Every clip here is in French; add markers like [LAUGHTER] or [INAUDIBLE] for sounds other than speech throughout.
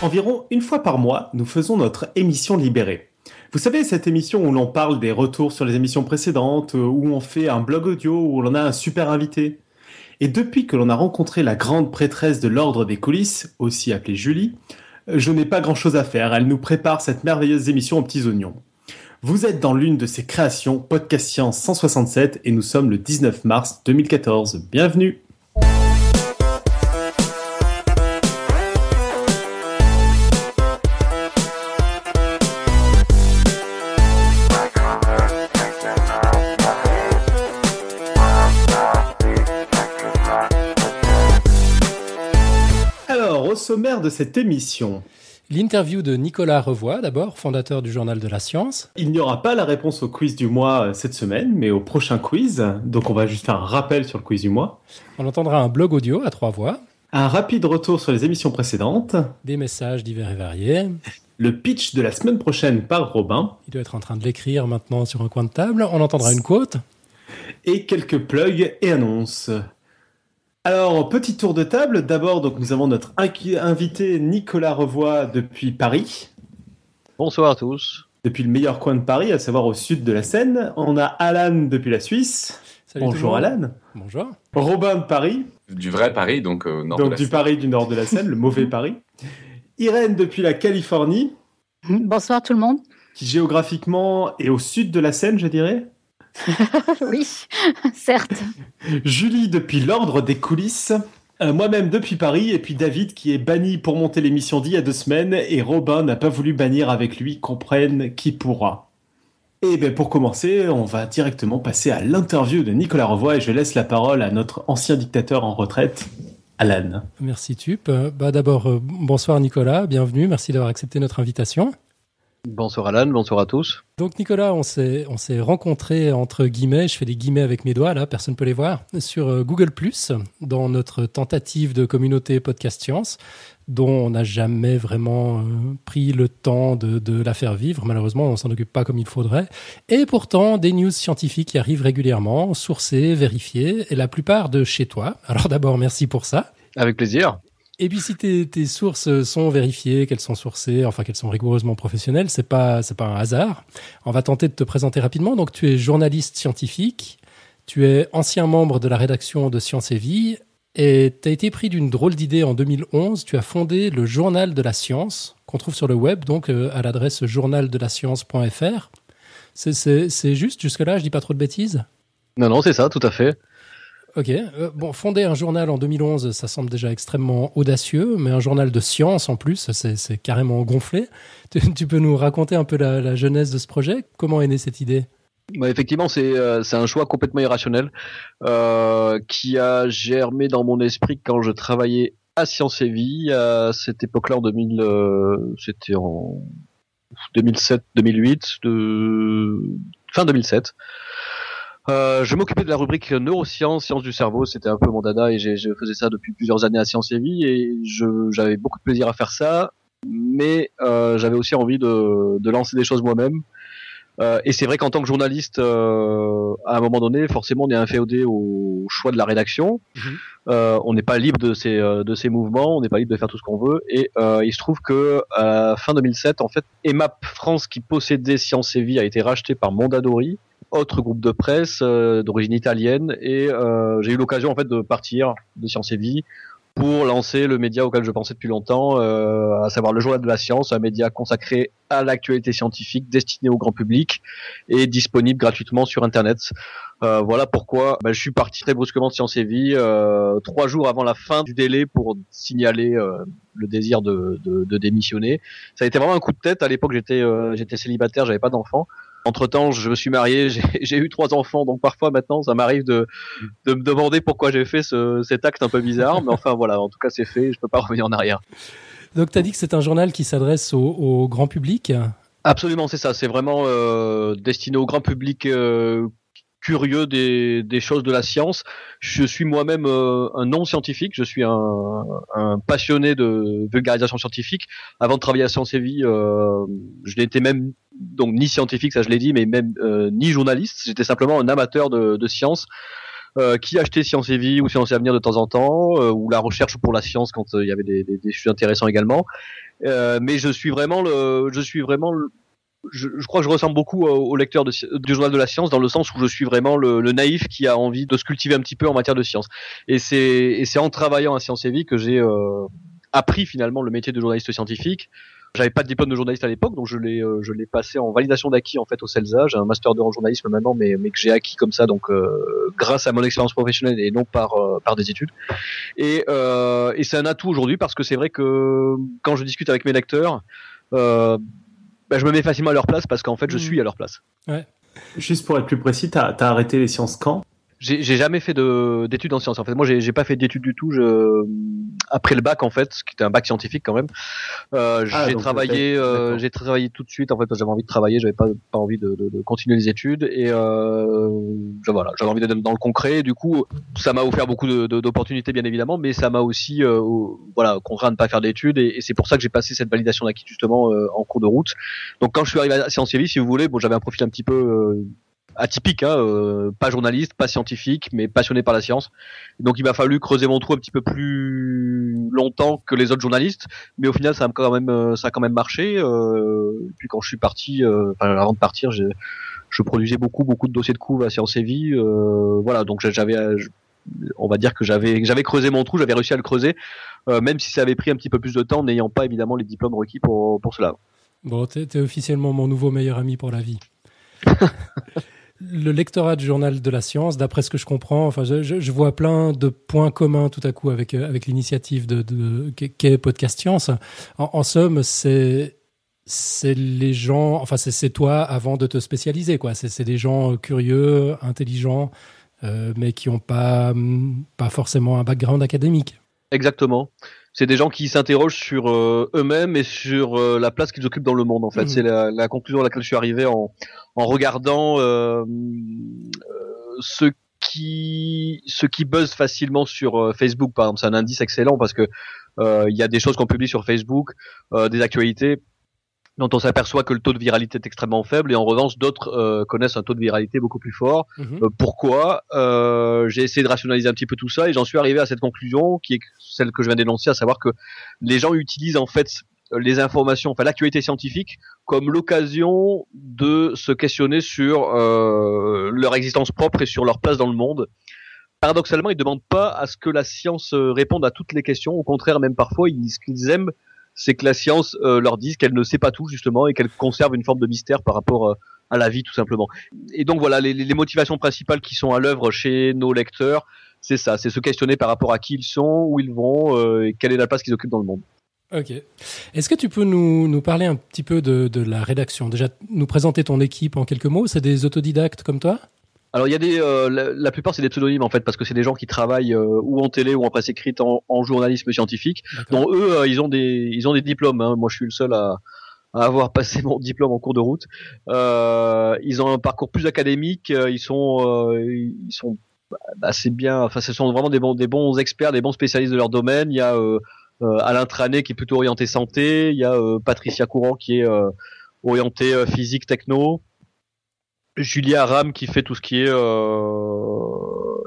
Environ une fois par mois, nous faisons notre émission libérée. Vous savez, cette émission où l'on parle des retours sur les émissions précédentes, euh, où on fait un blog audio, où l'on a un super invité. Et depuis que l'on a rencontré la grande prêtresse de l'ordre des coulisses, aussi appelée Julie, euh, je n'ai pas grand chose à faire. Elle nous prépare cette merveilleuse émission aux petits oignons. Vous êtes dans l'une de ses créations, Podcast Science 167, et nous sommes le 19 mars 2014. Bienvenue! Sommaire de cette émission, L'interview de Nicolas Revoy, d'abord, fondateur du Journal de la Science. il n'y aura pas la réponse au quiz du mois euh, cette semaine, mais au prochain quiz. Donc, on va juste faire un rappel sur le quiz du mois. On entendra un blog audio à trois voix, Un rapide retour sur les émissions précédentes. des messages divers et variés. Le pitch de la semaine prochaine par Robin. Il doit être en train de l'écrire maintenant sur un coin de table. On entendra une quote. et quelques plugs et annonces. Alors, petit tour de table. D'abord, donc, nous avons notre invité Nicolas Revoy depuis Paris, Bonsoir à tous. depuis le meilleur coin de Paris, à savoir au sud de la Seine. On a Alan depuis la Suisse. Salut Bonjour. Alan. Bonjour. Robin de Paris, Du vrai Paris, donc au nord donc de la du Seine. Paris du nord de la Seine, le mauvais [LAUGHS] Paris. Irène depuis la Californie, Bonsoir tout le monde. qui géographiquement est au sud de la Seine, je dirais. [LAUGHS] Oui, certes. Julie depuis l'ordre des coulisses. Euh, Moi-même depuis Paris, et puis David qui est banni pour monter l'émission d'il y a deux semaines, et Robin n'a pas voulu bannir avec lui, comprenne qui pourra. Et bien pour commencer, on va directement passer à l'interview de Nicolas Revoy, et je laisse la parole à notre ancien dictateur en retraite, Alan. Merci Tup. Euh, Bah, d'abord, euh, bonsoir Nicolas, bienvenue. Merci d'avoir accepté notre invitation. Bonsoir Alan, bonsoir à tous. Donc Nicolas, on s'est on s'est rencontrés entre guillemets, je fais des guillemets avec mes doigts là, personne peut les voir, sur euh, Google Plus dans notre tentative de communauté podcast science dont on n'a jamais vraiment euh, pris le temps de, de la faire vivre. Malheureusement, on s'en occupe pas comme il faudrait. Et pourtant, des news scientifiques qui arrivent régulièrement, sourcées, vérifiées, et la plupart de chez toi. Alors d'abord, merci pour ça. Avec plaisir. Et puis si tes, sources sont vérifiées, qu'elles sont sourcées, enfin qu'elles sont rigoureusement professionnelles, c'est pas c'est pas un hasard. On va tenter de te présenter rapidement. Donc tu es journaliste scientifique, tu es ancien membre de la rédaction de Science et Vie, et tu as été pris d'une drôle d'idée en 2011. Tu as fondé le Journal de la Science, qu'on trouve sur le web, donc euh, à l'adresse journaldelascience.fr. C'est- C'est c'est juste jusque-là, je dis pas trop de bêtises? Non, non, c'est ça, tout à fait. Ok. Euh, bon, fonder un journal en 2011, ça semble déjà extrêmement audacieux, mais un journal de science en plus, c'est carrément gonflé. [LAUGHS] Tu, peux nous raconter un peu la, la genèse de ce projet? Comment est née cette idée? Bah, effectivement, c'est euh, un choix complètement irrationnel euh, qui a germé dans mon esprit quand je travaillais à Science et Vie à cette époque-là en 2000, euh, c'était en 2007, 2008, de fin 2007. Euh, je m'occupais de la rubrique neurosciences, sciences du cerveau, c'était un peu mon dada et je faisais ça depuis plusieurs années à Science et Vie et je- j'avais beaucoup de plaisir à faire ça, mais euh, j'avais aussi envie de, de lancer des choses moi-même. Euh, et c'est vrai qu'en tant que journaliste, euh, à un moment donné, forcément, on est inféodé au choix de la rédaction. Mhm. Euh, on n'est pas libre de ces euh, de ces mouvements, on n'est pas libre de faire tout ce qu'on veut. Et euh, il se trouve que fin 2007, en fait, EMAP France, qui possédait Science et Vie, a été racheté par Mondadori, autre groupe de presse euh, d'origine italienne. Et euh, j'ai eu l'occasion en fait de partir de Science et Vie pour lancer le média auquel je pensais depuis longtemps, euh, à savoir le Journal de la Science, un média consacré à l'actualité scientifique, destiné au grand public et disponible gratuitement sur Internet. Euh, voilà pourquoi bah, je suis parti très brusquement de Science et Vie, euh, trois jours avant la fin du délai pour signaler euh, le désir de, de, de démissionner. Ça a été vraiment un coup de tête. À l'époque, j'étais euh, j'étais célibataire, j'avais pas d'enfant. Entre temps, je me suis marié, [LAUGHS] j'ai eu trois enfants, donc parfois maintenant, ça m'arrive de, de me demander pourquoi j'ai fait ce, cet acte un peu bizarre, mais enfin voilà, en tout cas c'est fait, je peux pas revenir en arrière. Donc tu as dit que c'est un journal qui s'adresse au, au grand public? Absolument, c'est ça. C'est vraiment euh, destiné au grand public euh, curieux des, choses de la science. Je suis moi-même euh, un non-scientifique. Je suis un, passionné de vulgarisation scientifique. Avant de travailler à Science et Vie, euh, je n'étais même donc ni scientifique, ça je l'ai dit, mais même euh, ni journaliste. J'étais simplement un amateur de, de science. qui achetait Science et Vie ou Science et Avenir de temps en temps, ou la recherche pour la science quand il y avait des, des, des, sujets intéressants également. mais je suis vraiment le, je suis vraiment le, je, je, crois que je ressemble beaucoup au, lecteur de, du journal de la science dans le sens où je suis vraiment le, le, naïf qui a envie de se cultiver un petit peu en matière de science. Et c'est en travaillant à Science et Vie que j'ai euh, appris finalement le métier de journaliste scientifique. J'avais pas de diplôme de journaliste à l'époque, donc je l'ai euh, je l'ai passé en validation d'acquis en fait au CELSA. J'ai un master 2 en journalisme maintenant, mais mais que j'ai acquis comme ça, donc euh, grâce à mon expérience professionnelle et non par euh, par des études. Et et c'est un atout aujourd'hui parce que c'est vrai que quand je discute avec mes lecteurs, bah, je me mets facilement à leur place parce qu'en fait je mmh. suis à leur place. Ouais. Juste pour être plus précis, t'as as arrêté les sciences quand? J'ai jamais fait d'études en sciences. En fait, moi, j'ai pas fait d'études du tout. Je, après le bac, en fait, ce qui était un bac scientifique quand même, euh, ah, j'ai travaillé, euh, j'ai travaillé tout de suite. En fait, j'avais envie de travailler, j'avais pas, pas envie de, de, de, continuer les études et euh, voilà, j'avais envie d'être dans le concret. Du coup, ça m'a offert beaucoup d'opportunités, bien évidemment, mais ça m'a aussi, euh, voilà, contraint de ne pas faire d'études et, et c'est pour ça que j'ai passé cette validation d'acquis justement euh, en cours de route. Donc, quand je suis arrivé à Sciences Vie, si vous voulez, bon, j'avais un profil un petit peu euh, atypique, hein, euh, pas journaliste, pas scientifique, mais passionné par la science. Donc il m'a fallu creuser mon trou un petit peu plus longtemps que les autres journalistes, mais au final ça a quand même euh, ça a quand même marché. Euh, puis quand je suis parti, euh, avant de partir, je produisais beaucoup beaucoup de dossiers de couve à Science et Vie. voilà, donc j'avais on va dire que j'avais j'avais creusé mon trou, j'avais réussi à le creuser, même si ça avait pris un petit peu plus de temps, n'ayant pas évidemment les diplômes requis pour pour cela. Bon, t'es es officiellement mon nouveau meilleur ami pour la vie. [LAUGHS] le lectorat du journal de la science, d'après ce que je comprends, enfin, je, vois plein de points communs tout à coup avec euh, avec l'initiative de, de qu'est Podcast Science. En, somme, c'est c'est les gens, enfin c'est toi avant de te spécialiser, quoi. C'est des gens curieux, intelligents, euh, mais qui n'ont pas pas forcément un background académique. Exactement c'est des gens qui s'interrogent sur euh, eux-mêmes et sur euh, la place qu'ils occupent dans le monde. En fait, mmh. c'est la, la, conclusion à laquelle je suis arrivé en, en regardant euh, ceux qui ceux qui buzzent facilement sur Facebook. Par exemple, c'est un indice excellent parce que il y a des choses qu'on publie sur Facebook, des actualités dont on s'aperçoit que le taux de viralité est extrêmement faible et en revanche d'autres euh, connaissent un taux de viralité beaucoup plus fort. Mhm. Euh, pourquoi? Euh, J'ai essayé de rationaliser un petit peu tout ça et j'en suis arrivé à cette conclusion qui est celle que je viens d'énoncer, à savoir que les gens utilisent en fait les informations, enfin l'actualité scientifique, comme l'occasion de se questionner sur leur existence propre et sur leur place dans le monde. Paradoxalement, ils ne demandent pas à ce que la science réponde à toutes les questions. Au contraire, même parfois, ils, ce qu'ils aiment, c'est que la science euh, leur dise qu'elle ne sait pas tout justement et qu'elle conserve une forme de mystère par rapport euh, à la vie tout simplement. Et donc voilà, les, motivations principales qui sont à l'œuvre chez nos lecteurs, c'est ça, c'est se questionner par rapport à qui ils sont, où ils vont euh, et quelle est la place qu'ils occupent dans le monde. Ok. Est-ce que tu peux nous, parler un petit peu de la rédaction? Déjà, nous présenter ton équipe en quelques mots. C'est des autodidactes comme toi? Alors il y a des, euh, la, plupart c'est des pseudonymes en fait parce que c'est des gens qui travaillent euh, ou en télé ou en presse écrite en, en journalisme scientifique. Donc eux euh, ils ont des ils ont des diplômes. Hein. Moi je suis le seul à, à, avoir passé [LAUGHS] mon diplôme en cours de route. ils ont un parcours plus académique. Ils sont ils sont assez bien. Enfin ce sont vraiment des bons des bons experts, des bons spécialistes de leur domaine. Il y a Alain Tranet qui est plutôt orienté santé. Il y a Patricia Courant qui est orienté physique techno. Julia Ram qui fait tout ce qui est euh,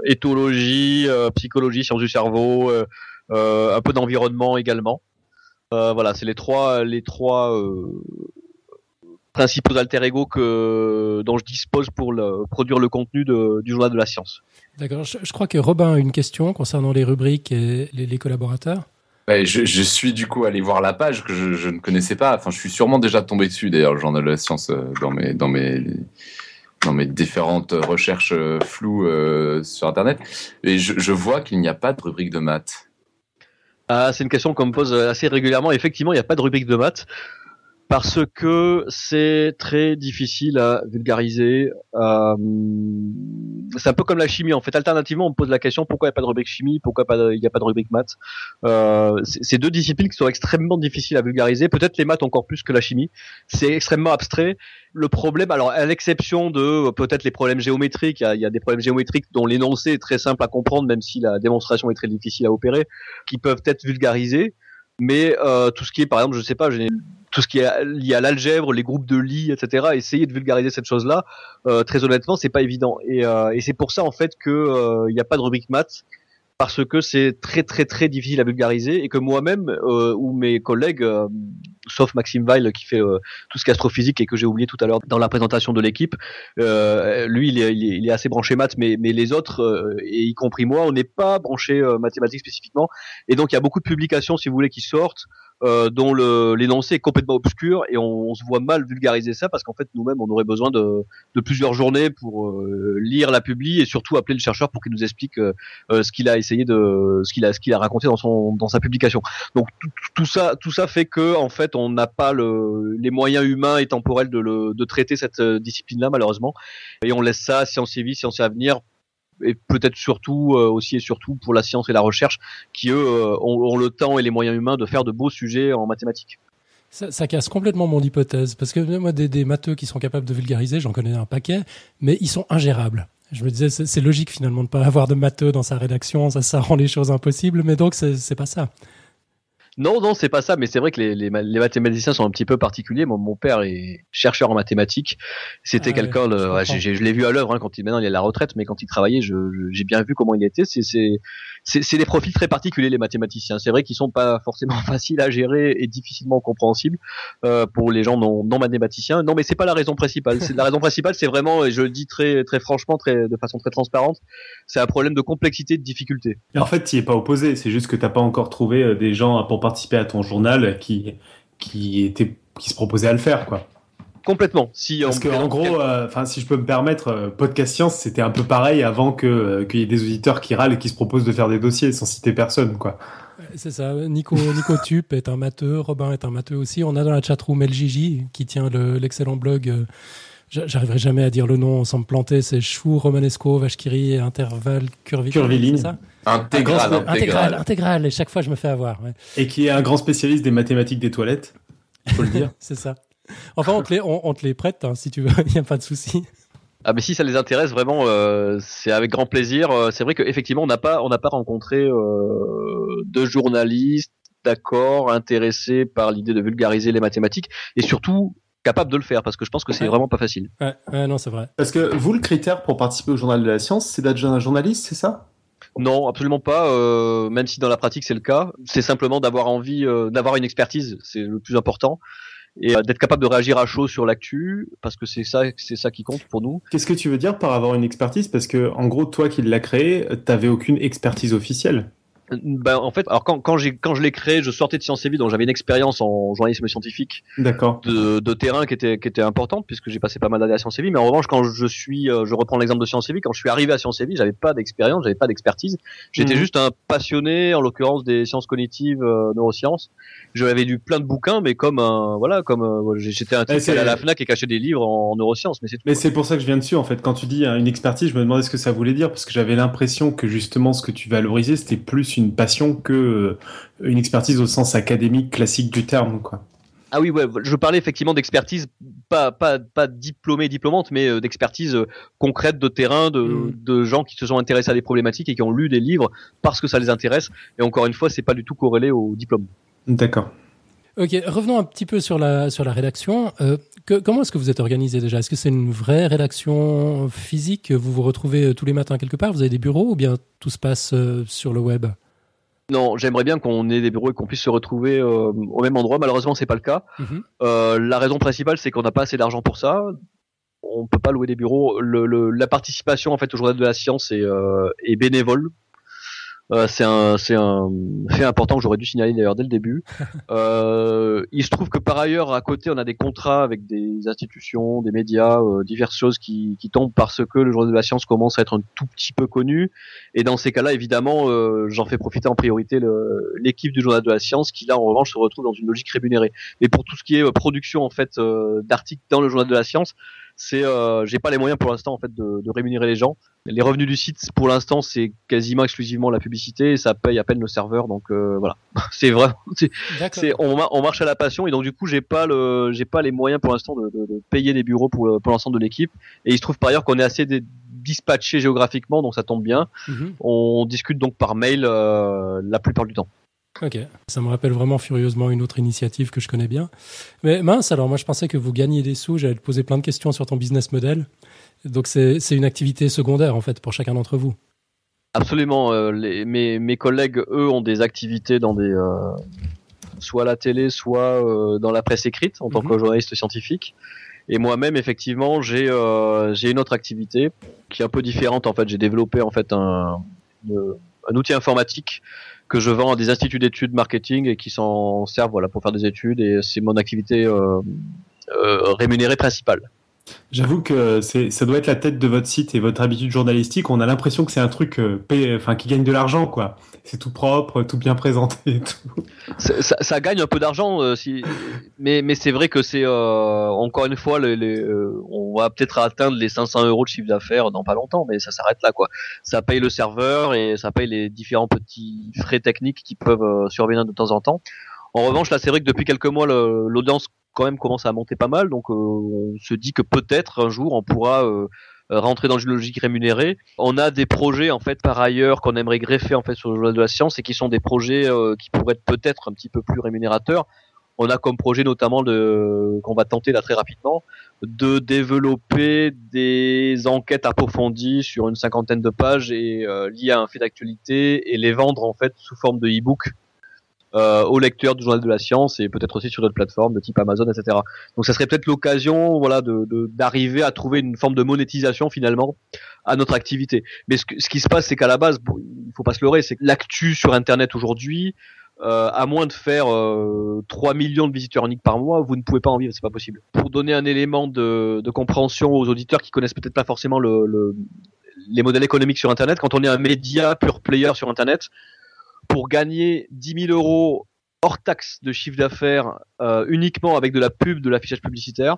éthologie, euh, psychologie, sciences du cerveau, euh, un peu d'environnement également. voilà, c'est les trois les trois principaux alter ego que dont je dispose pour le, produire le contenu de, du journal de la science. D'accord. Je, crois que Robin a une question concernant les rubriques et les, collaborateurs. je, je, suis du coup allé voir la page que je, je, ne connaissais pas. Enfin, je suis sûrement déjà tombé dessus d'ailleurs, le journal de la science dans mes dans mes dans mes différentes recherches euh, floues euh, sur Internet, et je, je vois qu'il n'y a pas de rubrique de maths. Ah, c'est une question qu'on me pose assez régulièrement. Effectivement, il n'y a pas de rubrique de maths parce que c'est très difficile à vulgariser. Euh, c'est un peu comme la chimie en fait. Alternativement, on me pose la question pourquoi il n'y a pas de rubrique chimie, pourquoi il n'y a pas de rubrique maths? Euh, c'est deux disciplines qui sont extrêmement difficiles à vulgariser. Peut-être les maths encore plus que la chimie. C'est extrêmement abstrait. Le problème, alors à l'exception de peut-être les problèmes géométriques, il y, a, il y a des problèmes géométriques dont l'énoncé est très simple à comprendre, même si la démonstration est très difficile à opérer, qui peuvent être vulgarisés Mais euh, tout ce qui est, par exemple, je sais pas, tout ce qui est lié à l'algèbre, les groupes de lits, etc. Essayer de vulgariser cette chose-là, euh, très honnêtement, c'est pas évident. Et, euh, et c'est pour ça en fait que il n'y a pas de rubrique maths parce que c'est très très très difficile à vulgariser et que moi-même euh, ou mes collègues, euh, sauf Maxime Weil qui fait euh, tout ce qui est astrophysique et que j'ai oublié tout à l'heure dans la présentation de l'équipe, euh, lui il est, il, est, assez branché maths, mais, mais les autres, euh, et y compris moi, on n'est pas branché mathématiques spécifiquement. Et donc il y a beaucoup de publications, si vous voulez, qui sortent. Euh, dont l'énoncé est complètement obscur et on, on, se voit mal vulgariser ça parce qu'en fait nous-mêmes on aurait besoin de, de plusieurs journées pour euh, lire la publi et surtout appeler le chercheur pour qu'il nous explique euh, ce qu'il a essayé de ce qu'il a ce qu'il a raconté dans son dans sa publication. Donc tout, ça tout ça fait que en fait on n'a pas le, les moyens humains et temporels de, le, de traiter cette discipline là malheureusement et on laisse ça à Sciences et Vie, Sciences et et peut-être surtout euh, aussi et surtout pour la science et la recherche qui eux euh, ont, le temps et les moyens humains de faire de beaux sujets en mathématiques. Ça, casse complètement mon hypothèse parce que moi des, des matheux qui sont capables de vulgariser, j'en connais un paquet, mais ils sont ingérables. Je me disais c'est logique finalement de pas avoir de matheux dans sa rédaction, ça, ça rend les choses impossibles, mais donc c'est pas ça. Non, non, c'est pas ça, mais c'est vrai que les, les, les, mathématiciens sont un petit peu particuliers. Mon, mon père est chercheur en mathématiques. C'était ah quelqu'un, ouais, ouais, je l'ai vu à l'œuvre hein, quand il maintenant il est à la retraite, mais quand il travaillait, j'ai je, bien vu comment il était. C'est c'est des profils très particuliers les mathématiciens. C'est vrai qu'ils sont pas forcément [LAUGHS] faciles à gérer et difficilement compréhensibles euh, pour les gens non, non mathématiciens. Non, mais c'est pas la raison principale. C'est la raison principale, c'est vraiment, et je le dis très très franchement, très de façon très transparente, c'est un problème de complexité, de difficulté. En fait, tu es pas opposé. C'est juste que t'as pas encore trouvé euh, des gens pour participer à ton journal qui qui était qui se proposaient à le faire, quoi. Complètement. Si Parce que en gros, enfin, euh, si je peux me permettre, euh, podcast science, c'était un peu pareil avant que euh, qu'il y ait des auditeurs qui râlent et qui se proposent de faire des dossiers sans citer personne, quoi. C'est ça. Nico Nico [LAUGHS] Tup est un matheux, Robin est un matheux aussi. On a dans la chatroom LJJ qui tient l'excellent le, blog. Euh, J'arriverai jamais à dire le nom sans me planter. C'est Chou Romanesco, Vachkiri, Intervalle, Curvi, Curviline. Ça? Intégral, intégral, intégral, intégral. Et chaque fois, je me fais avoir. Ouais. Et qui est un grand spécialiste des mathématiques des toilettes. Faut le dire. [LAUGHS] C'est ça. Enfin, on te les, on, on te les prête hein, si tu veux. [LAUGHS] Il n'y a pas de souci. Ah mais si ça les intéresse vraiment, euh, c'est avec grand plaisir. C'est vrai qu'effectivement on n'a pas on n'a pas rencontré euh, de journalistes d'accord intéressés par l'idée de vulgariser les mathématiques et surtout capable de le faire parce que je pense que c'est ouais. vraiment pas facile. Ouais, ouais non c'est vrai. Parce que vous le critère pour participer au journal de la science, c'est d'être un journaliste, c'est ça? Non, absolument pas. Euh, même si dans la pratique c'est le cas, c'est simplement d'avoir envie, euh, d'avoir une expertise, c'est le plus important et euh, d'être capable de réagir à chaud sur l'actu parce que c'est ça c'est ça qui compte pour nous. Qu'est-ce que tu veux dire par avoir une expertise? Parce que en gros toi qui l'as créé, t'avais aucune expertise officielle. Ben, en fait, alors quand, quand, quand je l'ai créé, je sortais de Sciences et Vie, donc j'avais une expérience en journalisme scientifique de, de terrain qui était, qui était importante, puisque j'ai passé pas mal d'années à Sciences et Vie. Mais en revanche, quand je suis, je reprends l'exemple de Sciences et Vie, quand je suis arrivé à Sciences et Vie, j'avais pas d'expérience, j'avais pas d'expertise. J'étais mmh. juste un passionné, en l'occurrence des sciences cognitives, euh, neurosciences. J'avais lu plein de bouquins, mais comme un, voilà, comme euh, j'étais un type à la Fnac et cachait des livres en, en neurosciences. Mais c'est Mais c'est pour ça que je viens dessus, en fait. Quand tu dis une expertise, je me demandais ce que ça voulait dire, parce que j'avais l'impression que justement ce que tu valorisais, c'était plus une passion que une expertise au sens académique classique du terme, quoi. Ah oui, ouais, je parlais effectivement d'expertise, pas, pas, pas diplômée, diplômante, mais d'expertise concrète de terrain, de, mmh. de gens qui se sont intéressés à des problématiques et qui ont lu des livres parce que ça les intéresse. Et encore une fois, c'est pas du tout corrélé au diplôme. D'accord. Ok, revenons un petit peu sur la, sur la rédaction. Euh, que, comment est-ce que vous êtes organisé déjà? Est-ce que c'est une vraie rédaction physique? Vous vous retrouvez tous les matins quelque part? Vous avez des bureaux ou bien tout se passe euh, sur le web? Non, j'aimerais bien qu'on ait des bureaux et qu'on puisse se retrouver euh, au même endroit. Malheureusement, c'est pas le cas. Mm-hmm. Euh, la raison principale, c'est qu'on n'a pas assez d'argent pour ça. On peut pas louer des bureaux. Le, le, la participation en fait au journal de la science est, euh, est bénévole. Euh, c'est un, c'est un fait important que j'aurais dû signaler d'ailleurs dès le début. [LAUGHS] euh, il se trouve que par ailleurs, à côté, on a des contrats avec des institutions, des médias, euh, diverses choses qui, qui tombent parce que le journal de la science commence à être un tout petit peu connu. Et dans ces cas-là, évidemment, euh, j'en fais profiter en priorité l'équipe du journal de la science, qui là, en revanche, se retrouve dans une logique rémunérée. Mais pour tout ce qui est euh, production en fait d'articles dans le journal de la science, c'est euh, j'ai pas les moyens pour l'instant en fait de, de, rémunérer les gens. Les revenus du site pour l'instant c'est quasiment exclusivement la publicité et ça paye à peine le serveur donc euh, voilà [LAUGHS] c'est vraiment c'est on, on, marche à la passion et donc du coup j'ai pas le j'ai pas les moyens pour l'instant de, de, de, payer des bureaux pour, pour l'ensemble de l'équipe et il se trouve par ailleurs qu'on est assez dispatché géographiquement donc ça tombe bien. Mmh. On discute donc par mail euh, la plupart du temps. Ok, ça me rappelle vraiment furieusement une autre initiative que je connais bien. Mais mince, alors moi je pensais que vous gagniez des sous, j'allais te poser plein de questions sur ton business model. Donc c'est une activité secondaire en fait pour chacun d'entre vous. Absolument. euh, les, mes, mes collègues, eux, ont des activités dans des, euh, soit à la télé, soit euh, dans la presse écrite en tant Mhm. que journaliste scientifique. Et moi-même, effectivement, j'ai une autre activité qui est un peu différente. En fait, j'ai développé en fait un, un outil informatique que je vends à des instituts d'études marketing et qui s'en servent voilà pour faire des études. Et c'est mon activité euh, euh, rémunérée principale. J'avoue que ça doit être la tête de votre site et votre habitude journalistique. On a l'impression que c'est un truc euh, enfin, qui gagne de l'argent, quoi. C'est tout propre, tout bien présenté ça, gagne un peu d'argent, euh, mais, c'est vrai que c'est euh, encore une fois, euh, on va peut-être atteindre les 500 euros de chiffre d'affaires dans pas longtemps, mais ça s'arrête là, quoi. Ça paye le serveur et ça paye les différents petits frais techniques qui peuvent survenir de temps en temps. En revanche, là, c'est vrai que depuis quelques mois, l'audience quand même commence à monter pas mal, donc euh, on se dit que peut-être un jour on pourra euh, rentrer dans une logique rémunérée. On a des projets en fait par ailleurs qu'on aimerait greffer en fait sur le journal de la science et qui sont des projets euh, qui pourraient être peut-être un petit peu plus rémunérateurs. On a comme projet notamment de qu'on va tenter là très rapidement de développer des enquêtes approfondies sur une cinquantaine de pages et euh, liées à un fait d'actualité et les vendre en fait sous forme de e-book euh, aux lecteurs du journal de la science et peut-être aussi sur d'autres plateformes de type Amazon, etc. Donc ça serait peut-être l'occasion, voilà, de d'arriver à trouver une forme de monétisation finalement à notre activité. Mais ce, ce qui se passe, c'est qu'à la base, bon, il faut pas se leurrer, c'est que l'actu sur Internet aujourd'hui, euh, à moins de faire euh, 3 millions de visiteurs uniques par mois, vous ne pouvez pas en vivre, c'est pas possible. Pour donner un élément de, de compréhension aux auditeurs qui connaissent peut-être pas forcément le, le- les modèles économiques sur Internet, quand on est un média pure player sur Internet, pour gagner 10 000 euros hors taxe de chiffre d'affaires euh, uniquement avec de la pub, de l'affichage publicitaire,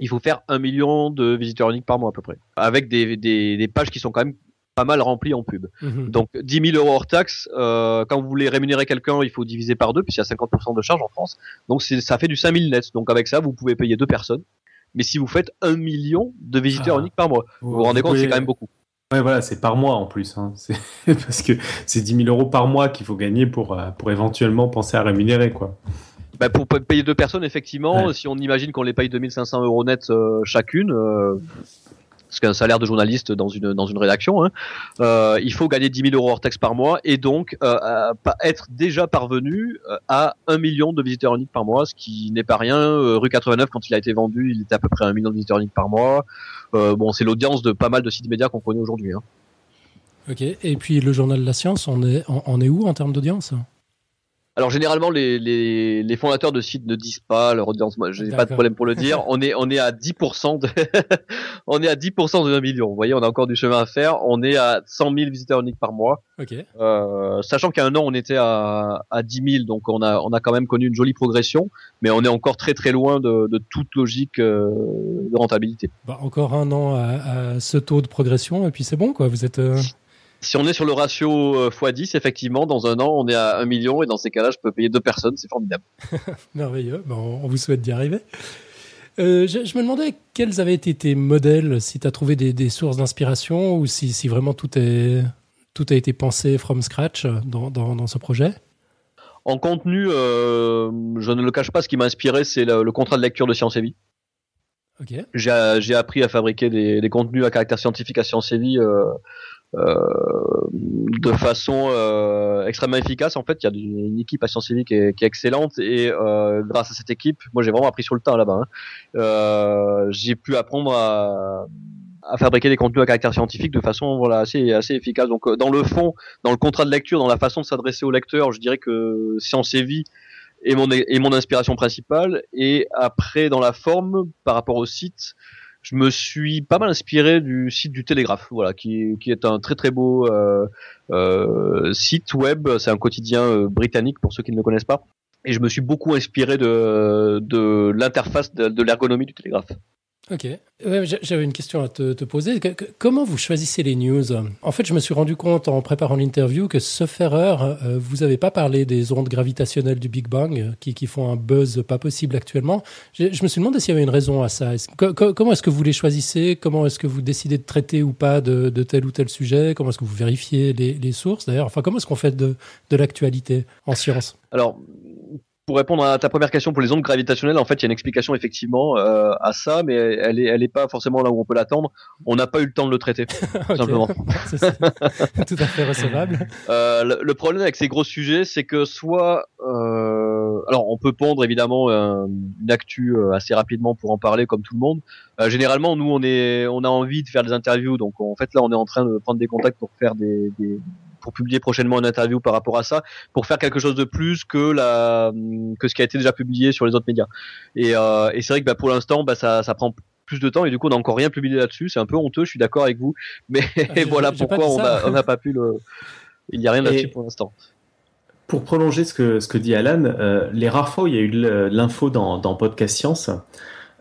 il faut faire un million de visiteurs uniques par mois à peu près, avec des, des, des pages qui sont quand même pas mal remplies en pub. Mhm. Donc 10 000 euros hors taxe, euh, quand vous voulez rémunérer quelqu'un, il faut diviser par deux, puisqu'il y a 50% de charges en France. Donc ça fait du 5 000 net. Donc avec ça, vous pouvez payer deux personnes. Mais si vous faites un million de visiteurs Ah. uniques par mois, vous vous rendez compte, c'est quand même beaucoup. Ouais, voilà, c'est par mois en plus. Hein. [LAUGHS] C'est parce que c'est 10 000 euros par mois qu'il faut gagner pour, euh, pour éventuellement penser à rémunérer, quoi. Bah, pour pa- payer deux personnes, effectivement, Ouais. si on imagine qu'on les paye 2500 euros net euh, chacune, euh, ce qu'un salaire de journaliste dans une dans une rédaction, hein, euh, il faut gagner 10 000 euros hors taxe par mois et donc euh, être déjà parvenu euh, à un million de visiteurs uniques par mois, ce qui n'est pas rien. Rue 89, quand il a été vendu, il était à peu près à un million de visiteurs uniques par mois. Bon, c'est l'audience de pas mal de sites médias qu'on connaît aujourd'hui. Hein. Ok. Et puis le journal de la science, on est, on est où en termes d'audience? Alors généralement les, les, les fondateurs de sites ne disent pas leur audience. Moi, j'ai pas de problème pour le dire. [LAUGHS] On est on est à 10% de [LAUGHS] on est à 10% de 1 million. Vous voyez, on a encore du chemin à faire. On est à 100 000 visiteurs uniques par mois. Ok. Euh, sachant a un an on était à, à 10 000, donc on a on a quand même connu une jolie progression, mais on est encore très très loin de, de toute logique euh, de rentabilité. Bah, encore un an à, à ce taux de progression et puis c'est bon quoi. Vous êtes. euh, Si on est sur le ratio euh, x10, effectivement, dans un an on est à 1 million et dans ces cas-là je peux payer deux personnes, c'est formidable. [LAUGHS] Merveilleux, on vous souhaite d'y arriver. Euh, je, je me demandais quels avaient été tes modèles, si tu as trouvé des, des sources d'inspiration ou si, si vraiment tout, est, tout a été pensé from scratch dans, dans, dans ce projet? En contenu, euh, je ne le cache pas, ce qui m'a inspiré, c'est le, le contrat de lecture de Science et Vie. J'ai appris à fabriquer des, des contenus à caractère scientifique à Science et Vie euh, de façon euh, extrêmement efficace. En fait, il y a une équipe à Science et Vie qui est, qui est excellente et euh, grâce à cette équipe, moi j'ai vraiment appris sur le tas là-bas. hein. Euh, j'ai pu apprendre à à fabriquer des contenus à caractère scientifique de façon voilà assez assez efficace. Donc euh, dans le fond, dans le contrat de lecture, dans la façon de s'adresser au lecteur, je dirais que Science et Vie est mon est mon inspiration principale. Et après dans la forme, par rapport au site, je me suis pas mal inspiré du site du Télégraphe, voilà, qui, est un très très beau euh, euh, site web. C'est un quotidien euh, britannique pour ceux qui ne le connaissent pas. Et je me suis beaucoup inspiré de, de l'interface de, de l'ergonomie du Télégraphe. Ok. J'avais une question à te, poser. Comment vous choisissez les news? En fait, je me suis rendu compte en préparant l'interview que, sauf erreur, euh, vous n'avez pas parlé des ondes gravitationnelles du Big Bang euh, qui, qui font un buzz pas possible actuellement. Je, me suis demandé s'il y avait une raison à ça. Comment est-ce que vous les choisissez? Comment est-ce que vous décidez de traiter ou pas de, de tel ou tel sujet? Comment est-ce que vous vérifiez les, les sources? D'ailleurs, enfin, comment est-ce qu'on fait de, de l'actualité en science? Alors, pour répondre à ta première question pour les ondes gravitationnelles, en fait, il y a une explication effectivement euh, à ça, mais elle est, elle est pas forcément là où on peut l'attendre. On n'a pas eu le temps de le traiter, [LAUGHS] tout Ok. simplement. [LAUGHS] [LAUGHS] Tout à fait recevable. Euh, le, le problème avec ces gros sujets, c'est que soit, euh, alors on peut pondre évidemment un- une actu euh, assez rapidement pour en parler comme tout le monde. Euh, généralement, nous on est, on a envie de faire des interviews, donc en fait là on est en train de prendre des contacts pour faire des, des pour publier prochainement une interview par rapport à ça, pour faire quelque chose de plus que la que ce qui a été déjà publié sur les autres médias. Et, euh, et c'est vrai que bah, pour l'instant, bah, ça, ça prend plus de temps et du coup on n'a encore rien publié là-dessus. C'est un peu honteux, je suis d'accord avec vous, [LAUGHS] mais j'ai- voilà pourquoi on n'a pas pu le. Il n'y a rien là-dessus pour l'instant. Pour prolonger ce que, ce que dit Alan, euh, les rares fois où il y a eu l'info dans, dans Podcast Science,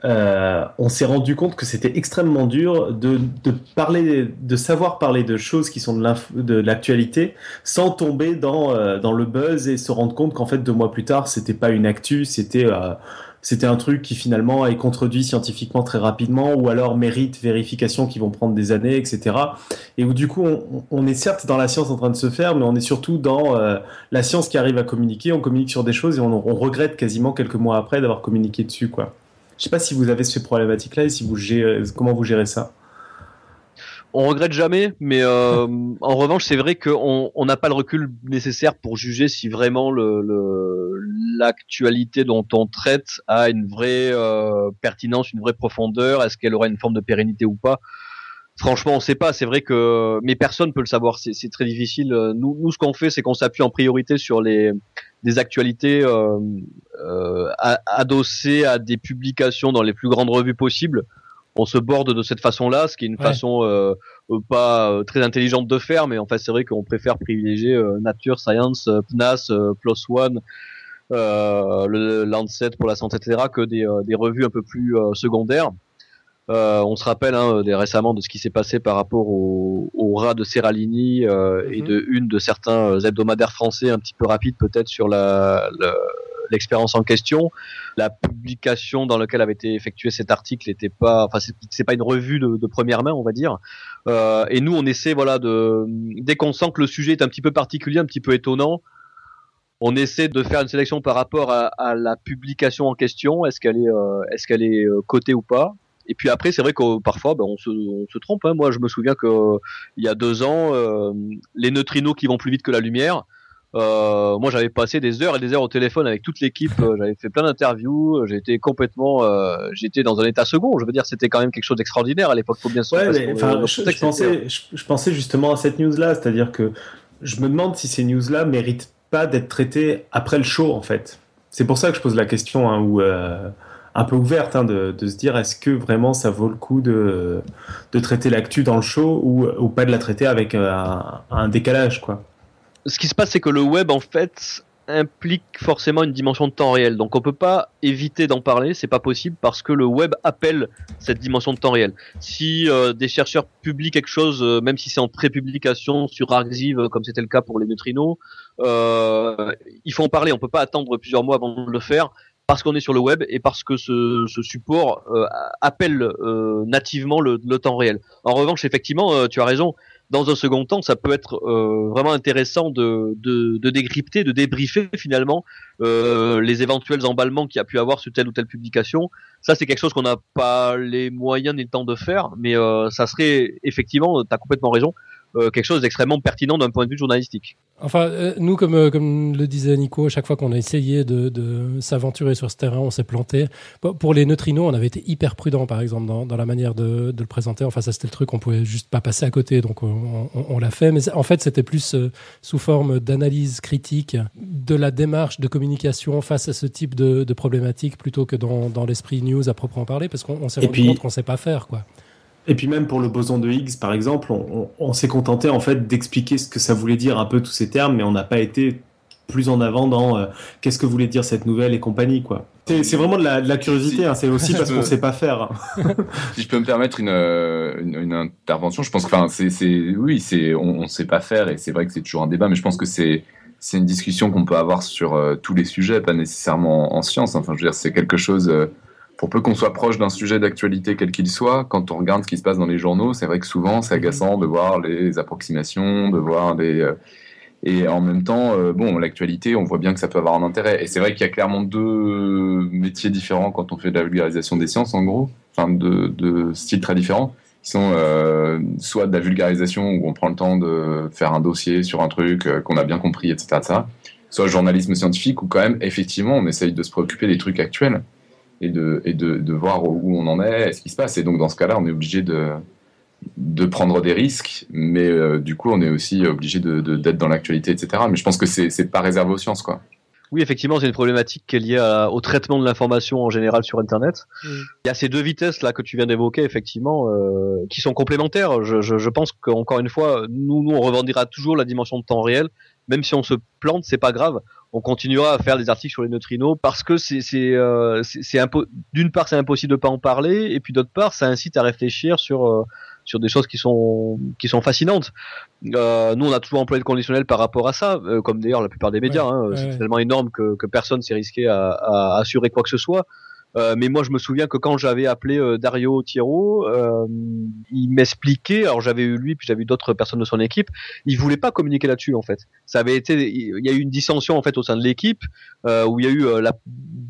euh, on s'est rendu compte que c'était extrêmement dur de, de parler, de savoir parler de choses qui sont de l'actualité sans tomber dans, euh, dans le buzz et se rendre compte qu'en fait deux mois plus tard c'était pas une actu, c'était euh, c'était un truc qui finalement est contredit scientifiquement très rapidement ou alors mérite vérification qui vont prendre des années, etc. Et où du coup on, on est certes dans la science en train de se faire, mais on est surtout dans euh, la science qui arrive à communiquer, on communique sur des choses et on, on regrette quasiment quelques mois après d'avoir communiqué dessus, quoi. Je sais pas si vous avez ces problématiques-là et si vous comment vous gérez ça. On regrette jamais, mais euh, en revanche, c'est vrai qu'on on n'a pas le recul nécessaire pour juger si vraiment l'actualité dont on traite a une vraie euh, pertinence, une vraie profondeur. Est-ce qu'elle aura une forme de pérennité ou pas? Franchement, on sait pas. C'est vrai que, mais personne peut le savoir. C'est très difficile. Nous, nous, ce qu'on fait, c'est qu'on s'appuie en priorité sur les des actualités euh, euh, adossées à des publications dans les plus grandes revues possibles. On se borde de cette façon-là, ce qui est une Ouais. façon euh, pas très intelligente de faire, mais en fait c'est vrai qu'on préfère privilégier euh, Nature, Science, PNAS, euh, PLOS ONE, euh, le Lancet pour la santé, etc., que des, euh, des revues un peu plus euh, secondaires. Euh, on se rappelle hein, des, récemment de ce qui s'est passé par rapport au, au rat de Serralini euh, et Mhm. de une de certains euh, hebdomadaires français un petit peu rapide peut-être sur la, le- l'expérience en question. La publication dans laquelle avait été effectué cet article n'était pas, enfin c'est, pas une revue de, de première main on va dire. Euh, et nous on essaie voilà de dès qu'on sent que le sujet est un petit peu particulier, un petit peu étonnant, on essaie de faire une sélection par rapport à, à la publication en question. Est-ce qu'elle est, euh, est-ce qu'elle est euh, cotée ou pas? Et puis après, c'est vrai que parfois, ben, on, se, on se trompe. Hein. Moi, je me souviens que il y a deux ans, euh, les neutrinos qui vont plus vite que la lumière. Euh, moi, j'avais passé des heures et des heures au téléphone avec toute l'équipe. euh, j'avais fait plein d'interviews. J'étais complètement, euh, j'étais dans un état second. Je veux dire, c'était quand même quelque chose d'extraordinaire à l'époque. Faut bien se Ouais, mais, enfin, je, pensais, je, je pensais justement à cette news-là, c'est-à-dire que je me demande si ces news-là méritent pas d'être traitées après le show, en fait. C'est pour ça que je pose la question, hein, euh, un peu ouverte, hein, de, se dire est-ce que vraiment ça vaut le coup de, de traiter l'actu dans le show ou, ou pas de la traiter avec euh, un, décalage, quoi? ce qui se passe, c'est que le web, en fait, implique forcément une dimension de temps réel. Donc, on peut pas éviter d'en parler, c'est pas possible parce que le web appelle cette dimension de temps réel. Si euh, des chercheurs publient quelque chose, euh, même si c'est en prépublication sur Arxiv, comme c'était le cas pour les neutrinos, il faut en parler. On peut pas attendre plusieurs mois avant de le faire parce qu'on est sur le web et parce que ce, ce support euh, appelle euh, nativement le, le temps réel. En revanche, effectivement, euh, tu as raison dans un second temps, ça peut être euh, vraiment intéressant de, de, de décrypter, de débriefer finalement euh, les éventuels emballements qu'il y a pu avoir sur telle ou telle publication. Ça, c'est quelque chose qu'on n'a pas les moyens ni le temps de faire, mais euh, ça serait effectivement, tu as complètement raison, euh, quelque chose d'extrêmement pertinent d'un point de vue journalistique. Enfin, euh, nous, comme, euh, comme le disait Nico, à chaque fois qu'on a essayé de, de s'aventurer sur ce terrain, on s'est planté. Bon, Pour les neutrinos, on avait été hyper prudent, par exemple, dans, dans la manière de, de le présenter. Enfin, ça, c'était le truc, on pouvait juste pas passer à côté, donc on, on- on l'a fait. Mais en fait, c'était plus euh, sous forme d'analyse critique de la démarche de communication face à ce type de, de problématique, plutôt que dans, dans l'esprit news à proprement parler, parce qu'on on s'est rendu puis- compte qu'on sait pas faire, quoi. Et puis même pour le boson de Higgs, par exemple, on, on- on s'est contenté en fait d'expliquer ce que ça voulait dire un peu tous ces termes, mais on n'a pas été plus en avant dans euh, qu'est-ce que voulait dire cette nouvelle et compagnie, quoi. C'est vraiment de la, de la curiosité, hein, c'est aussi parce qu'on sait pas faire. [LAUGHS] si je peux me permettre une, euh, une, une intervention, je pense que, c'est, oui, c'est, on, on sait pas faire et c'est vrai que c'est toujours un débat, mais je pense que c'est, c'est une discussion qu'on peut avoir sur euh, tous les sujets, pas nécessairement en, en, science. Enfin, je veux dire, c'est quelque chose. Euh, pour peu qu'on soit proche d'un sujet d'actualité quel qu'il soit, quand on regarde ce qui se passe dans les journaux, c'est vrai que souvent c'est agaçant de voir les approximations, de voir des euh, et en même temps, euh, bon, l'actualité, on voit bien que ça peut avoir un intérêt. Et c'est vrai qu'il y a clairement deux métiers différents quand on fait de la vulgarisation des sciences, en gros, enfin de, styles très différents, qui sont euh, soit de la vulgarisation où on prend le temps de faire un dossier sur un truc euh, qu'on a bien compris, etc., etc., soit journalisme scientifique où quand même, effectivement, on essaye de se préoccuper des trucs actuels et de, et de, de voir où on en est, ce qui se passe. Et donc dans ce cas-là, on est obligé de de prendre des risques, mais euh, du coup, on est aussi obligé de, d'être dans l'actualité, etc. Mais je pense que c'est, pas réservé aux sciences, quoi. Oui, effectivement, c'est une problématique qui est liée à, au traitement de l'information en général sur Internet. Mm. Il y a ces deux vitesses là que tu viens d'évoquer, effectivement, euh, qui sont complémentaires. Je, je, je pense qu'encore une fois, nous, nous, on revendiquera toujours la dimension de temps réel, même si on se plante, c'est pas grave. On continuera à faire des articles sur les neutrinos parce que c'est c'est euh, d'une part c'est impossible de pas en parler et puis d'autre part ça incite à réfléchir sur euh, sur des choses qui sont qui sont fascinantes. Euh, nous, on a toujours employé le conditionnel par rapport à ça, euh, comme d'ailleurs la plupart des médias. Ouais, hein, ouais, c'est tellement énorme que, que personne s'est risqué à, à, assurer quoi que ce soit. Euh, mais moi, je me souviens que quand j'avais appelé euh, Dario Thierro, euh, il m'expliquait. Alors, j'avais eu lui, puis j'avais eu d'autres personnes de son équipe. Il voulait pas communiquer là-dessus, en fait. Ça avait été, il y a eu une dissension en fait au sein de l'équipe où il y a eu la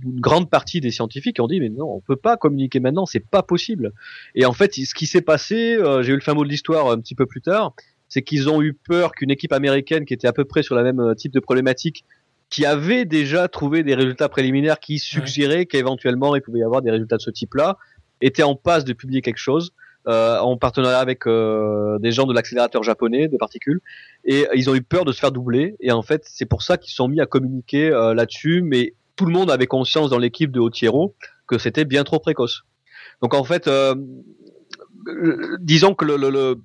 une grande partie des scientifiques qui ont dit mais non, on peut pas communiquer maintenant, c'est pas possible. Et en fait, ce qui s'est passé, j'ai eu le fin mot de l'histoire un petit peu plus tard, c'est qu'ils ont eu peur qu'une équipe américaine qui était à peu près sur la même type de problématique qui avait déjà trouvé des résultats préliminaires qui suggéraient ouais. qu'éventuellement il pouvait y avoir des résultats de ce type-là, était en passe de publier quelque chose euh, en partenariat avec euh, des gens de l'accélérateur japonais de particules, et ils ont eu peur de se faire doubler, et en fait c'est pour ça qu'ils sont mis à communiquer euh, là-dessus, mais tout le monde avait conscience dans l'équipe de Hautiero que c'était bien trop précoce. Donc en fait, euh, disons que le, le, le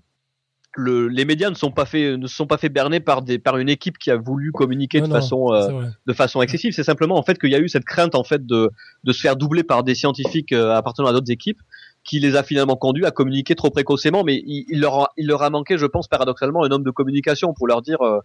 le, les médias ne sont pas fait ne sont pas fait berner par des par une équipe qui a voulu communiquer non, de façon euh, de façon excessive. C'est simplement en fait qu'il y a eu cette crainte en fait de de se faire doubler par des scientifiques euh, appartenant à d'autres équipes qui les a finalement conduits à communiquer trop précocement. Mais il, il, leur a, il leur a manqué, je pense paradoxalement, un homme de communication pour leur dire euh,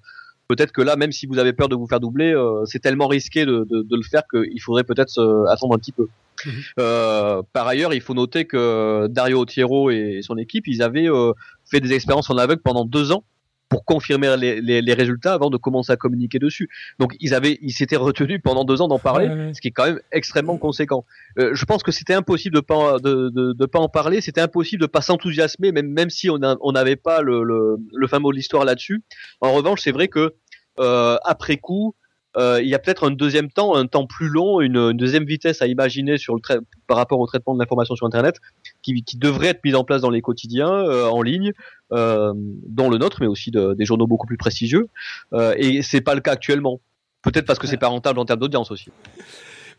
peut-être que là, même si vous avez peur de vous faire doubler, euh, c'est tellement risqué de, de, de le faire qu'il faudrait peut-être attendre un petit peu. Mmh. Euh, par ailleurs, il faut noter que Dario Thiero et son équipe, ils avaient euh, fait des expériences en aveugle pendant deux ans pour confirmer les, les, les, résultats avant de commencer à communiquer dessus. Donc ils avaient, ils s'étaient retenus pendant deux ans d'en parler, ouais, ouais. ce qui est quand même extrêmement conséquent. Euh, je pense que c'était impossible de pas de, de, de, pas en parler, c'était impossible de pas s'enthousiasmer, même même si on n'avait pas le, le, le fin mot de l'histoire là-dessus. En revanche, c'est vrai que euh, après coup, euh, il y a peut-être un deuxième temps, un temps plus long, une, une deuxième vitesse à imaginer sur le par rapport au traitement de l'information sur Internet, qui, qui, devrait être mise en place dans les quotidiens euh, en ligne, euh, dont le nôtre, mais aussi de, des journaux beaucoup plus prestigieux. Euh, et c'est pas le cas actuellement. Peut-être parce que c'est pas rentable en termes d'audience aussi.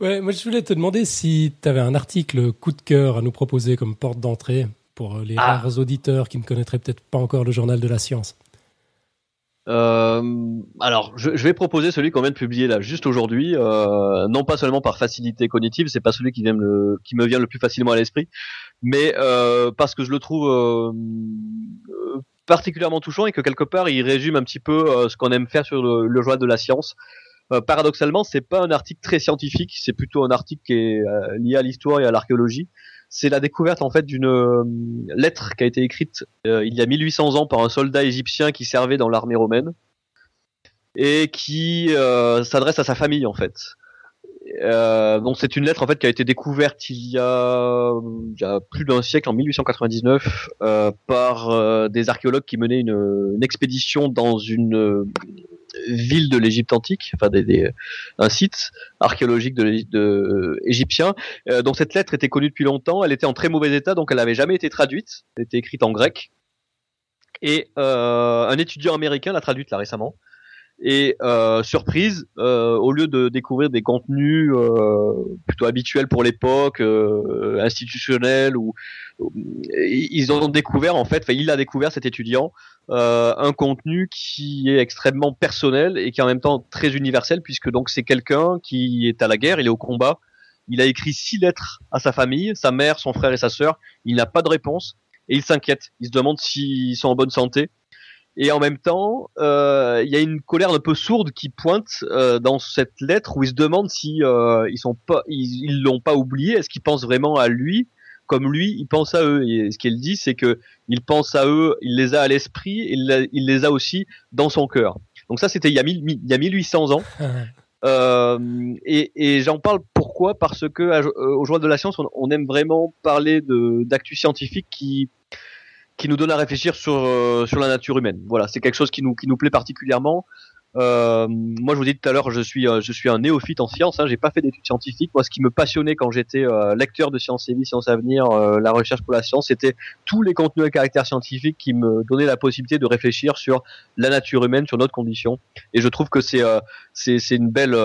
Ouais, moi je voulais te demander si tu avais un article coup de cœur à nous proposer comme porte d'entrée pour les ah. rares auditeurs qui ne connaîtraient peut-être pas encore le journal de la science. Euh, alors, je, je, vais proposer celui qu'on vient de publier là, juste aujourd'hui, euh, non pas seulement par facilité cognitive, c'est pas celui qui, vient le, qui me vient le plus facilement à l'esprit, mais euh, parce que je le trouve euh, particulièrement touchant et que quelque part il résume un petit peu euh, ce qu'on aime faire sur le, le journal de la science. Euh, paradoxalement, c'est pas un article très scientifique, c'est plutôt un article qui est lié à l'histoire et à l'archéologie c'est la découverte en fait d'une euh, lettre qui a été écrite euh, il y a 1800 ans par un soldat égyptien qui servait dans l'armée romaine et qui euh, s'adresse à sa famille en fait. Euh, donc c'est une lettre en fait qui a été découverte il y a, plus d'un siècle en 1899 euh, par euh, des archéologues qui menaient une, expédition dans une ville de l'Égypte antique, enfin des, un site archéologique de, égyptien. Euh, donc cette lettre était connue depuis longtemps, elle était en très mauvais état, donc elle n'avait jamais été traduite. Elle était écrite en grec. Et euh, un étudiant américain l'a traduite là récemment. Et euh, surprise, euh, au lieu de découvrir des contenus euh, plutôt habituels pour l'époque, euh, institutionnels, ou ils ont découvert en fait, il a découvert cet étudiant euh, un contenu qui est extrêmement personnel et qui est en même temps très universel puisque donc c'est quelqu'un qui est à la guerre, il est au combat, il a écrit six lettres à sa famille, sa mère, son frère et sa sœur, il n'a pas de réponse et il s'inquiète, il se demande s'ils sont en bonne santé et en même temps, euh, il y a une colère un peu sourde qui pointe euh, dans cette lettre où il se demande si euh, ils sont pas, ils l'ont pas oublié. Est-ce qu'ils pensent vraiment à lui comme lui, il pense à eux. Et ce qu'il dit, c'est que il pense à eux, il les a à l'esprit, et il, les a aussi dans son cœur. Donc ça, c'était il y a il y a 1800 ans. [LAUGHS] Euh, et, et j'en parle pourquoi? Parce que euh, au journal de la science, on, on aime vraiment parler d'actu scientifique qui qui nous donne à réfléchir sur euh, sur la nature humaine. Voilà, c'est quelque chose qui nous qui nous plaît particulièrement. Euh, moi, je vous dis tout à l'heure, je suis euh, je suis un néophyte en sciences. Hein, j'ai pas fait d'études scientifiques. Moi, ce qui me passionnait quand j'étais euh, lecteur de Sciences et Vie, Sciences à venir, la recherche pour la science, c'était tous les contenus à caractère scientifique qui me donnaient la possibilité de réfléchir sur la nature humaine, sur notre condition. Et je trouve que c'est c'est c'est une belle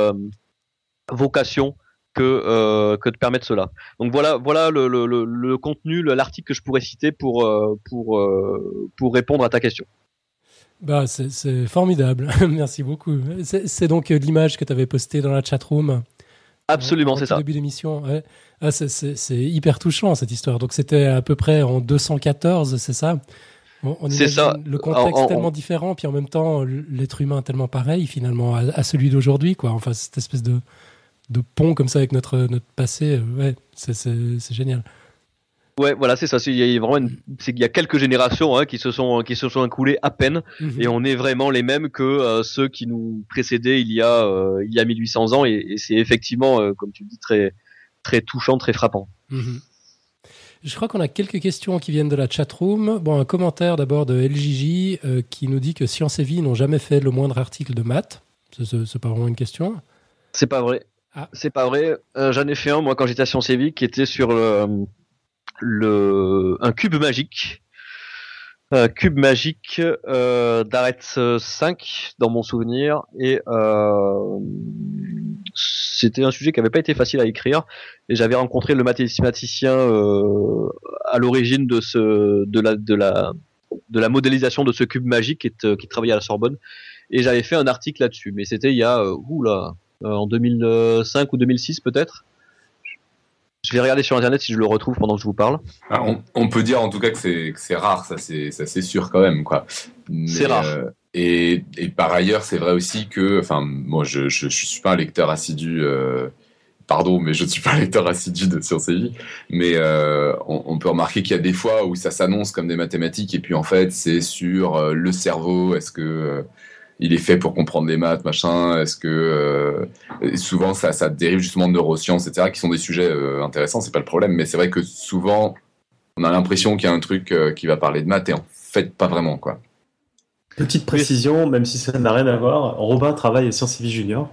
vocation que euh, que de permettre cela. Donc voilà voilà le, le, le, contenu, l'article que je pourrais citer pour euh, pour euh, pour répondre à ta question. Bah c'est formidable, [LAUGHS] merci beaucoup. C'est donc l'image que tu avais postée dans la chat room. Absolument, c'est ça. Au début d'émission, ouais. ah, c'est hyper touchant cette histoire. Donc c'était à peu près en 214, c'est ça? C'est ça. Le contexte tellement différent, puis en même temps l'être humain tellement pareil finalement à, à celui d'aujourd'hui, quoi. Enfin cette espèce de de pont comme ça avec notre, notre passé. Euh, ouais, c'est génial. Ouais, voilà, c'est ça. Il y a vraiment, c'est qu'il y a quelques générations hein, qui se sont qui se sont écoulées à peine, mhm. et on est vraiment les mêmes que euh, ceux qui nous précédaient il y a euh, il y a 1800 ans, et, c'est effectivement, comme tu dis, très très touchant, très frappant. Mhm. Je crois qu'on a quelques questions qui viennent de la chatroom. Bon, un commentaire d'abord de LJJ qui nous dit que Science et Vie n'ont jamais fait le moindre article de maths. C'est pas vraiment une question. C'est pas vrai. Ah. C'est pas vrai. Euh, j'en ai fait un moi quand j'étais à Sciences et qui était sur le, le un cube magique. Un cube magique euh, 5 dans mon souvenir et euh, c'était un sujet qui avait pas été facile à écrire et j'avais rencontré le mathématicien euh, à l'origine de ce de la de la de la modélisation de ce cube magique qui, qui travaillait à la Sorbonne et j'avais fait un article là-dessus mais c'était il y a oula euh, en 2005 ou 2006 peut-être. Je vais regarder sur internet si je le retrouve pendant que je vous parle. Ah, on, peut dire en tout cas que c'est rare, ça c'est sûr quand même quoi. C'est rare. Euh, et, et, par ailleurs, c'est vrai aussi que, enfin, moi je, je, je, suis pas un lecteur assidu. Euh, pardon, mais je ne suis pas un lecteur assidu de Sciences et Vie, mais euh, on, on, peut remarquer qu'il y a des fois où ça s'annonce comme des mathématiques et puis en fait c'est sur euh, le cerveau, est-ce que il est fait pour comprendre les maths, machin. Est-ce que euh, souvent ça, ça dérive justement de neurosciences, etc., qui sont des sujets euh, intéressants, c'est pas le problème. Mais c'est vrai que souvent on a l'impression qu'il y a un truc euh, qui va parler de maths et en fait pas vraiment quoi. Petite précision, même si ça n'a rien à voir, Robin travaille à Sciences Vie Junior.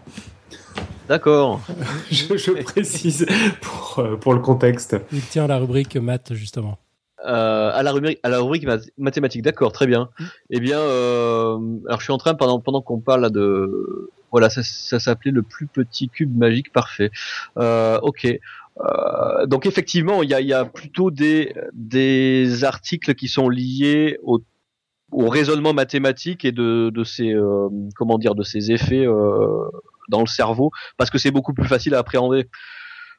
D'accord. [LAUGHS] je, je, précise pour, pour le contexte. Il tient la rubrique maths justement. Euh, à la rubrique, à la rubrique mathématique. D'accord, très bien. Mm. Eh bien, euh, alors je suis en train pendant pendant qu'on parle de voilà, ça, ça s'appelait le plus petit cube magique parfait. Euh, ok. Euh, donc effectivement, il y a, y a plutôt des des articles qui sont liés au au raisonnement mathématique et de, de ces euh, comment dire de ces effets euh, dans le cerveau parce que c'est beaucoup plus facile à appréhender.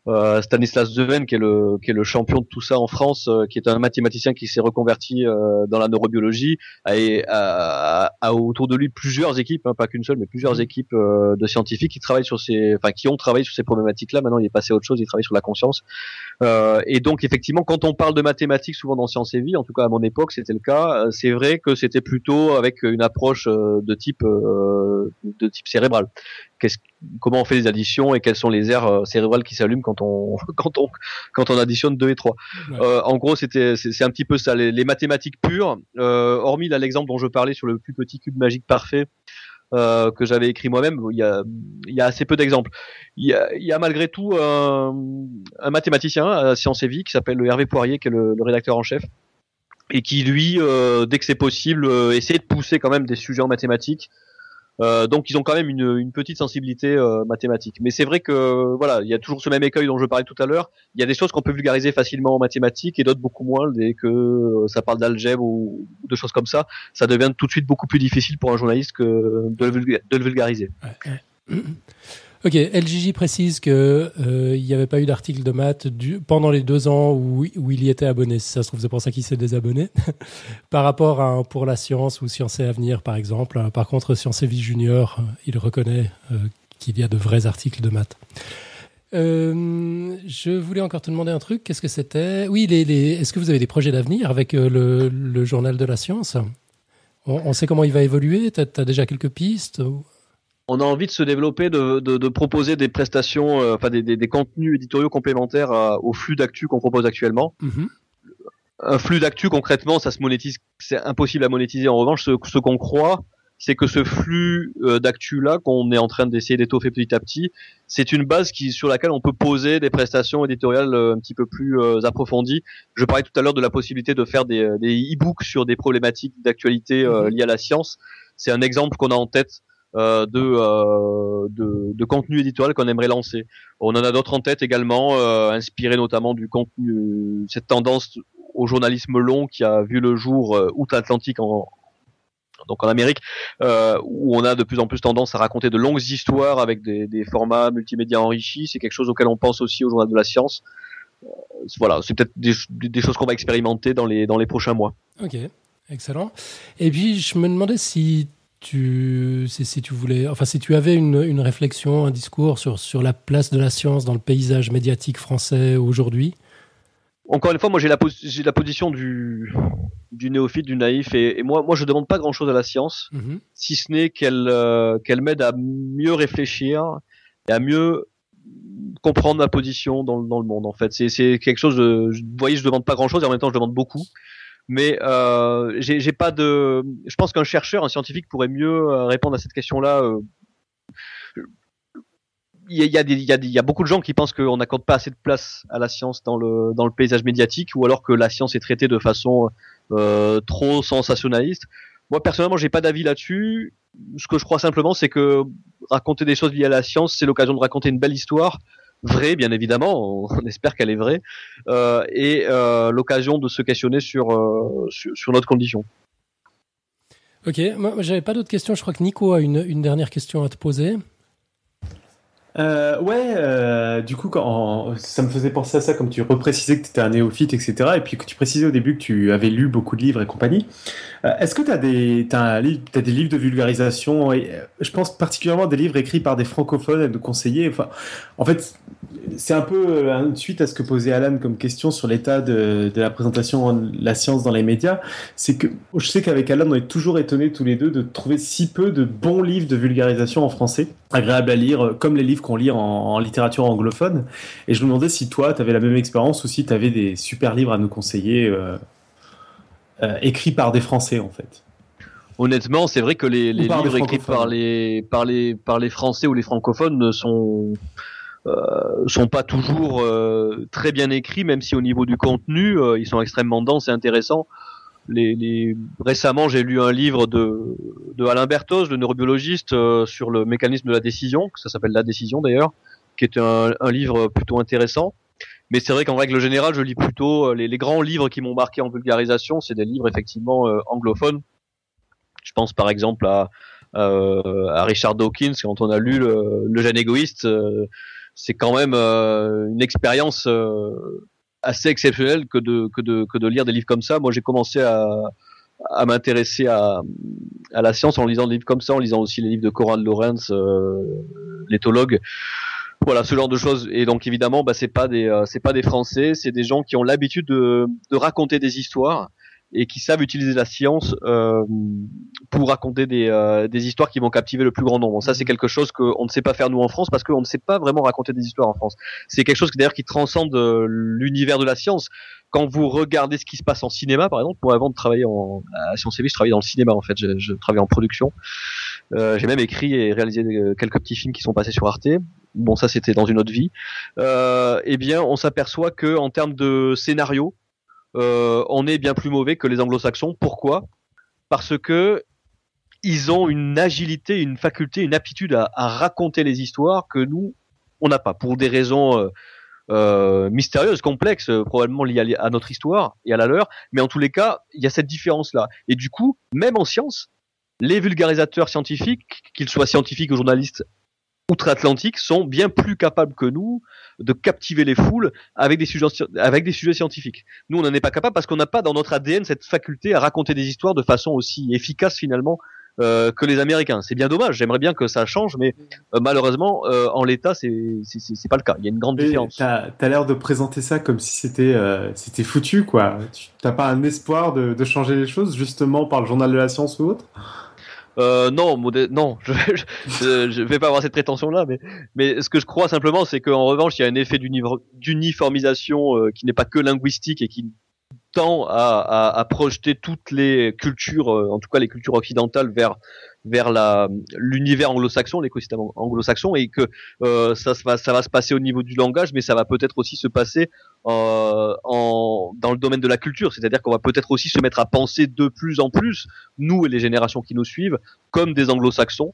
Euh, Stanislas Deven, qui est le qui est le champion de tout ça en France, euh, qui est un mathématicien qui s'est reconverti euh, dans la neurobiologie, et a, a, autour de lui plusieurs équipes, hein, pas qu'une seule, mais plusieurs équipes de scientifiques qui travaillent sur ces, enfin qui ont travaillé sur ces problématiques-là. Maintenant, il est passé à autre chose, il travaille sur la conscience. et donc, effectivement, quand on parle de mathématiques, souvent dans Sciences et Vie, en tout cas à mon époque, c'était le cas. C'est vrai que c'était plutôt avec une approche de type de type cérébral comment on fait les additions et quelles sont les aires euh, cérébrales qui s'allument quand on [LAUGHS] quand on quand on additionne 2 et 3. Euh, en gros, c'était c'est un petit peu ça les, mathématiques pures euh, hormis l'exemple dont je parlais sur le plus petit cube magique parfait euh, que j'avais écrit moi-même, il y a, il y a assez peu d'exemples. Il, il, y a malgré tout un, un mathématicien à Sciences et Vie qui s'appelle Hervé Poirier, qui est le, le, rédacteur en chef, et qui lui, euh, dès que c'est possible, essaie de pousser quand même des sujets en mathématiques Euh, donc ils ont quand même une, petite sensibilité euh, mathématique. Mais c'est vrai que voilà, il y a toujours ce même écueil dont je parlais tout à l'heure. Il y a des choses qu'on peut vulgariser facilement en mathématiques et d'autres beaucoup moins. Dès que euh, ça parle d'algèbre ou de choses comme ça, ça devient tout de suite beaucoup plus difficile pour un journaliste de le, vulgariser. Ouais, ouais. Ok, LGJ précise que euh, n'y avait pas eu d'article de maths pendant les deux ans où, il y était abonné. Si ça se trouve, c'est pour ça qu'il s'est désabonné. [LAUGHS] par rapport à pour la science ou Sciences et Avenir, par exemple. Par contre, Sciences et Vie Junior, il reconnaît euh, qu'il y a de vrais articles de maths. Euh, je voulais encore te demander un truc. Qu'est-ce que c'était? Oui, est-ce que vous avez des projets d'avenir avec euh, le, journal de la science? On, sait comment il va évoluer? Tu as, déjà quelques pistes on a envie de se développer, de, de, de proposer des prestations, euh, enfin des, des, des, contenus éditoriaux complémentaires au flux d'actu qu'on propose actuellement. -hmm. Un flux d'actu concrètement, ça se monétise, c'est impossible à monétiser. En revanche, ce, ce qu'on croit, c'est que ce flux euh, d'actu là qu'on est en train d'essayer d'étoffer petit à petit, c'est une base qui sur laquelle on peut poser des prestations éditoriales euh, un petit peu plus euh, approfondies. Je parlais tout à l'heure de la possibilité de faire des, des e-books sur des problématiques d'actualité euh, -hmm. liées à la science. C'est un exemple qu'on a en tête de, euh, de, de, contenu éditorial qu'on aimerait lancer. On en a d'autres en tête également, euh, inspirés notamment du contenu, cette tendance au journalisme long qui a vu le jour outre-Atlantique en, donc en Amérique, euh, où on a de plus en plus tendance à raconter de longues histoires avec des, formats multimédia enrichis. C'est quelque chose auquel on pense aussi au journal de la science. Euh, voilà, c'est peut-être des, des, choses qu'on va expérimenter dans les, dans les prochains mois. Ok, excellent. Et puis je me demandais si tu, si, tu voulais, enfin si tu avais une, une réflexion, un discours sur, sur la place de la science dans le paysage médiatique français aujourd'hui? Encore une fois, moi j'ai la, j'ai la position du, du néophyte, du naïf, et, et, moi, moi je demande pas grand chose à la science, mm -hmm. si ce n'est qu'elle euh, qu'elle m'aide à mieux réfléchir et à mieux comprendre ma position dans, dans le monde. En fait, c'est, quelque chose. De, vous voyez, je demande pas grand chose et en même temps je demande beaucoup. Mais euh, j'ai, pas de. Je pense qu'un chercheur, un scientifique pourrait mieux euh, répondre à cette question-là. Euh, il y a, il, y a il y a beaucoup de gens qui pensent qu'on n'accorde pas assez de place à la science dans le, dans le paysage médiatique ou alors que la science est traitée de façon euh, trop sensationnaliste. Moi personnellement, j'ai pas d'avis là-dessus. Ce que je crois simplement, c'est que raconter des choses liées à la science, c'est l'occasion de raconter une belle histoire, vraie bien évidemment, on, [LAUGHS] espère qu'elle est vraie, euh, et euh, l'occasion de se questionner sur, euh, notre condition. Ok, moi j'avais pas d'autres questions. Je crois que Nico a une dernière question à te poser. Euh, ouais, euh, du coup, ça me faisait penser à ça, comme tu reprécisais que tu étais un néophyte, etc., et puis que tu précisais au début que tu avais lu beaucoup de livres et compagnie. Euh, Est-ce que tu as, des, livres de vulgarisation Je pense particulièrement des livres écrits par des francophones et de conseillers. Enfin, en fait, c'est un peu une suite à ce que posait Alan comme question sur l'état de, de, la présentation de la science dans les médias. C'est que je sais qu'avec Alan, on est toujours étonnés tous les deux de trouver si peu de bons livres de vulgarisation en français, agréables à lire, comme les livres qu'on lit en, en, littérature anglophone. Et je me demandais si toi, tu avais la même expérience ou si tu avais des super livres à nous conseiller euh, euh, écrits par des Français, en fait. Honnêtement, c'est vrai que les, les livres écrits par les, par, les, par les Français ou les francophones sont, euh, sont pas toujours euh, très bien écrits, même si au niveau du contenu, euh, ils sont extrêmement denses et intéressants. Les, les... Récemment, j'ai lu un livre de, de Alain Bertos, le neurobiologiste, euh, sur le mécanisme de la décision, ça s'appelle La décision d'ailleurs, qui est un, un, livre plutôt intéressant. Mais c'est vrai qu'en règle générale, je lis plutôt les, les grands livres qui m'ont marqué en vulgarisation, c'est des livres effectivement euh, anglophones. Je pense par exemple à, euh, à Richard Dawkins, quand on a lu Le, le gène égoïste, c'est quand même une expérience assez exceptionnel que de, que de, que de lire des livres comme ça. Moi, j'ai commencé à, à m'intéresser à, à la science en lisant des livres comme ça, en lisant aussi les livres de Conrad Lorenz, euh, l'éthologue. Voilà, ce genre de choses. Et donc, évidemment, bah, c'est pas des, euh, c'est pas des Français, c'est des gens qui ont l'habitude de, de raconter des histoires et qui savent utiliser la science euh, pour raconter des, euh, des histoires qui vont captiver le plus grand nombre. Ça, c'est quelque chose qu'on ne sait pas faire nous en France parce qu'on ne sait pas vraiment raconter des histoires en France. C'est quelque chose d'ailleurs qui transcende l'univers de la science. Quand vous regardez ce qui se passe en cinéma, par exemple, moi avant de travailler en, à Sciences et Vie, je travaillais dans le cinéma en fait. Je, je travaillais en production. Euh, J'ai même écrit et réalisé quelques petits films qui sont passés sur Arte. Bon, ça c'était dans une autre vie. Euh, eh bien, on s'aperçoit que en termes de scénario, euh, on est bien plus mauvais que les anglo-saxons. Pourquoi? Parce que ils ont une agilité, une faculté, une aptitude à, raconter les histoires que nous, on n'a pas, pour des raisons euh, euh, mystérieuses, complexes, euh, probablement liées à, à, notre histoire et à la leur. Mais en tous les cas, il y a cette différence-là. Et du coup, même en science, les vulgarisateurs scientifiques, qu'ils soient scientifiques ou journalistes outre-Atlantique, sont bien plus capables que nous de captiver les foules avec des sujets, avec des sujets scientifiques. Nous, on n'en est pas capable parce qu'on n'a pas dans notre ADN cette faculté à raconter des histoires de façon aussi efficace finalement euh, que les Américains. C'est bien dommage. J'aimerais bien que ça change, mais euh, malheureusement, euh, en l'état, c'est c'est pas le cas. Il y a une grande différence. T'as as, l'air de présenter ça comme si c'était euh, c'était foutu, quoi. T'as pas un espoir de, de changer les choses justement par le journal de la science ou autre? Euh, non, non, [LAUGHS] je, je, vais pas avoir cette prétention-là, mais, mais ce que je crois simplement, c'est qu'en revanche, il y a un effet d'uniformisation euh, qui n'est pas que linguistique et qui à, projeter toutes les cultures, euh, en tout cas les cultures occidentales, vers l'univers anglo-saxon, l'écosystème anglo-saxon, et que euh, ça, va, se passer au niveau du langage, mais ça va peut-être aussi se passer euh, dans le domaine de la culture, c'est-à-dire qu'on va peut-être aussi se mettre à penser de plus en plus, nous et les générations qui nous suivent, comme des anglo-saxons,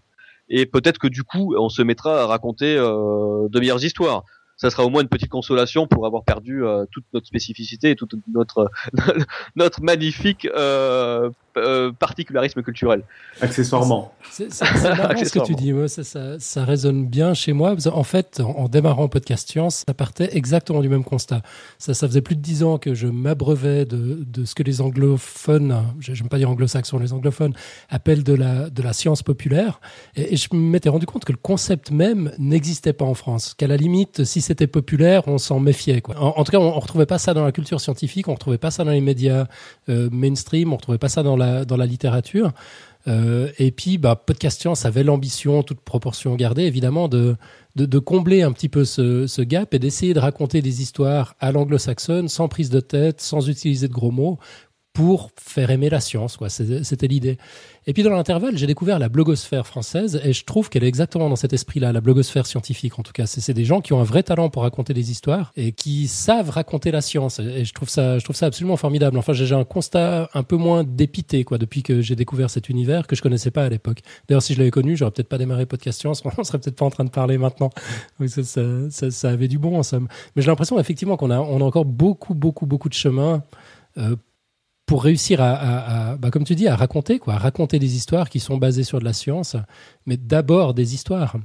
et peut-être que du coup, on se mettra à raconter de meilleures histoires ça sera au moins une petite consolation pour avoir perdu euh, toute notre spécificité et tout notre [LAUGHS] notre magnifique euh, particularisme culturel. Accessoirement. C'est ce que tu dis. Moi, ça, ça, ça, résonne bien chez moi. En fait, en, en démarrant podcast science, ça partait exactement du même constat. Ça, ça faisait plus de dix ans que je m'abreuvais de, de ce que les anglophones, j'aime pas dire anglo-saxons, les anglophones appellent de la de la science populaire. Et, et je m'étais rendu compte que le concept même n'existait pas en France. Qu'à la limite, si c'était populaire, on s'en méfiait. Quoi. En, en, tout cas, on, on retrouvait pas ça dans la culture scientifique, on retrouvait pas ça dans les médias euh, mainstream, on retrouvait pas ça dans la dans la littérature. Euh, et puis, bah, Podcast Science avait l'ambition, toute proportion gardée, évidemment, de, de, combler un petit peu ce gap et d'essayer de raconter des histoires à l'anglo-saxonne, sans prise de tête, sans utiliser de gros mots, pour faire aimer la science. quoi. C'était l'idée. Et puis dans l'intervalle, j'ai découvert la blogosphère française et je trouve qu'elle est exactement dans cet esprit-là, la blogosphère scientifique en tout cas. C'est des gens qui ont un vrai talent pour raconter des histoires et qui savent raconter la science. Et je trouve ça, je trouve ça absolument formidable. Enfin, j'ai un constat un peu moins dépité quoi depuis que j'ai découvert cet univers que je connaissais pas à l'époque. D'ailleurs, si je l'avais connu, j'aurais peut-être pas démarré podcast science. [LAUGHS] On serait peut-être pas en train de parler maintenant. ça, ça, ça, ça, avait du bon en somme. Mais j'ai l'impression effectivement qu'on a, on a encore beaucoup, beaucoup, beaucoup de chemin. Euh, pour réussir à, à, à bah comme tu dis, à raconter quoi, à raconter des histoires qui sont basées sur de la science, mais d'abord des histoires.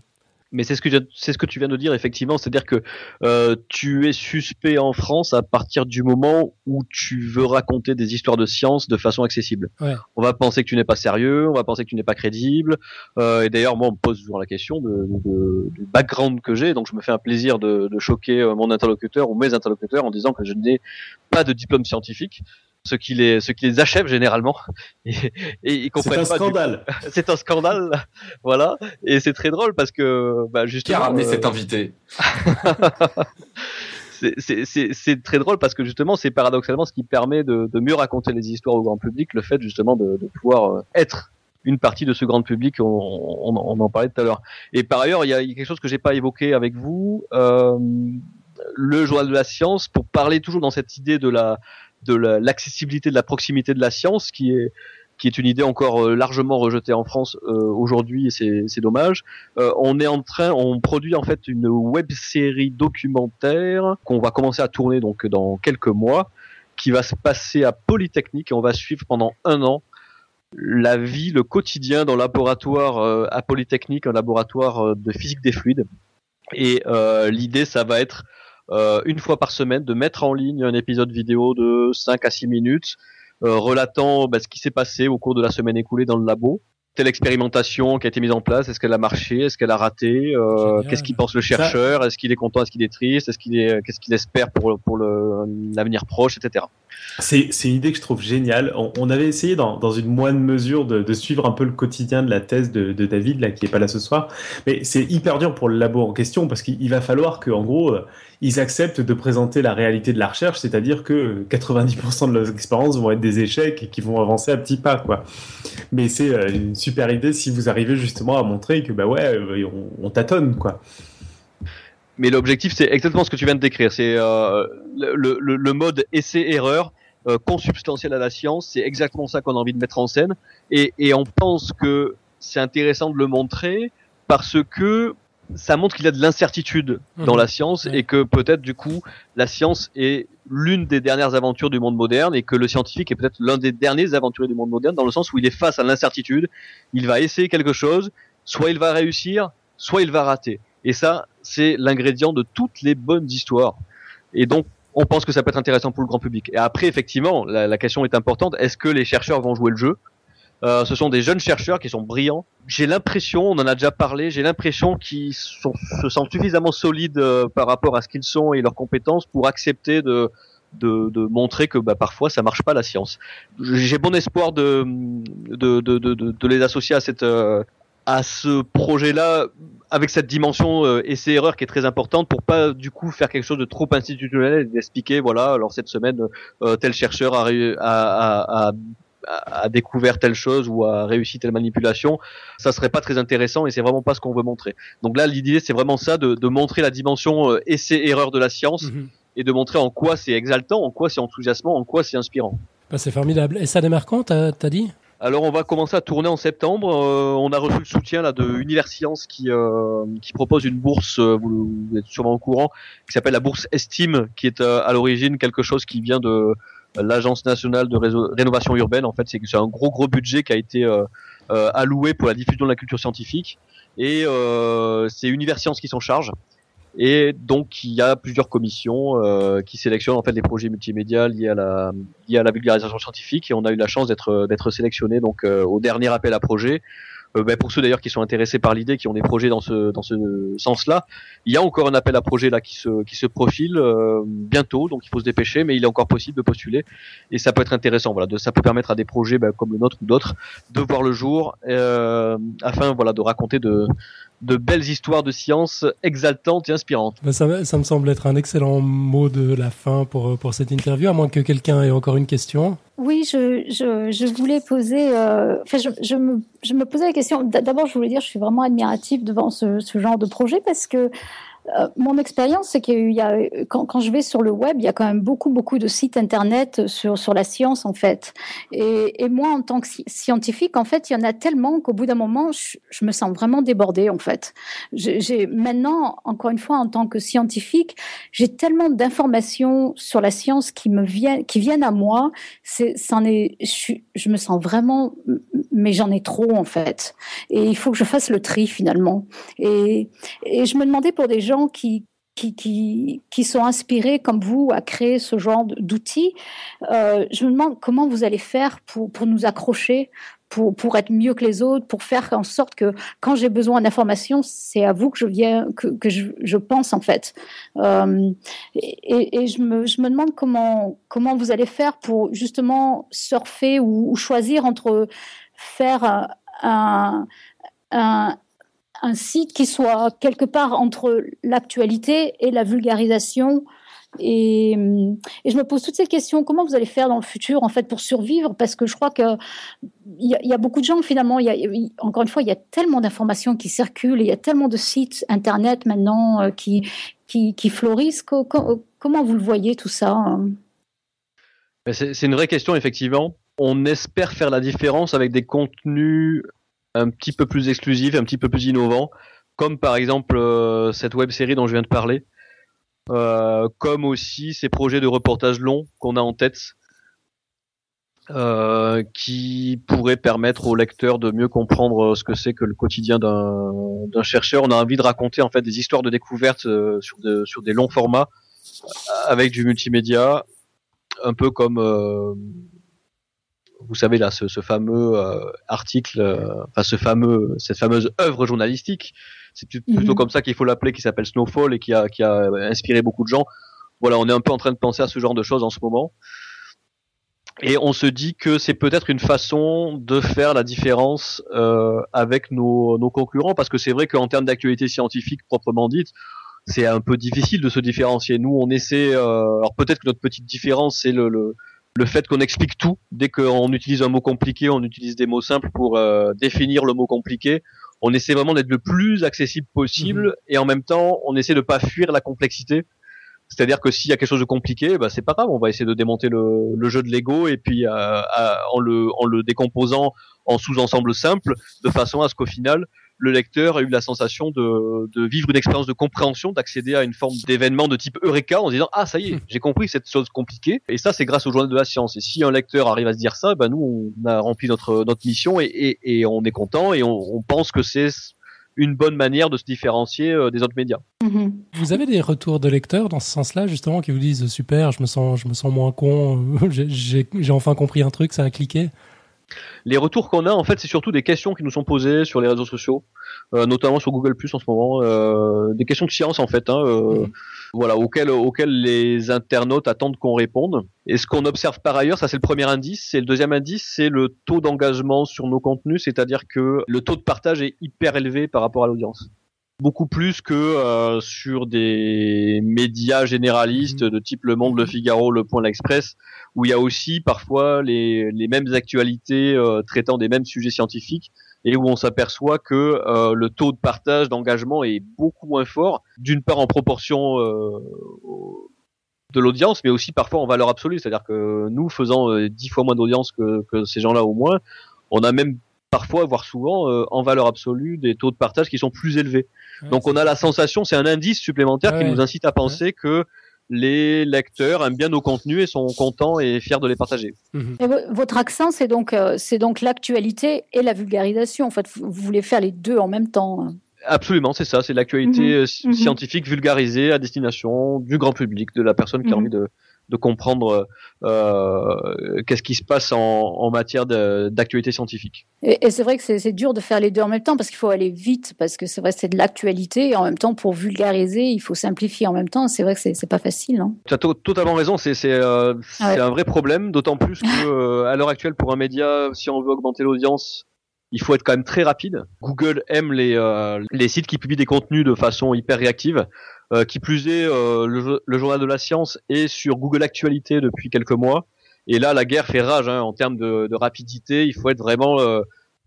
Mais c'est ce que c'est ce que tu viens de dire effectivement, c'est-à-dire que euh, tu es suspect en France à partir du moment où tu veux raconter des histoires de science de façon accessible. Ouais. On va penser que tu n'es pas sérieux, on va penser que tu n'es pas crédible. Euh, et d'ailleurs, moi, on me pose toujours la question de, de, du background que j'ai, donc je me fais un plaisir de, de choquer euh, mon interlocuteur ou mes interlocuteurs en disant que je n'ai pas de diplôme scientifique ce qui les ce qui les achève généralement. [LAUGHS] Et, et ils comprennent c'est un scandale. [LAUGHS] C'est un scandale. Voilà. Et c'est très drôle parce que bah justement qui a ramené euh... cet invité? [LAUGHS] C'est très drôle parce que justement c'est paradoxalement ce qui permet de, de, mieux raconter les histoires au grand public le fait justement de, de pouvoir euh, être une partie de ce grand public. On, on, on, en parlait tout à l'heure. Et par ailleurs il y a, il y a quelque chose que j'ai pas évoqué avec vous euh, le journal de la science pour parler toujours dans cette idée de la de l'accessibilité, de la proximité de la science, qui est qui est une idée encore euh, largement rejetée en France euh, aujourd'hui, et c'est dommage. Euh, on est en train, on produit en fait une web série documentaire qu'on va commencer à tourner donc dans quelques mois, qui va se passer à Polytechnique et on va suivre pendant un an la vie, le quotidien dans le laboratoire euh, à Polytechnique, un laboratoire de physique des fluides. Et l'idée, ça va être euh, une fois par semaine de mettre en ligne un épisode vidéo de 5 à 6 minutes euh, relatant bah, ce qui s'est passé au cours de la semaine écoulée dans le labo. Telle expérimentation qui a été mise en place. Est-ce qu'elle a marché? Est-ce qu'elle a raté? Euh, Qu'est-ce qu'il pense le chercheur? Est-ce qu'il est content? Est-ce qu'il est triste? Est-ce qu'il est qu'est-ce qu'il espère pour pour l'avenir proche, etc. C'est c'est une idée que je trouve géniale. On, on avait essayé dans, dans une moindre mesure de, de, suivre un peu le quotidien de la thèse de, de, David là qui est pas là ce soir, mais c'est hyper dur pour le labo en question parce qu'il va falloir que en gros ils acceptent de présenter la réalité de la recherche, c'est-à-dire que 90% de leurs expériences vont être des échecs et qui vont avancer à petits pas, quoi. Mais c'est une super idée si vous arrivez justement à montrer que, bah ouais, on, on tâtonne, quoi. Mais l'objectif, c'est exactement ce que tu viens de décrire. C'est euh, le, mode essai-erreur. euh, consubstantiel à la science. C'est exactement ça qu'on a envie de mettre en scène. Et on pense que c'est intéressant de le montrer parce que ça montre qu'il y a de l'incertitude dans Mhm. la science et que peut-être du coup la science est l'une des dernières aventures du monde moderne et que le scientifique est peut-être l'un des derniers aventuriers du monde moderne dans le sens où il est face à l'incertitude, il va essayer quelque chose, soit il va réussir, soit il va rater. Et ça, c'est l'ingrédient de toutes les bonnes histoires. Et donc, on pense que ça peut être intéressant pour le grand public. Et après, effectivement, la, la question est importante. Est-ce que les chercheurs vont jouer le jeu? Euh, Ce sont des jeunes chercheurs qui sont brillants. J'ai l'impression, on en a déjà parlé, j'ai l'impression qu'ils se sentent suffisamment solides euh, par rapport à ce qu'ils sont et leurs compétences pour accepter de, de, de montrer que bah, parfois ça marche pas la science. J'ai bon espoir de, de, de, de, les associer à cette euh, à ce projet-là avec cette dimension euh, essai-erreur qui est très importante pour pas du coup faire quelque chose de trop institutionnel et d'expliquer voilà alors cette semaine euh, tel chercheur a, réu- a, a, a, a découvert telle chose ou a réussi telle manipulation ça serait pas très intéressant et c'est vraiment pas ce qu'on veut montrer donc là l'idée c'est vraiment ça de, de montrer la dimension euh, essai-erreur de la science Mhm. et de montrer en quoi c'est exaltant en quoi c'est enthousiasmant en quoi c'est inspirant Bah, c'est formidable. Et ça démarre quand, t'as t'as dit? Alors on va commencer à tourner en septembre. Euh, on a reçu le soutien là de Univers Science qui euh, qui propose une bourse. euh, vous, vous êtes sûrement au courant, qui s'appelle la bourse Estime, qui est à l'origine quelque chose qui vient de l'agence nationale de rénovation urbaine. En fait, c'est un gros gros budget qui a été euh, euh, alloué pour la diffusion de la culture scientifique. Et euh, c'est Univers Science qui s'en charge. Et donc il y a plusieurs commissions euh, qui sélectionnent en fait les projets multimédia liés à la liés à la vulgarisation scientifique et on a eu la chance d'être d'être sélectionné donc euh, au dernier appel à projet. Euh, ben, pour ceux d'ailleurs qui sont intéressés par l'idée, qui ont des projets dans ce dans ce sens-là, il y a encore un appel à projet là qui se qui se profile euh, bientôt, donc il faut se dépêcher, mais il est encore possible de postuler et ça peut être intéressant. Voilà, de, ça peut permettre à des projets ben, comme le nôtre ou d'autres de voir le jour euh, afin voilà de raconter de de belles histoires de science exaltantes et inspirantes. Bah, ça, me- ça me semble être un excellent mot de la fin pour, euh, pour cette interview, à moins que quelqu'un ait encore une question. Oui, je, je, je voulais poser. euh, enfin, je, je, me, je me posais la question. D'abord, je voulais dire, je suis vraiment admirative devant ce, ce genre de projet parce que euh, mon expérience, c'est qu'il y a, quand, je vais sur le web, il y a quand même beaucoup, beaucoup de sites internet sur, sur la science, en fait. Et, moi, en tant que sci- scientifique, en fait, il y en a tellement qu'au bout d'un moment, je, me sens vraiment débordée, en fait. J'ai maintenant, encore une fois, en tant que scientifique, j'ai tellement d'informations sur la science qui me viennent, qui viennent à moi. C'en est, je, me sens vraiment, mais j'en ai trop, en fait. Et il faut que je fasse le tri, finalement. Et je me demandais pour des gens qui, qui, qui, sont inspirés comme vous à créer ce genre d'outils, euh, je me demande comment vous allez faire pour, pour nous accrocher, pour, pour être mieux que les autres, pour faire en sorte que quand j'ai besoin d'informations, c'est à vous que je viens, que, que je, je pense en fait. Euh, et et- je, me, je me demande comment, comment vous allez faire pour justement surfer ou, choisir entre faire un, un, un site qui soit quelque part entre l'actualité et la vulgarisation. Et, et je me pose toutes ces questions. Comment vous allez faire dans le futur, en fait, pour survivre? Parce que je crois que il y, a- beaucoup de gens, finalement. Y a, encore une fois, il y a tellement d'informations qui circulent. Il y a tellement de sites internet maintenant euh, qui, qui, comment vous le voyez tout ça hein? C'est c'est une vraie question, effectivement. On espère faire la différence avec des contenus un petit peu plus exclusifs, un petit peu plus innovants, comme par exemple euh, cette web série dont je viens de parler, euh, comme aussi ces projets de reportage longs qu'on a en tête, euh, qui pourraient permettre aux lecteurs de mieux comprendre ce que c'est que le quotidien d'un chercheur. On a envie de raconter en fait des histoires de découverte sur, de- sur des longs formats avec du multimédia, un peu comme vous savez là ce, ce fameux euh, article, euh, enfin ce fameux cette fameuse œuvre journalistique. C'est plutôt Mhm. comme ça qu'il faut l'appeler, qui s'appelle Snowfall et qui a qui a inspiré beaucoup de gens. Voilà, on est un peu en train de penser à ce genre de choses en ce moment. Et on se dit que c'est peut-être une façon de faire la différence euh, avec nos, nos concurrents, parce que c'est vrai qu'en termes d'actualité scientifique proprement dite, c'est un peu difficile de se différencier. Nous, on essaie. euh, alors peut-être que notre petite différence, c'est le, le, le fait qu'on explique tout. Dès qu'on utilise un mot compliqué, on utilise des mots simples pour euh, définir le mot compliqué. On essaie vraiment d'être le plus accessible possible, et en même temps, on essaie de pas fuir la complexité. C'est-à-dire que s'il y a quelque chose de compliqué, bah c'est pas grave, on va essayer de démonter le, le jeu de Lego et puis euh, en, le, en le décomposant en sous-ensembles simples, de façon à ce qu'au final, le lecteur a eu la sensation de, de vivre une expérience de compréhension, d'accéder à une forme d'événement de type Eureka en disant ah ça y est, j'ai compris cette chose compliquée. Et ça c'est grâce au journal de la science. Et si un lecteur arrive à se dire ça, bah nous on a rempli notre notre mission et, et, et on est content et on, on pense que c'est une bonne manière de se différencier euh, des autres médias. Mhm. Vous avez des retours de lecteurs dans ce sens-là, justement, qui vous disent super, je me sens, je me sens moins con, [LAUGHS] j'ai enfin compris un truc, ça a cliqué? Les retours qu'on a, en fait, c'est surtout des questions qui nous sont posées sur les réseaux sociaux, euh, notamment sur Google Plus en ce moment, euh, des questions de science en fait, hein, euh, mhm. voilà, auxquelles, auxquelles les internautes attendent qu'on réponde. Et ce qu'on observe par ailleurs, ça c'est le premier indice, et le deuxième indice, c'est le taux d'engagement sur nos contenus, c'est-à-dire que le taux de partage est hyper élevé par rapport à l'audience beaucoup plus que euh, sur des médias généralistes mhm. de type Le Monde, Le Figaro, Le Point, L'Express, où il y a aussi parfois les, les mêmes actualités euh, traitant des mêmes sujets scientifiques et où on s'aperçoit que euh, le taux de partage d'engagement est beaucoup moins fort, d'une part en proportion de l'audience, mais aussi parfois en valeur absolue, c'est-à-dire que nous faisant dix fois moins d'audience que, que ces gens-là au moins, on a même parfois, voire souvent, euh, en valeur absolue, des taux de partage qui sont plus élevés. Donc on a la sensation, c'est un indice supplémentaire qui nous incite à penser que les lecteurs aiment bien nos contenus et sont contents et fiers de les partager. Mhm. votre accent, c'est donc, euh, c'est donc l'actualité et la vulgarisation. En fait, vous voulez faire les deux en même temps. Hein. Absolument, c'est ça. C'est l'actualité mhm. Euh, mhm. scientifique vulgarisée à destination du grand public, de la personne qui a envie de, de comprendre euh, qu'est-ce qui se passe en, en matière d'actualité scientifique. Et, et c'est vrai que c'est dur de faire les deux en même temps parce qu'il faut aller vite, parce que c'est vrai c'est de l'actualité et en même temps pour vulgariser, il faut simplifier en même temps. C'est vrai que c'est pas facile. Hein. Tu as totalement raison, c'est euh, un vrai problème, d'autant plus que euh, à l'heure actuelle pour un média, si on veut augmenter l'audience, il faut être quand même très rapide. Google aime les, euh, les sites qui publient des contenus de façon hyper réactive. Euh, qui plus est, euh, le, journal de la science est sur Google Actualité depuis quelques mois. Et là, la guerre fait rage hein, en termes de, de, rapidité. Il faut être vraiment, euh,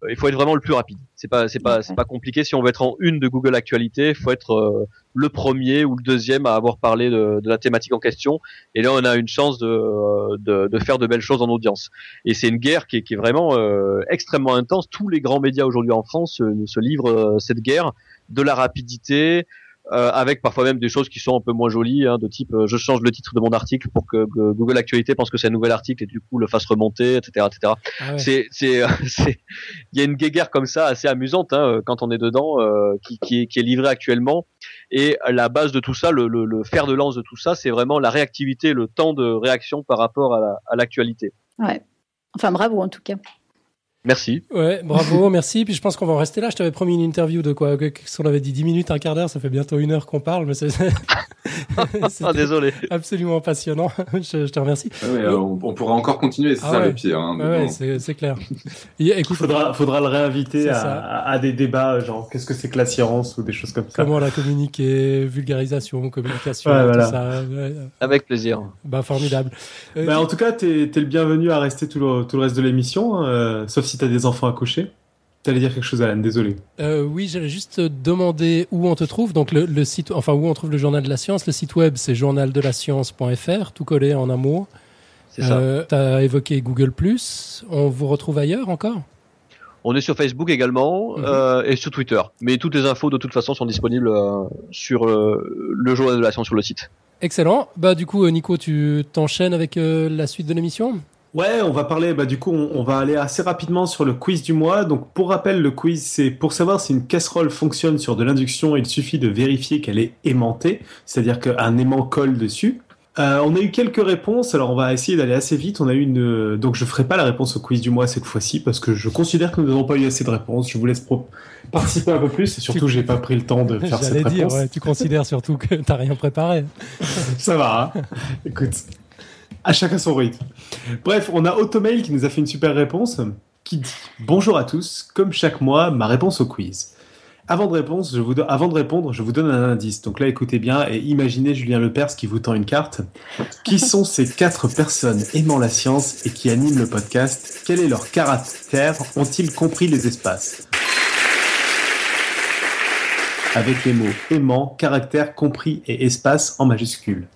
il faut être vraiment le plus rapide. C'est pas, c'est pas, c'est pas compliqué. Si on veut être en une de Google Actualité, il faut être le premier ou le deuxième à avoir parlé de, de, la thématique en question. Et là, on a une chance de, de, de faire de belles choses en audience. Et c'est une guerre qui est, qui est vraiment extrêmement intense. Tous les grands médias aujourd'hui en France se livrent cette guerre de la rapidité, euh, avec parfois même des choses qui sont un peu moins jolies, hein, de type euh, je change le titre de mon article pour que, Google Actualité pense que c'est un nouvel article et du coup le fasse remonter, etc., etc. Ah c'est, c'est, [LAUGHS] c'est, il y a une guéguerre comme ça assez amusante hein, quand on est dedans, euh, qui, qui, est, qui est livrée actuellement. Et la base de tout ça, le, le, le fer de lance de tout ça, c'est vraiment la réactivité, le temps de réaction par rapport à l'actualité. ouais. Enfin bravo en tout cas. Merci. Ouais, bravo, [LAUGHS] merci. Puis je pense qu'on va en rester là. Je t'avais promis une interview de quoi Qu'est-ce qu'on avait dit 10 minutes, un quart d'heure Ça fait bientôt une heure qu'on parle, mais c'est. [LAUGHS] [LAUGHS] ah, désolé. Absolument passionnant. je, je, te remercie. Ah ouais, on, on, pourra encore continuer, c'est ah ça ouais. le pire. Hein, ouais, bon. c'est clair. Écoute, faudra, faudra le réinviter à, à, des débats, genre qu'est-ce que c'est que la science ou des choses comme ça. Comment la communiquer, vulgarisation, communication, tout voilà. ça. Avec plaisir. Bah, formidable. Euh, bah, en tout cas, t'es es le bienvenu à rester tout le, tout le reste de l'émission, hein, euh, sauf si tu as des enfants à coucher. Tu allais dire quelque chose, Alan, désolé. Euh, oui, j'allais juste demander où on te trouve. Donc, le, le, site, enfin, où on trouve le journal de la science. Le site web, c'est journaldelascience.fr, tout collé en un mot. C'est ça. Euh, tu as évoqué Google. On vous retrouve ailleurs encore? On est sur Facebook également -hmm. euh, et sur Twitter. Mais toutes les infos, de toute façon, sont disponibles euh, sur euh, le journal de la science sur le site. Excellent. Bah, du coup, Nico, tu t'enchaînes avec la suite de l'émission? Ouais, on va parler, bah, du coup, on, on, va aller assez rapidement sur le quiz du mois. Donc, pour rappel, le quiz, c'est pour savoir si une casserole fonctionne sur de l'induction, il suffit de vérifier qu'elle est aimantée, c'est-à-dire qu'un aimant colle dessus. Euh, on a eu quelques réponses, alors on va essayer d'aller assez vite. On a eu une, donc je ferai pas la réponse au quiz du mois cette fois-ci parce que je considère que nous n'avons pas eu assez de réponses. Je vous laisse participer un peu plus et surtout j'ai pas pris le temps de faire [LAUGHS] cette dire, réponse. Ouais, tu considères surtout que t'as rien préparé. [LAUGHS] Ça va. Hein Écoute. À chacun son rythme. Bref, on a Automail qui nous a fait une super réponse qui dit Bonjour à tous, comme chaque mois, ma réponse au quiz. Avant de, je vous. Avant de répondre, je vous donne un indice. Donc là, écoutez bien et imaginez Julien Lepers qui vous tend une carte. Qui sont ces quatre personnes aimant la science et qui animent le podcast? Quel est leur caractère? Ont-ils compris les espaces? Avec les mots aimant, caractère, compris et espace en majuscule.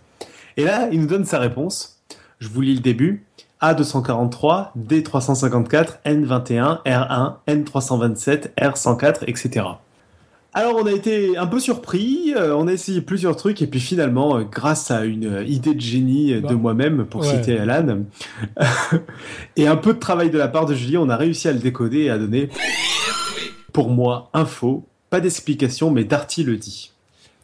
Et là, il nous donne sa réponse. Je vous lis le début. A243, D354, N21, R1, N327, R104, etc. Alors on a été un peu surpris, euh, on a essayé plusieurs trucs et puis finalement, euh, grâce à une euh, idée de génie de Bah, moi-même, pour ouais. citer Alan, [LAUGHS] et un peu de travail de la part de Julie, on a réussi à le décoder et à donner, pour moi, info, pas d'explication, mais Darty le dit.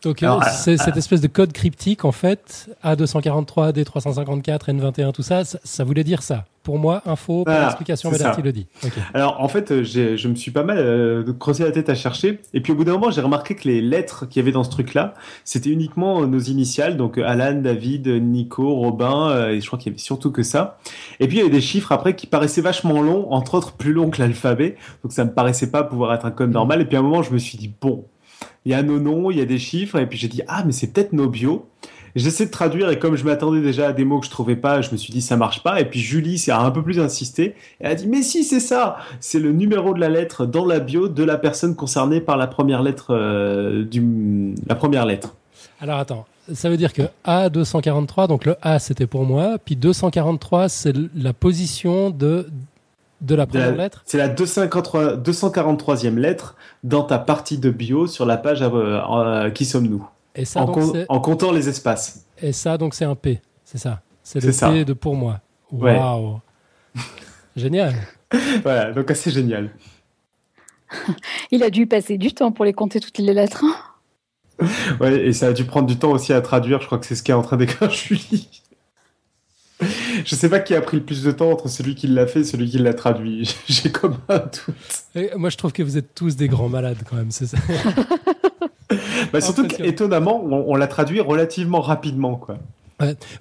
Donc, Alors, euh, ah, c'est ah. cette espèce de code cryptique, en fait, A243, D354, N21, tout ça, ça, ça voulait dire ça. Pour moi, info, pas Voilà, d'explication, mais ça. le dit. Alors en fait, euh, j'ai- je me suis pas mal euh, creusé la tête à chercher, et puis au bout d'un moment, j'ai remarqué que les lettres qu'il y avait dans ce truc-là, c'était uniquement euh, nos initiales, donc Alan, David, Nico, Robin, euh, et je crois qu'il y avait surtout que ça. Et puis il y avait des chiffres après qui paraissaient vachement longs, entre autres plus longs que l'alphabet, donc ça me paraissait pas pouvoir être un code normal. Et puis à un moment, je me suis dit bon, il y a nos noms, il y a des chiffres, et puis j'ai dit ah mais c'est peut-être nos bios. J'essaie de traduire et comme je m'attendais déjà à des mots que je trouvais pas, je me suis dit ça marche pas. Et puis Julie s'est un peu plus insisté. Elle a dit mais si c'est ça, c'est le numéro de la lettre dans la bio de la personne concernée par la première lettre euh, du la première lettre. Alors attends, ça veut dire que A243, donc le A c'était pour moi, puis 243 c'est la position de, de la De première la- lettre. C'est la 253, 243e lettre dans ta partie de bio sur la page euh, euh, qui sommes-nous? Et ça, en, donc, com- c'est- en comptant les espaces. et ça, donc c'est un P, c'est ça. C'est le ça. P de pour moi. Ouais. Waouh. Génial. [LAUGHS] Voilà, donc assez génial. [LAUGHS] Il a dû passer du temps pour les compter toutes les lettres. Ouais, et ça a dû prendre du temps aussi à traduire. Je crois que c'est ce qu'est en train d'écrire [LAUGHS] Julie. Je sais pas qui a pris le plus de temps entre celui qui l'a fait et celui qui l'a traduit. [LAUGHS] J'ai comme un doute. Et moi, je trouve que vous êtes tous des grands malades quand même. C'est ça. [LAUGHS] Bah, surtout qu'étonnamment, on, on l'a traduit relativement rapidement, quoi.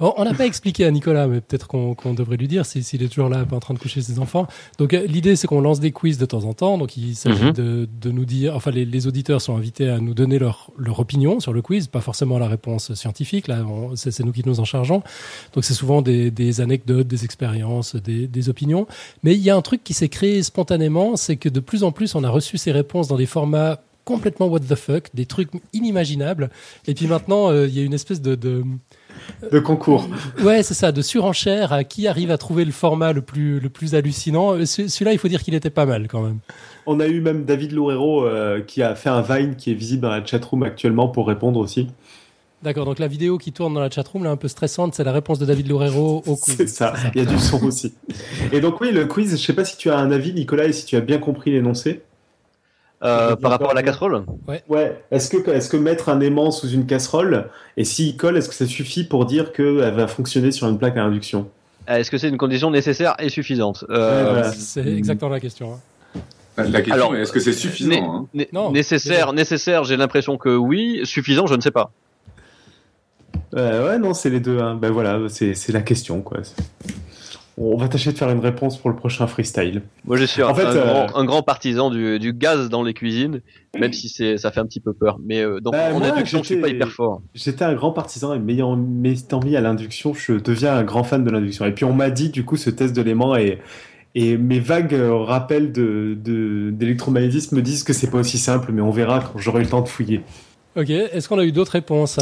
On on n'a pas expliqué à Nicolas, mais peut-être qu'on devrait lui dire si- s'il est toujours là, pas en train de coucher ses enfants. Donc euh, l'idée, c'est qu'on lance des quiz de temps en temps. Donc il s'agit Mhm. de, de nous dire, enfin les, les auditeurs sont invités à nous donner leur, leur opinion sur le quiz, pas forcément la réponse scientifique. Là, c'est nous qui nous en chargeons. Donc c'est souvent des, des anecdotes, des expériences, des, des opinions. Mais il y a un truc qui s'est créé spontanément, c'est que de plus en plus, on a reçu ces réponses dans des formats complètement what the fuck, des trucs inimaginables. Et puis maintenant, euh, il y a une espèce de, de De concours. Ouais, c'est ça, de surenchère à qui arrive à trouver le format le plus, le plus hallucinant. Euh, ce- Celui-là, il faut dire qu'il était pas mal quand même. On a eu même David Loureiro euh, qui a fait un Vine qui est visible dans la chatroom actuellement pour répondre aussi. D'accord, donc la vidéo qui tourne dans la chatroom, là, un peu stressante, c'est la réponse de David Loureiro au quiz. C'est ça, il y a du son aussi. Et donc oui, le quiz, je sais pas si tu as un avis, Nicolas, et si tu as bien compris l'énoncé. Euh, par rapport à la casserole Ouais, est-ce que, est que mettre un aimant sous une casserole, et s'il colle, est-ce que ça suffit pour dire qu'elle va fonctionner sur une plaque à induction? Euh, Est-ce que c'est une condition nécessaire et suffisante? Euh, Ouais, voilà. C'est exactement la question. hein. La question Alors, est est-ce que c'est suffisant né- hein? né- Non, Nécessaire, nécessaire, j'ai l'impression que oui. Suffisant, je ne sais pas. Euh, Ouais, non, c'est les deux. hein. Ben voilà, c'est c'est la question, quoi. On va tâcher de faire une réponse pour le prochain freestyle. Moi, je suis En un, fait, un euh, grand, un grand partisan du, du gaz dans les cuisines, même si ça fait un petit peu peur. Mais euh, donc, Bah, en moi, induction, je suis pas hyper fort. J'étais un grand partisan et m'ayant m'étant mis à l'induction, je deviens un grand fan de l'induction. Et puis on m'a dit, du coup, ce test de l'aimant et, et mes vagues euh, rappels de, de- d'électromagnétisme me disent que c'est pas aussi simple, mais on verra quand j'aurai eu le temps de fouiller. Ok, est-ce qu'on a eu d'autres réponses?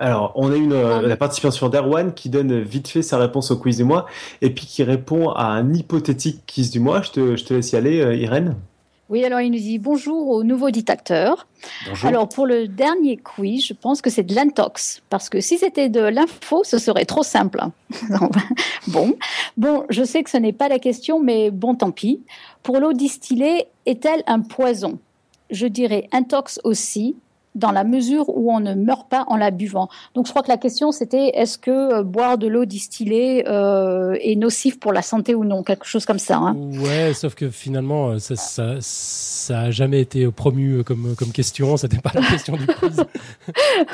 Alors, on a une, euh, la participation d'Erwan qui donne vite fait sa réponse au quiz du mois et puis qui répond à un hypothétique quiz du mois. Je te, je te laisse y aller, euh, Irène. Oui, alors il nous dit bonjour au nouveau dictateur. Bonjour. Alors pour le dernier quiz, je pense que c'est de l'intox. Parce que si c'était de l'info, ce serait trop simple. [LAUGHS] bon. bon, je sais que ce n'est pas la question, mais bon, tant pis. Pour l'eau distillée, est-elle un poison? Je dirais intox aussi, dans la mesure où on ne meurt pas en la buvant. Donc je crois que la question c'était est-ce que euh, boire de l'eau distillée euh, est nocif pour la santé ou non? Quelque chose comme ça. hein. Ouais, sauf que finalement, euh, ça, ça, ça a jamais été promu comme, comme question. [LAUGHS] C'était pas la question du quiz.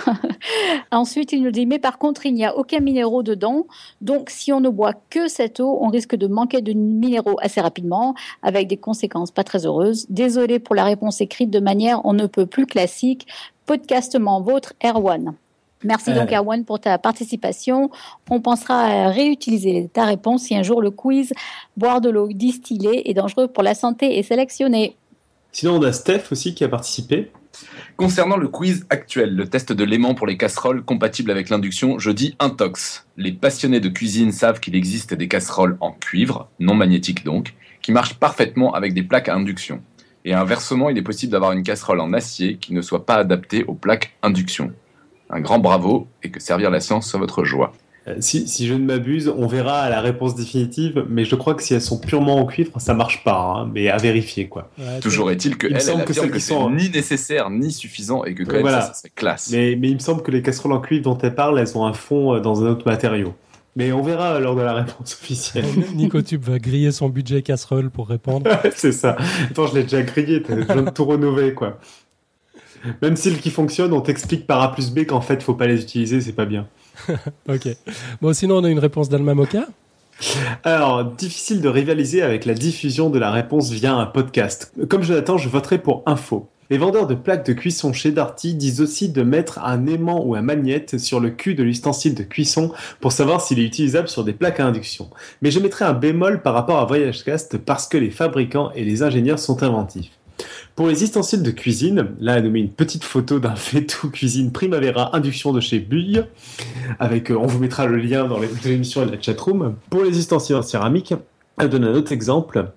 [LAUGHS] Ensuite, il nous dit, mais par contre, il n'y a aucun minéraux dedans. Donc, si on ne boit que cette eau, on risque de manquer de minéraux assez rapidement, avec des conséquences pas très heureuses. Désolé pour la réponse écrite de manière on ne peut plus classique. Podcastement vôtre, Erwan. Merci donc, Euh. Erwan, pour ta participation. On pensera à réutiliser ta réponse si un jour le quiz boire de l'eau distillée est dangereux pour la santé est sélectionné. Sinon, on a Steph aussi qui a participé. Concernant le quiz actuel, le test de l'aimant pour les casseroles compatible avec l'induction, je dis intox. Les passionnés de cuisine savent qu'il existe des casseroles en cuivre, non magnétiques donc, qui marchent parfaitement avec des plaques à induction. Et inversement, il est possible d'avoir une casserole en acier qui ne soit pas adaptée aux plaques induction. Un grand bravo et que servir la science soit votre joie. Euh, Si, si je ne m'abuse, on verra la réponse définitive, mais je crois que si elles sont purement en cuivre, ça marche pas, hein, mais à vérifier quoi. Ouais, Toujours est-il que Il elle, que c'est sont- ni nécessaire ni suffisant et que quand même Voilà. ça, classe. Mais, mais il me semble que les casseroles en cuivre dont elle parle, elles ont un fond euh, dans un autre matériau. Mais on verra lors de la réponse officielle. Nicotube va griller son budget casserole pour répondre. [LAUGHS] c'est ça. Attends, je l'ai déjà grillé, t'as besoin de tout rénover, quoi. Même si le qui fonctionne, on t'explique par A plus B qu'en fait, faut pas les utiliser, c'est pas bien. [LAUGHS] Ok. Bon, sinon, on a une réponse d'Alma Moka. Alors, difficile de rivaliser avec la diffusion de la réponse via un podcast. Comme Jonathan, je voterai pour info. Les vendeurs de plaques de cuisson chez Darty disent aussi de mettre un aimant ou un magnète sur le cul de l'ustensile de cuisson pour savoir s'il est utilisable sur des plaques à induction. Mais je mettrai un bémol par rapport à VoyageCast parce que les fabricants et les ingénieurs sont inventifs. Pour les ustensiles de cuisine, là elle nous met une petite photo d'un [LAUGHS] Fetou cuisine Primavera induction de chez Bulle, avec, euh, on vous mettra le lien dans les- l'émission et la chatroom. Pour les ustensiles en céramique, elle donne un autre exemple.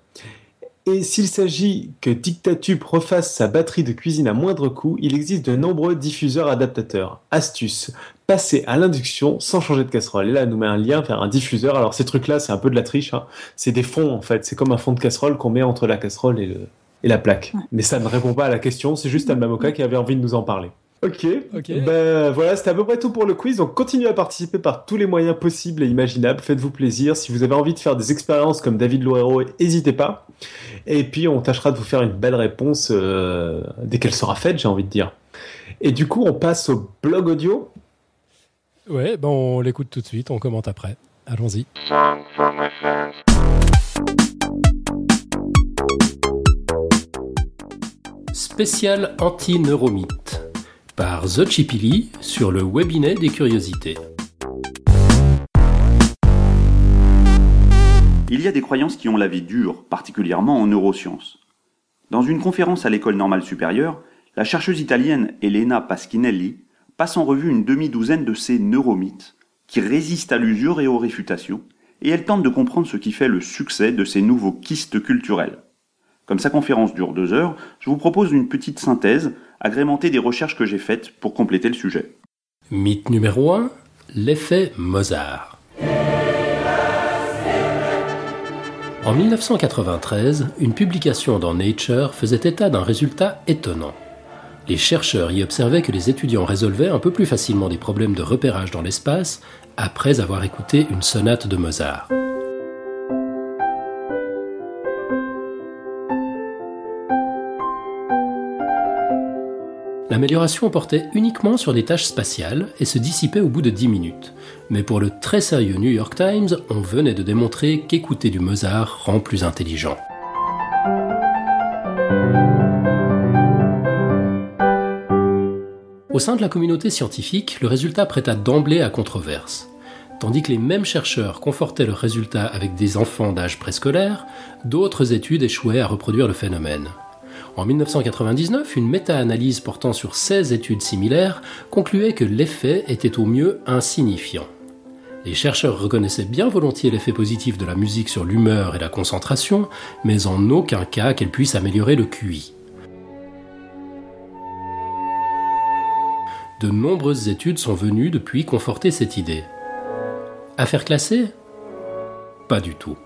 Et s'il s'agit que Dictatube refasse sa batterie de cuisine à moindre coût, il existe de nombreux diffuseurs adaptateurs. Astuce, passer à l'induction sans changer de casserole. Et là, elle nous met un lien vers un diffuseur. Alors ces trucs-là, c'est un peu de la triche. hein. C'est des fonds en fait. C'est comme un fond de casserole qu'on met entre la casserole et, le... et la plaque. Ouais. Mais ça ne répond pas à la question. C'est juste Alma Moka qui avait envie de nous en parler. Ok. Ok. Ben voilà, c'était à peu près tout pour le quiz. Donc continuez à participer par tous les moyens possibles et imaginables. Faites-vous plaisir. Si vous avez envie de faire des expériences comme David Loureiro, n'hésitez pas. Et puis on tâchera de vous faire une belle réponse euh, dès qu'elle sera faite, j'ai envie de dire. Et du coup, on passe au blog audio. Ouais, ben on l'écoute tout de suite, on commente après. Allons-y. Spécial anti-neuromythe par The sur le webinet des curiosités. Il y a des croyances qui ont la vie dure, particulièrement en neurosciences. Dans une conférence à l'école normale supérieure, la chercheuse italienne Elena Paschinelli passe en revue une demi-douzaine de ces neuromythes qui résistent à l'usure et aux réfutations, et elle tente de comprendre ce qui fait le succès de ces nouveaux kystes culturels. Comme sa conférence dure deux heures, je vous propose une petite synthèse agrémentée des recherches que j'ai faites pour compléter le sujet. Mythe numéro 1, l'effet Mozart. En 1993, une publication dans Nature faisait état d'un résultat étonnant. Les chercheurs y observaient que les étudiants résolvaient un peu plus facilement des problèmes de repérage dans l'espace après avoir écouté une sonate de Mozart. L'amélioration portait uniquement sur des tâches spatiales et se dissipait au bout de 10 minutes. Mais pour le très sérieux New York Times, on venait de démontrer qu'écouter du Mozart rend plus intelligent. Au sein de la communauté scientifique, le résultat prêta d'emblée à controverse. Tandis que les mêmes chercheurs confortaient leurs résultats avec des enfants d'âge préscolaire, d'autres études échouaient à reproduire le phénomène. En 1999, une méta-analyse portant sur 16 études similaires concluait que l'effet était au mieux insignifiant. Les chercheurs reconnaissaient bien volontiers l'effet positif de la musique sur l'humeur et la concentration, mais en aucun cas qu'elle puisse améliorer le QI. De nombreuses études sont venues depuis conforter cette idée. Affaire classée? Pas du tout.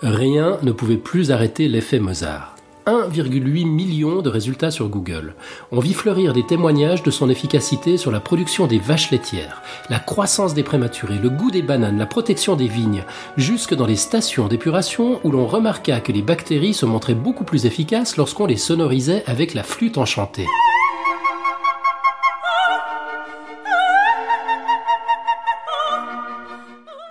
Rien ne pouvait plus arrêter l'effet Mozart. 1,8 million de résultats sur Google. On vit fleurir des témoignages de son efficacité sur la production des vaches laitières, la croissance des prématurés, le goût des bananes, la protection des vignes, jusque dans les stations d'épuration où l'on remarqua que les bactéries se montraient beaucoup plus efficaces lorsqu'on les sonorisait avec la flûte enchantée.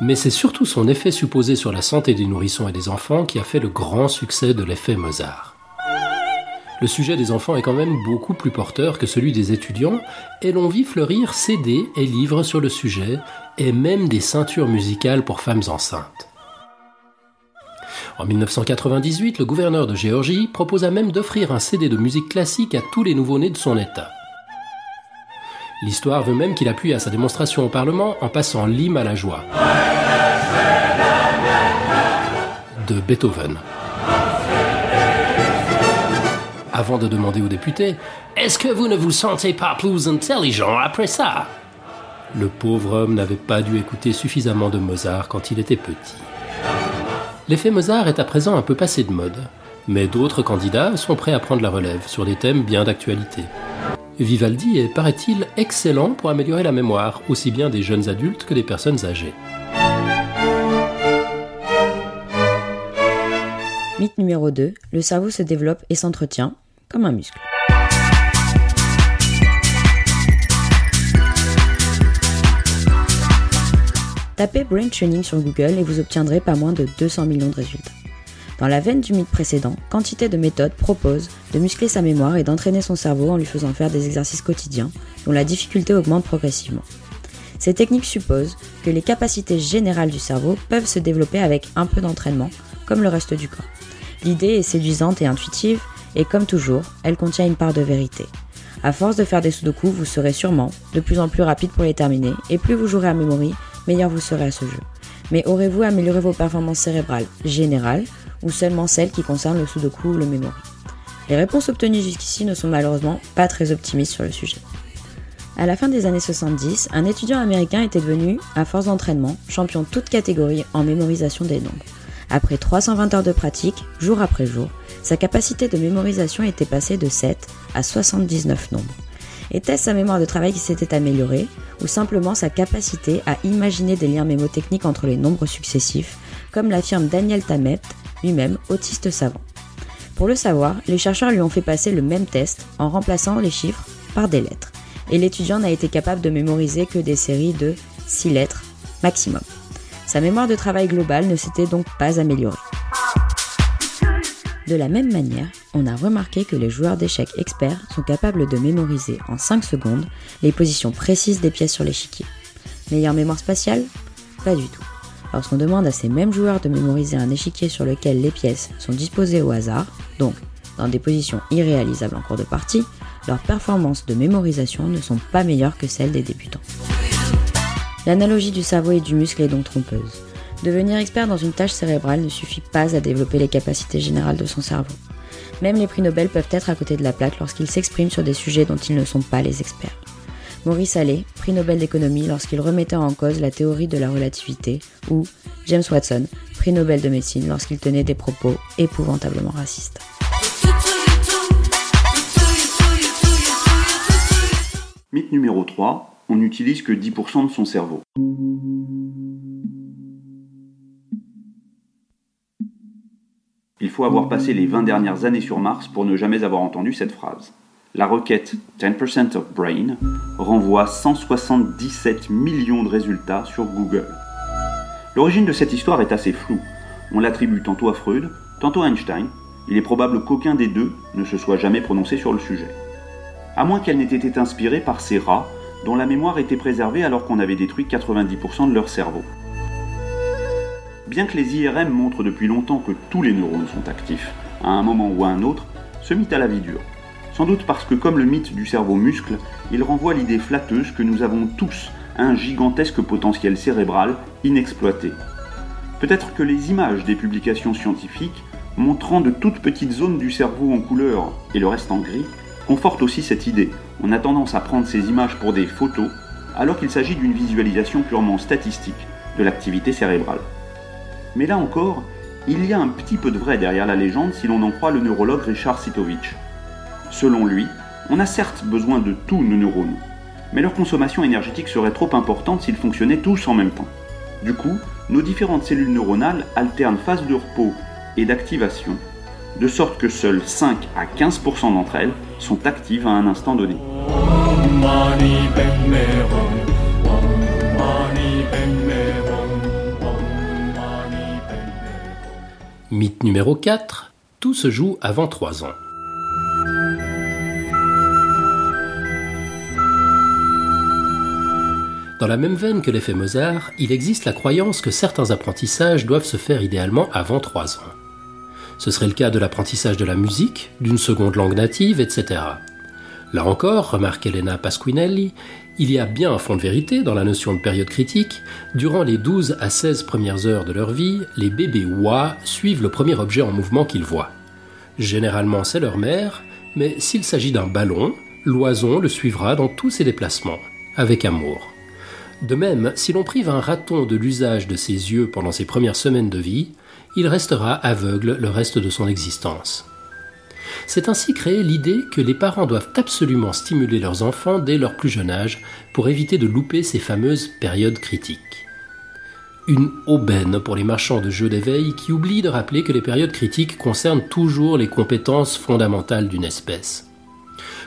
Mais c'est surtout son effet supposé sur la santé des nourrissons et des enfants qui a fait le grand succès de l'effet Mozart. Le sujet des enfants est quand même beaucoup plus porteur que celui des étudiants, et l'on vit fleurir CD et livres sur le sujet, et même des ceintures musicales pour femmes enceintes. En 1998, le gouverneur de Géorgie proposa même d'offrir un CD de musique classique à tous les nouveau-nés de son État. L'histoire veut même qu'il appuie à sa démonstration au Parlement en passant l'hymne à la joie de Beethoven. Avant de demander aux députés Est-ce que vous ne vous sentez pas plus intelligent après ça? Le pauvre homme n'avait pas dû écouter suffisamment de Mozart quand il était petit. L'effet Mozart est à présent un peu passé de mode, mais d'autres candidats sont prêts à prendre la relève sur des thèmes bien d'actualité. Vivaldi est, paraît-il, excellent pour améliorer la mémoire, aussi bien des jeunes adultes que des personnes âgées. Mythe numéro 2, le cerveau se développe et s'entretient comme un muscle. Tapez Brain Training sur Google et vous obtiendrez pas moins de 200 millions de résultats. Dans la veine du mythe précédent, quantité de méthodes proposent de muscler sa mémoire et d'entraîner son cerveau en lui faisant faire des exercices quotidiens dont la difficulté augmente progressivement. Ces techniques supposent que les capacités générales du cerveau peuvent se développer avec un peu d'entraînement, comme le reste du corps. L'idée est séduisante et intuitive, et comme toujours, elle contient une part de vérité. À force de faire des sudoku, vous serez sûrement de plus en plus rapide pour les terminer, et plus vous jouerez à memory, meilleur vous serez à ce jeu. Mais aurez-vous amélioré vos performances cérébrales générales, ou seulement celles qui concernent le sudoku ou le memory Les réponses obtenues jusqu'ici ne sont malheureusement pas très optimistes sur le sujet. À la fin des années 70, un étudiant américain était devenu, à force d'entraînement, champion toute catégorie en mémorisation des nombres. Après 320 heures de pratique, jour après jour, sa capacité de mémorisation était passée de 7 à 79 nombres. Était-ce sa mémoire de travail qui s'était améliorée, ou simplement sa capacité à imaginer des liens mémotechniques entre les nombres successifs, comme l'affirme Daniel Tammet, lui-même autiste savant? Pour le savoir, les chercheurs lui ont fait passer le même test en remplaçant les chiffres par des lettres, et l'étudiant n'a été capable de mémoriser que des séries de 6 lettres maximum. Sa mémoire de travail globale ne s'était donc pas améliorée. De la même manière, on a remarqué que les joueurs d'échecs experts sont capables de mémoriser en 5 secondes les positions précises des pièces sur l'échiquier. Meilleure mémoire spatiale? Pas du tout. Lorsqu'on demande à ces mêmes joueurs de mémoriser un échiquier sur lequel les pièces sont disposées au hasard, donc dans des positions irréalisables en cours de partie, leurs performances de mémorisation ne sont pas meilleures que celles des débutants. L'analogie du cerveau et du muscle est donc trompeuse. Devenir expert dans une tâche cérébrale ne suffit pas à développer les capacités générales de son cerveau. Même les prix Nobel peuvent être à côté de la plaque lorsqu'ils s'expriment sur des sujets dont ils ne sont pas les experts. Maurice Allais, prix Nobel d'économie lorsqu'il remettait en cause la théorie de la relativité, ou James Watson, prix Nobel de médecine lorsqu'il tenait des propos épouvantablement racistes. Mythe numéro 3, on n'utilise que 10% de son cerveau. Il faut avoir passé les 20 dernières années sur Mars pour ne jamais avoir entendu cette phrase. La requête 10% of Brain renvoie 177 millions de résultats sur Google. L'origine de cette histoire est assez floue. On l'attribue tantôt à Freud, tantôt à Einstein. Il est probable qu'aucun des deux ne se soit jamais prononcé sur le sujet. À moins qu'elle n'ait été inspirée par ces rats dont la mémoire était préservée alors qu'on avait détruit 90% de leur cerveau. Bien que les IRM montrent depuis longtemps que tous les neurones sont actifs, à un moment ou à un autre, ce mythe a la vie dure. Sans doute parce que comme le mythe du cerveau muscle, il renvoie l'idée flatteuse que nous avons tous un gigantesque potentiel cérébral inexploité. Peut-être que les images des publications scientifiques montrant de toutes petites zones du cerveau en couleur et le reste en gris confortent aussi cette idée. On a tendance à prendre ces images pour des photos alors qu'il s'agit d'une visualisation purement statistique de l'activité cérébrale. Mais là encore, il y a un petit peu de vrai derrière la légende si l'on en croit le neurologue Richard Sitovich. Selon lui, on a certes besoin de tous nos neurones, mais leur consommation énergétique serait trop importante s'ils fonctionnaient tous en même temps. Du coup, nos différentes cellules neuronales alternent phase de repos et d'activation, de sorte que seules 5 à 15% d'entre elles sont actives à un instant donné. Mythe numéro 4. Tout se joue avant 3 ans. Dans la même veine que l'effet Mozart, il existe la croyance que certains apprentissages doivent se faire idéalement avant 3 ans. Ce serait le cas de l'apprentissage de la musique, d'une seconde langue native, etc. Là encore, remarque Elena Pasquinelli, il y a bien un fond de vérité dans la notion de période critique. Durant les 12 à 16 premières heures de leur vie, les bébés oies suivent le premier objet en mouvement qu'ils voient. Généralement, c'est leur mère, mais s'il s'agit d'un ballon, l'oison le suivra dans tous ses déplacements, avec amour. De même, si l'on prive un raton de l'usage de ses yeux pendant ses premières semaines de vie, il restera aveugle le reste de son existence. C'est ainsi créée l'idée que les parents doivent absolument stimuler leurs enfants dès leur plus jeune âge pour éviter de louper ces fameuses périodes critiques. Une aubaine pour les marchands de jeux d'éveil qui oublient de rappeler que les périodes critiques concernent toujours les compétences fondamentales d'une espèce.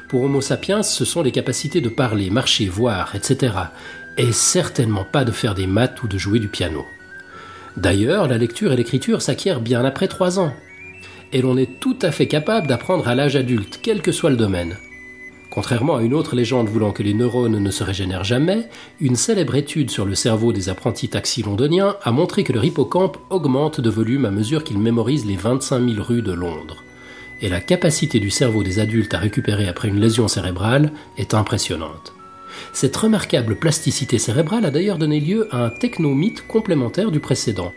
Pour Homo sapiens, ce sont les capacités de parler, marcher, voir, etc. Et certainement pas de faire des maths ou de jouer du piano. D'ailleurs, la lecture et l'écriture s'acquièrent bien après trois ans. Et l'on est tout à fait capable d'apprendre à l'âge adulte, quel que soit le domaine. Contrairement à une autre légende voulant que les neurones ne se régénèrent jamais, une célèbre étude sur le cerveau des apprentis taxis londoniens a montré que leur hippocampe augmente de volume à mesure qu'ils mémorisent les 25 000 rues de Londres et la capacité du cerveau des adultes à récupérer après une lésion cérébrale est impressionnante. Cette remarquable plasticité cérébrale a d'ailleurs donné lieu à un technomythe complémentaire du précédent.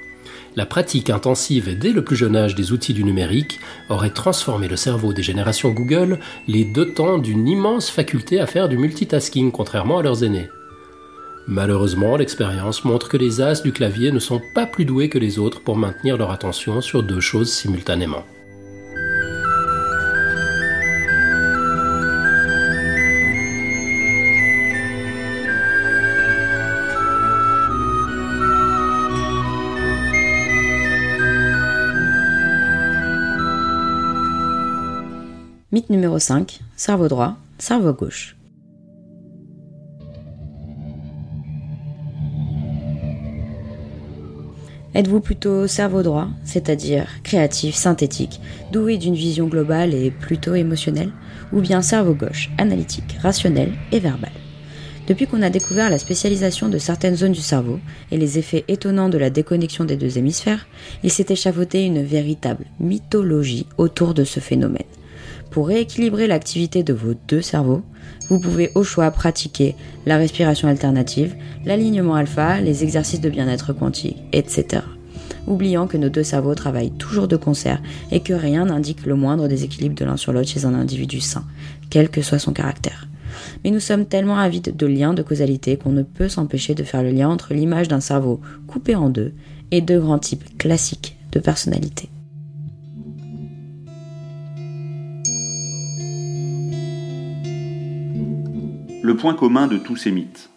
La pratique intensive dès le plus jeune âge des outils du numérique aurait transformé le cerveau des générations Google, les dotant d'une immense faculté à faire du multitasking contrairement à leurs aînés. Malheureusement, l'expérience montre que les as du clavier ne sont pas plus doués que les autres pour maintenir leur attention sur deux choses simultanément. Numéro 5, cerveau droit, cerveau gauche. Êtes-vous plutôt cerveau droit, c'est-à-dire créatif, synthétique, doué d'une vision globale et plutôt émotionnelle, ou bien cerveau gauche, analytique, rationnel et verbal? Depuis qu'on a découvert la spécialisation de certaines zones du cerveau et les effets étonnants de la déconnexion des deux hémisphères, il s'est échafaudé une véritable mythologie autour de ce phénomène. Pour rééquilibrer l'activité de vos deux cerveaux, vous pouvez au choix pratiquer la respiration alternative, l'alignement alpha, les exercices de bien-être quantique, etc. Oubliant que nos deux cerveaux travaillent toujours de concert et que rien n'indique le moindre déséquilibre de l'un sur l'autre chez un individu sain, quel que soit son caractère. Mais nous sommes tellement avides de liens de causalité qu'on ne peut s'empêcher de faire le lien entre l'image d'un cerveau coupé en deux et deux grands types classiques de personnalité. Le point commun de tous ces mythes.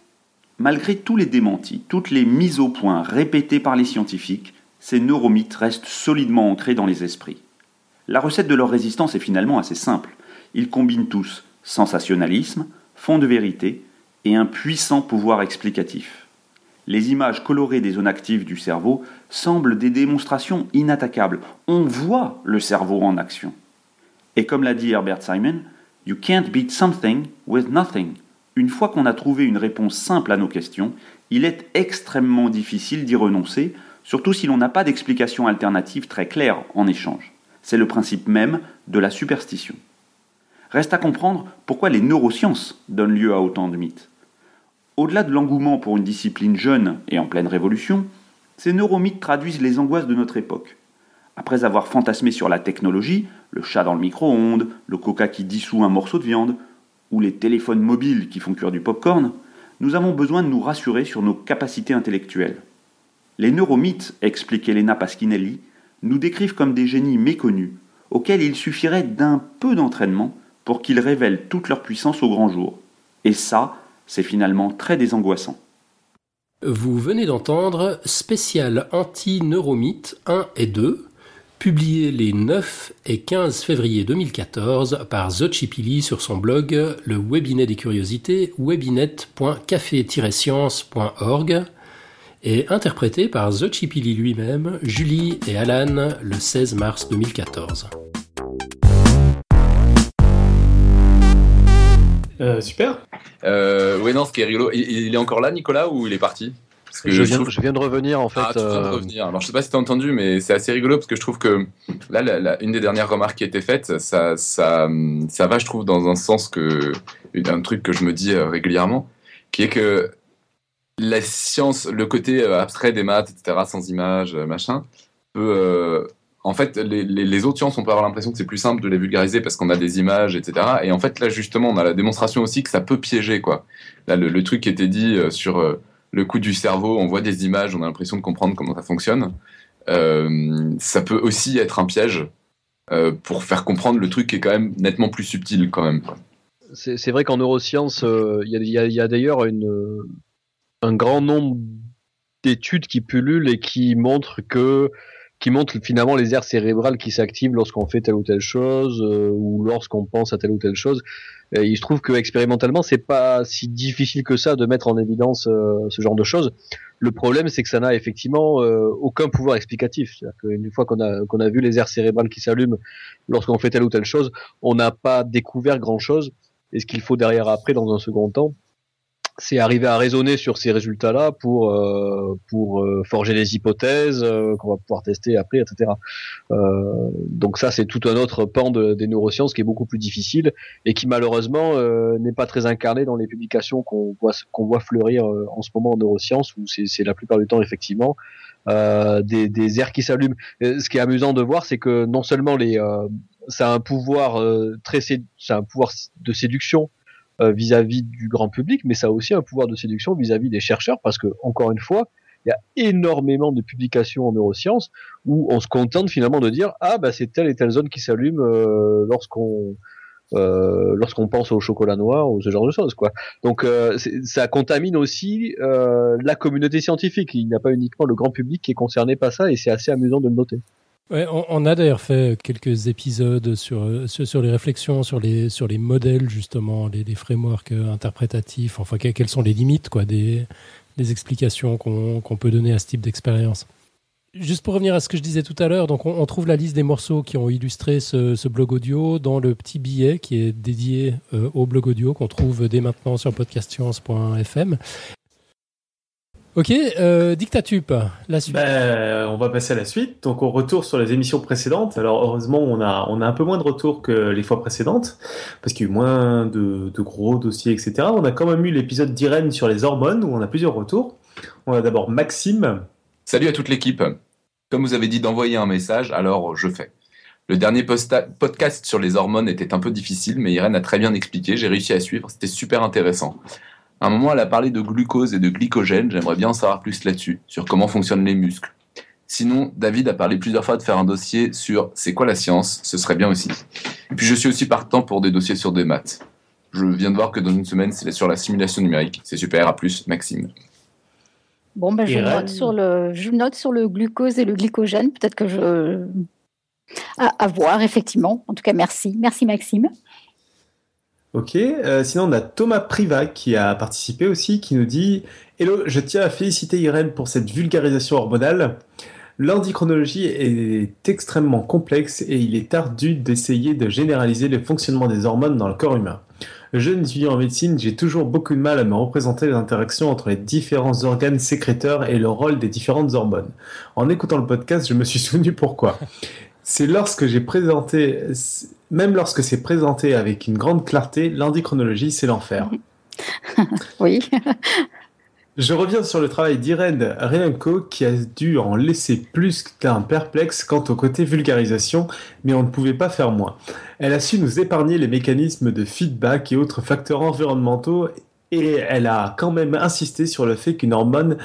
Malgré tous les démentis, toutes les mises au point répétées par les scientifiques, ces neuromythes restent solidement ancrés dans les esprits. La recette de leur résistance est finalement assez simple. Ils combinent tous sensationnalisme, fond de vérité et un puissant pouvoir explicatif. Les images colorées des zones actives du cerveau semblent des démonstrations inattaquables. On voit le cerveau en action. Et comme l'a dit Herbert Simon, You can't beat something with nothing. Une fois qu'on a trouvé une réponse simple à nos questions, il est extrêmement difficile d'y renoncer, surtout si l'on n'a pas d'explication alternative très claire en échange. C'est le principe même de la superstition. Reste à comprendre pourquoi les neurosciences donnent lieu à autant de mythes. Au-delà de l'engouement pour une discipline jeune et en pleine révolution, ces neuromythes traduisent les angoisses de notre époque. Après avoir fantasmé sur la technologie, le chat dans le micro-ondes, le coca qui dissout un morceau de viande, ou les téléphones mobiles qui font cuire du pop-corn, nous avons besoin de nous rassurer sur nos capacités intellectuelles. Les neuromythes, explique Elena Pasquinelli, nous décrivent comme des génies méconnus, auxquels il suffirait d'un peu d'entraînement pour qu'ils révèlent toute leur puissance au grand jour. Et ça, c'est finalement très désangoissant. Vous venez d'entendre Spécial anti-neuromythe 1 et 2, publié les 9 et 15 février 2014 par Zochipili sur son blog le Webinet des curiosités webinet.café-science.org et interprété par Zochipili lui-même, Julie et Alan le 16 mars 2014. Euh, super. Euh, ouais, non, ce qui est rigolo, il, il est encore là, Nicolas, ou il est parti? Parce que je, viens, trouve- je viens de revenir en fait. Ah, tu viens de euh, revenir. Alors, je sais pas si t'as entendu, mais c'est assez rigolo parce que je trouve que là, la- la- une des dernières remarques qui a été faite, ça, ça, ça va, je trouve, dans un sens que, un truc que je me dis euh, régulièrement, qui est que la science, le côté euh, abstrait des maths, etc., sans images, machin, peut, euh, en fait, les, les, les autres sciences, on peut avoir l'impression que c'est plus simple de les vulgariser parce qu'on a des images, etc. Et en fait, là, justement, on a la démonstration aussi que ça peut piéger, quoi. Là, le, le truc qui était dit sur le coup du cerveau, on voit des images, on a l'impression de comprendre comment ça fonctionne. Euh, ça peut aussi être un piège euh, pour faire comprendre le truc qui est quand même nettement plus subtil, quand même. C'est vrai qu'en neurosciences, euh, il y a, d'ailleurs un grand nombre d'études qui pullulent et qui montrent que qui montrent finalement les aires cérébrales qui s'activent lorsqu'on fait telle ou telle chose euh, ou lorsqu'on pense à telle ou telle chose. Il se trouve que expérimentalement, c'est pas si difficile que ça de mettre en évidence euh, ce genre de choses. Le problème, c'est que ça n'a effectivement euh, aucun pouvoir explicatif. C'est-à-dire qu'une fois qu'on a qu'on a vu les aires cérébrales qui s'allument lorsqu'on fait telle ou telle chose, on n'a pas découvert grand-chose. Et ce qu'il faut derrière après, dans un second temps, c'est arriver à raisonner sur ces résultats-là pour euh, pour euh, forger des hypothèses euh, qu'on va pouvoir tester après, etc. Euh, donc ça, c'est tout un autre pan de- des neurosciences qui est beaucoup plus difficile et qui malheureusement euh, n'est pas très incarné dans les publications qu'on voit qu'on voit fleurir euh, en ce moment en neurosciences où c'est c'est la plupart du temps effectivement des, des aires qui s'allument. Ce qui est amusant de voir, c'est que non seulement les ça a un pouvoir très a un pouvoir de séduction euh, vis-à-vis du grand public, mais ça a aussi un pouvoir de séduction vis-à-vis des chercheurs, parce que encore une fois, il y a énormément de publications en neurosciences où on se contente finalement de dire ah bah c'est telle et telle zone qui s'allume euh, lorsqu'on euh, lorsqu'on pense au chocolat noir ou ce genre de choses quoi. Donc euh, ça contamine aussi euh, la communauté scientifique. Il n'y a pas uniquement le grand public qui est concerné par ça et c'est assez amusant de le noter. On, a d'ailleurs fait quelques épisodes sur, euh, sur, sur les réflexions, sur les, sur les modèles, justement, les, les frameworks euh, interprétatifs, enfin, que- quelles sont les limites quoi, des, des explications qu'on peut donner à ce type d'expérience. Juste pour revenir à ce que je disais tout à l'heure, on, trouve la liste des morceaux qui ont illustré ce, ce blog audio dans le petit billet qui est dédié euh, au blog audio qu'on trouve dès maintenant sur podcastscience.fm. Ok, euh, Dictatup, la suite. Ben, on va passer à la suite. Donc, on retourne sur les émissions précédentes. Alors, heureusement, on a, on a un peu moins de retours que les fois précédentes, parce qu'il y a eu moins de, de gros dossiers, etc. On a quand même eu l'épisode d'Irène sur les hormones, où on a plusieurs retours. On a d'abord Maxime. Salut à toute l'équipe. Comme vous avez dit d'envoyer un message, alors je fais. Le dernier podcast sur les hormones était un peu difficile, mais Irène a très bien expliqué, j'ai réussi à suivre, c'était super intéressant. À un moment, elle a parlé de glucose et de glycogène, j'aimerais bien en savoir plus là-dessus, sur comment fonctionnent les muscles. Sinon, David a parlé plusieurs fois de faire un dossier sur c'est quoi la science, ce serait bien aussi. Et puis je suis aussi partant pour des dossiers sur des maths. Je viens de voir que dans une semaine, c'est sur la simulation numérique. C'est super, à plus, Maxime. Bon, ben, je, Irène note sur le, je note sur le glucose et le glycogène. Peut-être que je. À, à voir, effectivement. En tout cas, merci. Merci, Maxime. Ok. Euh, sinon, on a Thomas Priva qui a participé aussi, qui nous dit Hello, je tiens à féliciter Irène pour cette vulgarisation hormonale. L'endocrinologie est extrêmement complexe et il est ardu d'essayer de généraliser le fonctionnement des hormones dans le corps humain. Jeune étudiant en médecine, j'ai toujours beaucoup de mal à me représenter les interactions entre les différents organes sécréteurs et le rôle des différentes hormones. En écoutant le podcast, je me suis [LAUGHS] souvenu pourquoi. C'est lorsque j'ai présenté, même lorsque c'est présenté avec une grande clarté, l'endocrinologie, c'est l'enfer. [LAUGHS] Oui. Je reviens sur le travail d'Irène Rienko qui a dû en laisser plus qu'un perplexe quant au côté vulgarisation, mais on ne pouvait pas faire moins. Elle a su nous épargner les mécanismes de feedback et autres facteurs environnementaux et elle a quand même insisté sur le fait qu'une hormone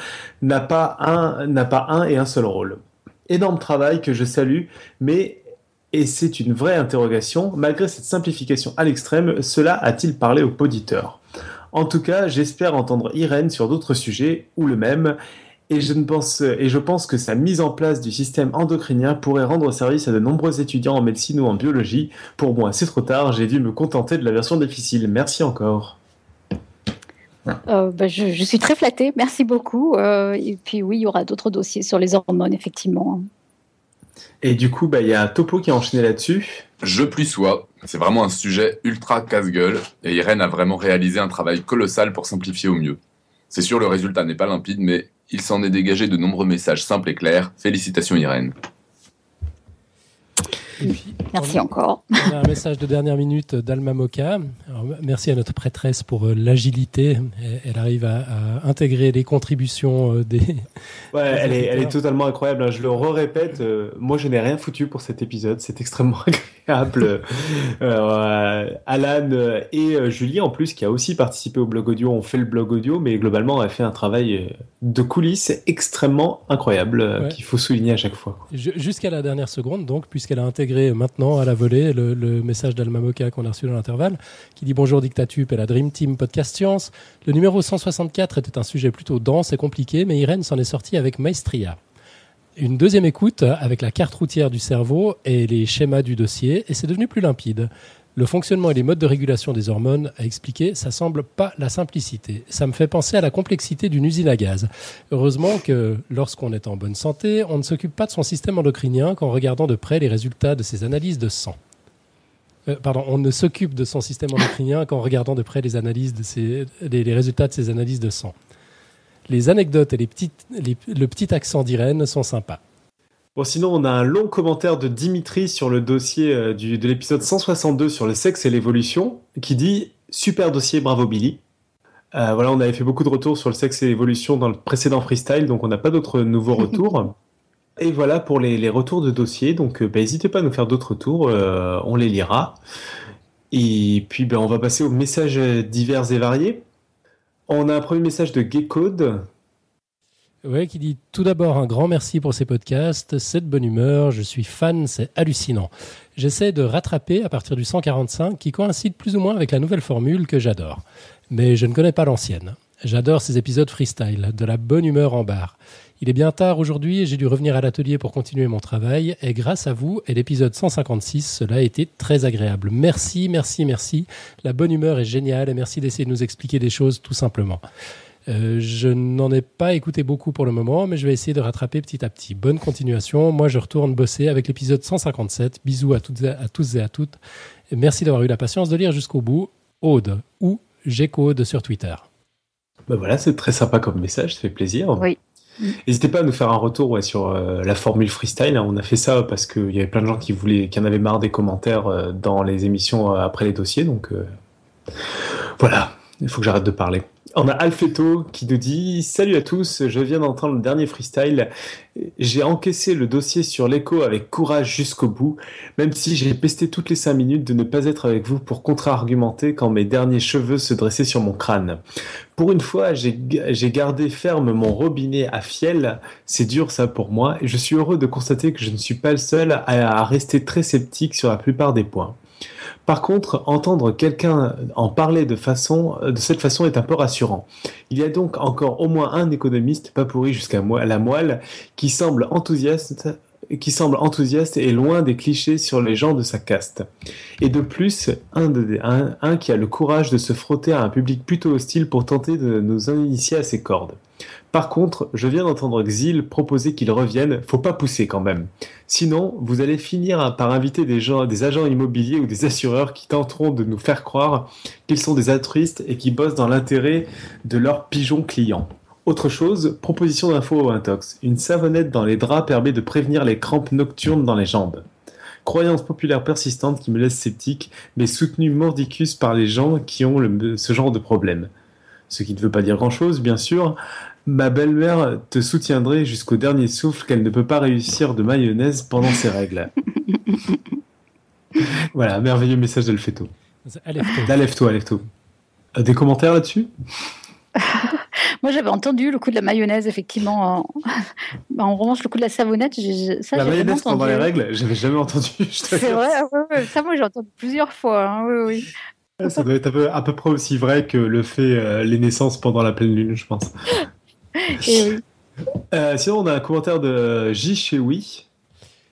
n'a pas un, n'a pas un et un seul rôle. Énorme travail que je salue, mais et c'est une vraie interrogation, malgré cette simplification à l'extrême, cela a-t-il parlé aux auditeurs? En tout cas, j'espère entendre Irène sur d'autres sujets, ou le même, et je, ne pense, et je pense que sa mise en place du système endocrinien pourrait rendre service à de nombreux étudiants en médecine ou en biologie. Pour moi, c'est trop tard, j'ai dû me contenter de la version difficile. Merci encore. Euh, ben, je, je suis très flattée. Merci beaucoup. Euh, et puis, oui, il y aura d'autres dossiers sur les hormones, effectivement. Et du coup, bah, il y a Topo qui a enchaîné là-dessus. Je plus sois. C'est vraiment un sujet ultra casse-gueule et Irène a vraiment réalisé un travail colossal pour simplifier au mieux. C'est sûr, le résultat n'est pas limpide, mais Il s'en est dégagé de nombreux messages simples et clairs. Félicitations Irène. Merci encore. On a un message de dernière minute d'Alma Moka. Alors, merci à notre prêtresse pour euh, l'agilité. Elle- Elle arrive à, à intégrer les contributions euh, des. Ouais, elle est, elle est totalement incroyable. hein. Je le re-répète, euh, moi je n'ai rien foutu pour cet épisode. C'est extrêmement [LAUGHS] agréable. Euh, Alan et Julie, en plus, qui a aussi participé au blog audio, ont fait le blog audio, mais globalement, on a fait un travail de coulisses extrêmement incroyable Ouais. qu'il faut souligner à chaque fois. Ju- Jusqu'à la dernière seconde, donc, puisqu'elle a intégré maintenant à la volée le, le message d'Alma Moka qu'on a reçu dans l'intervalle, qui dit Bonjour Dictatup et la Dream Team Podcast Science. Le numéro 164 était un sujet plutôt dense et compliqué, mais Irène s'en est sortie avec maestria. Une deuxième écoute avec la carte routière du cerveau et les schémas du dossier, et c'est devenu plus limpide. Le fonctionnement et les modes de régulation des hormones, à expliquer, ça semble pas la simplicité. Ça me fait penser à la complexité d'une usine à gaz. Heureusement que lorsqu'on est en bonne santé, on ne s'occupe pas de son système endocrinien qu'en regardant de près les résultats de ses analyses de sang. Euh, pardon, on ne s'occupe de son système endocrinien qu'en regardant de près les résultats de ses analyses de sang. Les anecdotes et les petites, le petit accent d'Irène sont sympas. Bon, sinon, on a un long commentaire de Dimitri sur le dossier euh, du, de l'épisode 162 sur le sexe et l'évolution, qui dit Super dossier, bravo Billy. Euh, voilà, on avait fait beaucoup de retours sur le sexe et l'évolution dans le précédent freestyle, donc on n'a pas d'autres nouveaux [LAUGHS] retours. Et voilà pour les, les retours de dossier, donc euh, bah, n'hésitez pas à nous faire d'autres retours, euh, on les lira. Et puis ben, on va passer aux messages divers et variés. On a un premier message de Gaycode. Ouais, qui dit tout d'abord un grand merci pour ces podcasts, cette bonne humeur, je suis fan, c'est hallucinant. J'essaie de rattraper à partir du 145 qui coïncide plus ou moins avec la nouvelle formule que j'adore. Mais je ne connais pas l'ancienne. J'adore ces épisodes freestyle, de la bonne humeur en barre. Il est bien tard aujourd'hui et j'ai dû revenir à l'atelier pour continuer mon travail. Et grâce à vous et l'épisode 156, cela a été très agréable. Merci, merci, merci. La bonne humeur est géniale et merci d'essayer de nous expliquer des choses tout simplement. Euh, je n'en ai pas écouté beaucoup pour le moment, mais je vais essayer de rattraper petit à petit. Bonne continuation. Moi, je retourne bosser avec l'épisode 157. Bisous à, toutes et à tous et à toutes. Et merci d'avoir eu la patience de lire jusqu'au bout. Aude ou Gcode sur Twitter. Ben voilà, c'est très sympa comme message, ça fait plaisir. Oui. N'hésitez pas à nous faire un retour ouais, sur euh, la formule freestyle. hein. On a fait ça parce qu'il y avait plein de gens qui voulaient, qui en avaient marre des commentaires euh, dans les émissions euh, après les dossiers. Donc euh, voilà, il faut que j'arrête de parler. On a Alfeto qui nous dit Salut à tous, je viens d'entendre le dernier freestyle. J'ai encaissé le dossier sur l'écho avec courage jusqu'au bout, même si j'ai pesté toutes les 5 minutes de ne pas être avec vous pour contre-argumenter quand mes derniers cheveux se dressaient sur mon crâne. Pour une fois, j'ai gardé ferme mon robinet à fiel. C'est dur ça pour moi, et je suis heureux de constater que je ne suis pas le seul à rester très sceptique sur la plupart des points. Par contre, entendre quelqu'un en parler de, façon, de cette façon est un peu rassurant. Il y a donc encore au moins un économiste, pas pourri jusqu'à la moelle, qui semble enthousiaste et loin des clichés sur les gens de sa caste. Et de plus, un- un qui a le courage de se frotter à un public plutôt hostile pour tenter de nous initier à ses cordes. Par contre, je viens d'entendre Xil proposer qu'il revienne, faut pas pousser quand même. Sinon, vous allez finir par inviter des gens, des agents immobiliers ou des assureurs qui tenteront de nous faire croire qu'ils sont des altruistes et qui bossent dans l'intérêt de leurs pigeons clients. Autre chose, proposition d'info au intox. Une savonnette dans les draps permet de prévenir les crampes nocturnes dans les jambes. Croyance populaire persistante qui me laisse sceptique, mais soutenue mordicus par les gens qui ont ce genre de problème. Ce qui ne veut pas dire grand-chose, bien sûr. Ma belle-mère te soutiendrait jusqu'au dernier souffle qu'elle ne peut pas réussir de mayonnaise pendant ses règles. [LAUGHS] voilà, merveilleux message d'Alfeto. Alefto. D'Alefto, Alefto. Euh, Des commentaires là-dessus? [LAUGHS] Moi, j'avais entendu le coup de la mayonnaise, effectivement. En, [LAUGHS] en revanche, le coup de la savonnette, ça, La mayonnaise pendant les règles, j'avais jamais entendu. C'est vrai, ouais, ça, moi, j'ai entendu plusieurs fois. hein, oui, oui. Ouais, Ça doit être à peu, à peu près aussi vrai que le fait euh, les naissances pendant la pleine lune, je pense. Oui. Euh, sinon, on a un commentaire de J chez Oui.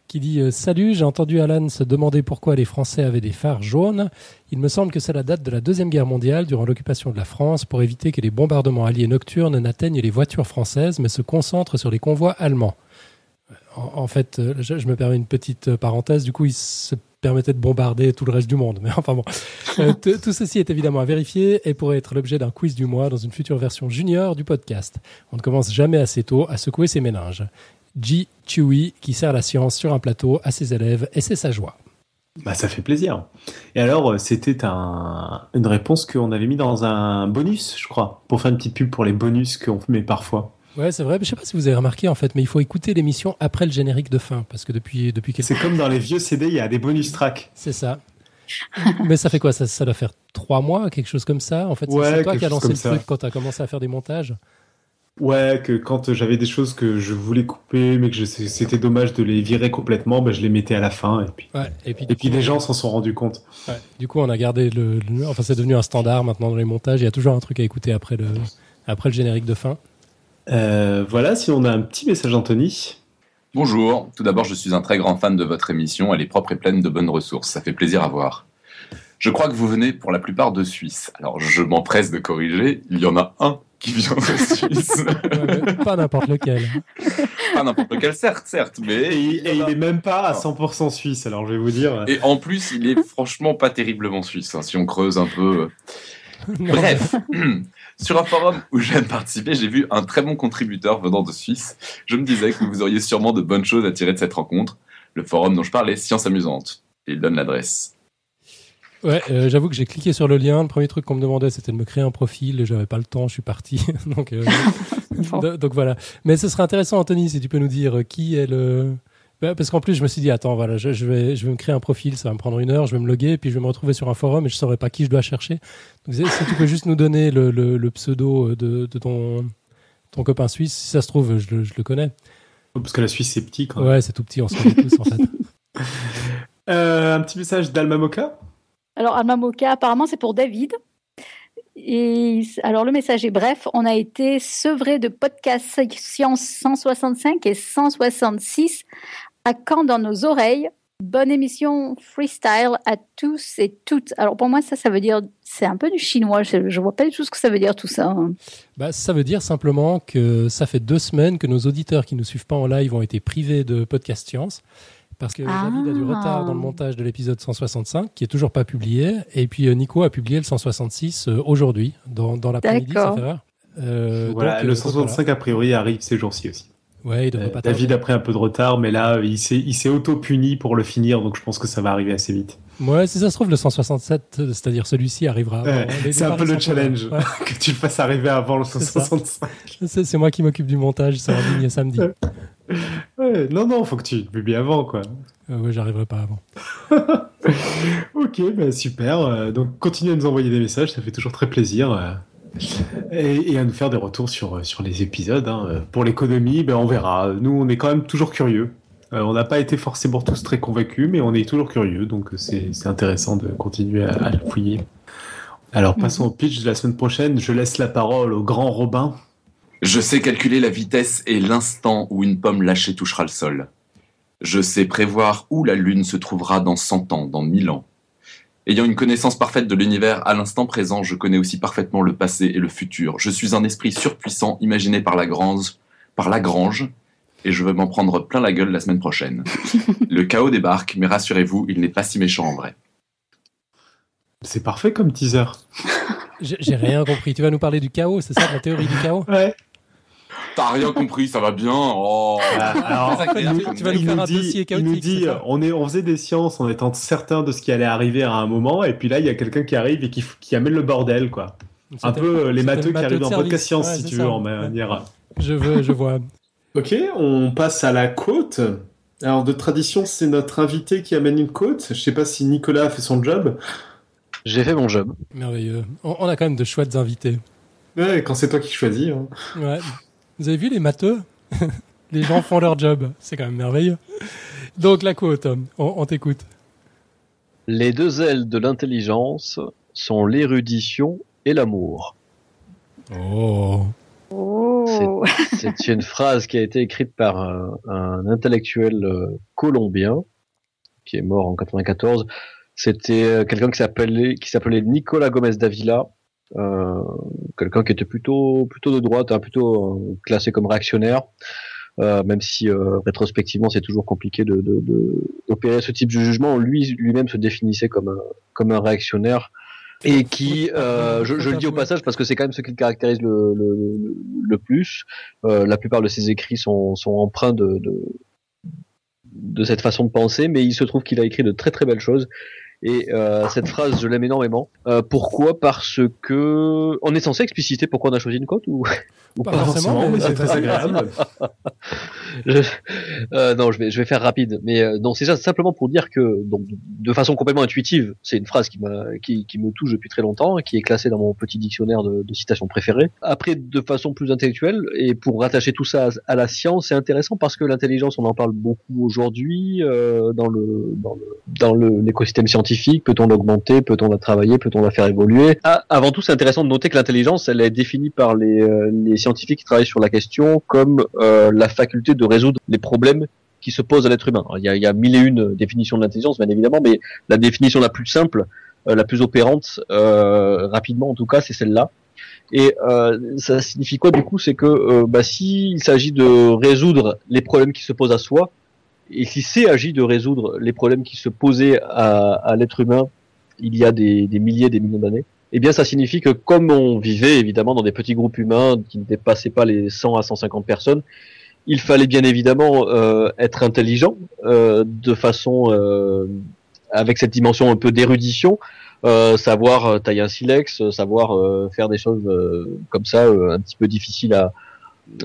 qui dit euh, Salut, j'ai entendu Alan se demander pourquoi les Français avaient des phares jaunes. Il me semble que cela date de la Deuxième Guerre mondiale, durant l'occupation de la France, pour éviter que les bombardements alliés nocturnes n'atteignent les voitures françaises, mais se concentrent sur les convois allemands. En, en fait, euh, je, je me permets une petite parenthèse. Du coup, il se permettait de bombarder tout le reste du monde. [LAUGHS] Mais enfin bon, Euh, tout ceci est évidemment à vérifier et pourrait être l'objet d'un quiz du mois dans une future version junior du podcast. On ne commence jamais assez tôt à secouer ses méninges. G. Chewy qui sert la science sur un plateau à ses élèves et c'est sa joie. Bah, ça fait plaisir. Et alors, euh, c'était un, une réponse qu'on avait mis dans un bonus, je crois, pour faire une petite pub pour les bonus qu'on met parfois. Ouais, c'est vrai. mais Je sais pas si vous avez remarqué en fait, mais il faut écouter l'émission après le générique de fin parce que depuis depuis quelques C'est comme dans les vieux CD, il y a des bonus tracks. C'est ça. [LAUGHS] Mais ça fait quoi? Ça, ça doit faire trois mois, quelque chose comme ça. En fait, c'est- Ouais, c'est toi qui as lancé le ça. truc quand tu as commencé à faire des montages? Ouais, que quand j'avais des choses que je voulais couper, mais que c'était dommage de les virer complètement, bah, je les mettais à la fin. Et puis, Ouais. Et puis, et puis les gens s'en sont rendus compte. ouais. Du coup, on a gardé le, le- Enfin, c'est devenu un standard maintenant dans les montages. Il y a toujours un truc à écouter après le après le générique de fin. Euh, voilà, si on a un petit message d'Anthony. Bonjour, tout d'abord je suis un très grand fan de votre émission, elle est propre et pleine de bonnes ressources, ça fait plaisir à voir. Je crois que vous venez pour la plupart de Suisse. Alors je m'empresse de corriger, il y en a un qui vient de Suisse. [LAUGHS] Pas n'importe lequel. Pas n'importe lequel, certes, certes, Et, mais... il- et il en a- est même pas à 100% suisse, alors je vais vous dire. Et en plus, il est franchement pas terriblement suisse, hein, si on creuse un peu. [LAUGHS] Non, Bref, [CLEARS THROAT] sur un forum où je viens de participer, j'ai vu un très bon contributeur venant de Suisse. Je me disais que vous auriez sûrement de bonnes choses à tirer de cette rencontre. Le forum dont je parlais, Science Amusante. Et il donne l'adresse. Ouais, euh, j'avoue que j'ai cliqué sur le lien. Le premier truc qu'on me demandait, c'était de me créer un profil. J'avais pas le temps, je suis parti. [LAUGHS] donc, euh, [LAUGHS] do- donc voilà. Mais ce serait intéressant, Anthony, si tu peux nous dire euh, qui est le. Bah, Parce qu'en plus, je me suis dit, attends, voilà, je, je vais, je vais me créer un profil, ça va me prendre une heure, je vais me loguer, et puis je vais me retrouver sur un forum et je saurais pas qui je dois chercher. Donc, si tu peux juste nous donner le, le, le pseudo euh, de, de ton, ton copain suisse, si ça se trouve, je, le- je le connais. Parce que la Suisse, c'est petit quand même. Ouais, c'est tout petit, on se connaît tous en fait. [LAUGHS] [LAUGHS] Euh, un petit message d'Alma Moka. Alors, Alma Moka, apparemment, c'est pour David. Et alors, le message est bref. On a été sevré de podcasts Science 165 et 166 à quand dans nos oreilles. Bonne émission freestyle à tous et toutes. Alors, pour moi, ça, ça veut dire, c'est un peu du chinois. Je, je vois pas du tout ce que ça veut dire tout ça. Bah, ça veut dire simplement que ça fait deux semaines que nos auditeurs qui nous suivent pas en live ont été privés de podcast science. Parce que Ah. David a du retard dans le montage de l'épisode 165, qui est toujours pas publié. Et puis euh, Nico a publié le 166 euh, aujourd'hui, dans, dans l'après-midi. Euh, voilà, donc, le euh, 165 a priori arrive ces jours-ci aussi. Ouais, il Euh, pas. David a pris un peu de retard, mais là, il s'est auto-puni pour le finir, donc je pense que ça va arriver assez vite. Ouais, si ça se trouve, le 167, euh, c'est-à-dire celui-ci, arrivera. Ouais, c'est un peu le challenge. Ouais. [LAUGHS] que tu le fasses arriver avant le C'est ça. 165. C'est moi qui m'occupe du montage, c'est en ligne samedi. Ouais. Non, non, faut que tu le publies avant, quoi. Euh, ouais, j'arriverai pas avant. [LAUGHS] Ok, bah super. Euh, donc, continuez à nous envoyer des messages, ça fait toujours très plaisir. Et, et à nous faire des retours sur, sur les épisodes. hein. Pour l'économie, ben, on verra. Nous, on est quand même toujours curieux. Euh, on n'a pas été forcément tous très convaincus, mais on est toujours curieux, donc c'est c'est intéressant de continuer à, à le fouiller. Alors, passons au pitch de la semaine prochaine. Je laisse la parole au grand Robin. Je sais calculer la vitesse et l'instant où une pomme lâchée touchera le sol. Je sais prévoir où la Lune se trouvera dans 100 ans, dans 1000 ans. Ayant une connaissance parfaite de l'univers à l'instant présent, je connais aussi parfaitement le passé et le futur. Je suis un esprit surpuissant imaginé par Lagrange, par Lagrange, et je veux m'en prendre plein la gueule la semaine prochaine. [LAUGHS] Le chaos débarque, mais rassurez-vous, il n'est pas si méchant en vrai. C'est parfait comme teaser. [LAUGHS] J'ai j'ai rien compris. Tu vas nous parler du chaos, c'est ça, de la théorie du chaos? Ouais. T'as rien [LAUGHS] compris, ça va bien. Oh. alors, tu- vas nous il faire nous un dit, dossier il nous chaotique, dit c'est ça on, est, on faisait des sciences en étant certain de ce qui allait arriver à un moment, et puis là, il y a quelqu'un qui arrive et qui, amène le bordel, quoi. Un peu euh, les matheux qui arrivent dans service. Podcast Science, Ouais, si tu ça. veux, en manière. Je veux, je vois. [LAUGHS] Ok, on passe à la côte. Alors, de tradition, c'est notre invité qui amène une côte. Je sais pas si Nicolas a fait son job. J'ai fait mon job. Merveilleux. On, on a quand même de chouettes invités. Ouais, quand c'est toi qui choisis. hein. Ouais. Vous avez vu les matheux? Les gens font leur job. C'est quand même merveilleux. Donc la côte, on, on t'écoute. Les deux ailes de l'intelligence sont l'érudition et l'amour. Oh. Oh. [LAUGHS] C'est une phrase qui a été écrite par un, un intellectuel euh, colombien qui est mort en 94. C'était euh, quelqu'un qui s'appelait qui s'appelait Nicolas Gomez Davila, quelqu'un qui était plutôt plutôt de droite, hein, plutôt euh, classé comme réactionnaire. euh, même si euh, rétrospectivement c'est toujours compliqué de, de, de, d'opérer ce type de jugement. Lui lui-même se définissait comme un, comme un réactionnaire et qui, euh, je, je, le dis au passage parce que c'est quand même ce qui le caractérise le, le, le plus. Euh, la plupart de ses écrits sont, sont empreints de, de, de cette façon de penser, mais il se trouve qu'il a écrit de très très belles choses et euh, cette phrase, je l'aime énormément. Euh, pourquoi? Parce que on est censé expliciter pourquoi on a choisi une côte ou, ou pas, pas? forcément, mais c'est très agréable. je, euh, non, je vais, je vais faire rapide. Mais euh, non, c'est simplement pour dire que, donc, de façon complètement intuitive, c'est une phrase qui, m'a, qui, qui, me touche depuis très longtemps, qui est classée dans mon petit dictionnaire de, de citations préférées. Après, de façon plus intellectuelle, et pour rattacher tout ça à, à la science, c'est intéressant parce que l'intelligence, on en parle beaucoup aujourd'hui euh, dans le dans le dans le, l'écosystème scientifique Peut-on l'augmenter Peut-on la travailler Peut-on la faire évoluer? Ah, Avant tout, c'est intéressant de noter que l'intelligence, elle est définie par les, euh, scientifiques qui travaillent sur la question comme euh, la faculté de résoudre les problèmes qui se posent à l'être humain. il, y a, mille et une définitions de l'intelligence, bien évidemment, mais la définition la plus simple, euh, la plus opérante, rapidement en tout cas, c'est celle-là. Et ça signifie quoi du coup? C'est que euh, bah, s'il s'agit de résoudre les problèmes qui se posent à soi, et si c'est agi de résoudre les problèmes qui se posaient à, à l'être humain il y a des, des milliers, des millions d'années, eh bien ça signifie que comme on vivait évidemment dans des petits groupes humains qui ne dépassaient pas les 100 à 150 personnes, il fallait bien évidemment euh, être intelligent euh, de façon euh, avec cette dimension un peu d'érudition, euh, savoir tailler un silex, savoir euh, faire des choses euh, comme ça un petit peu difficiles à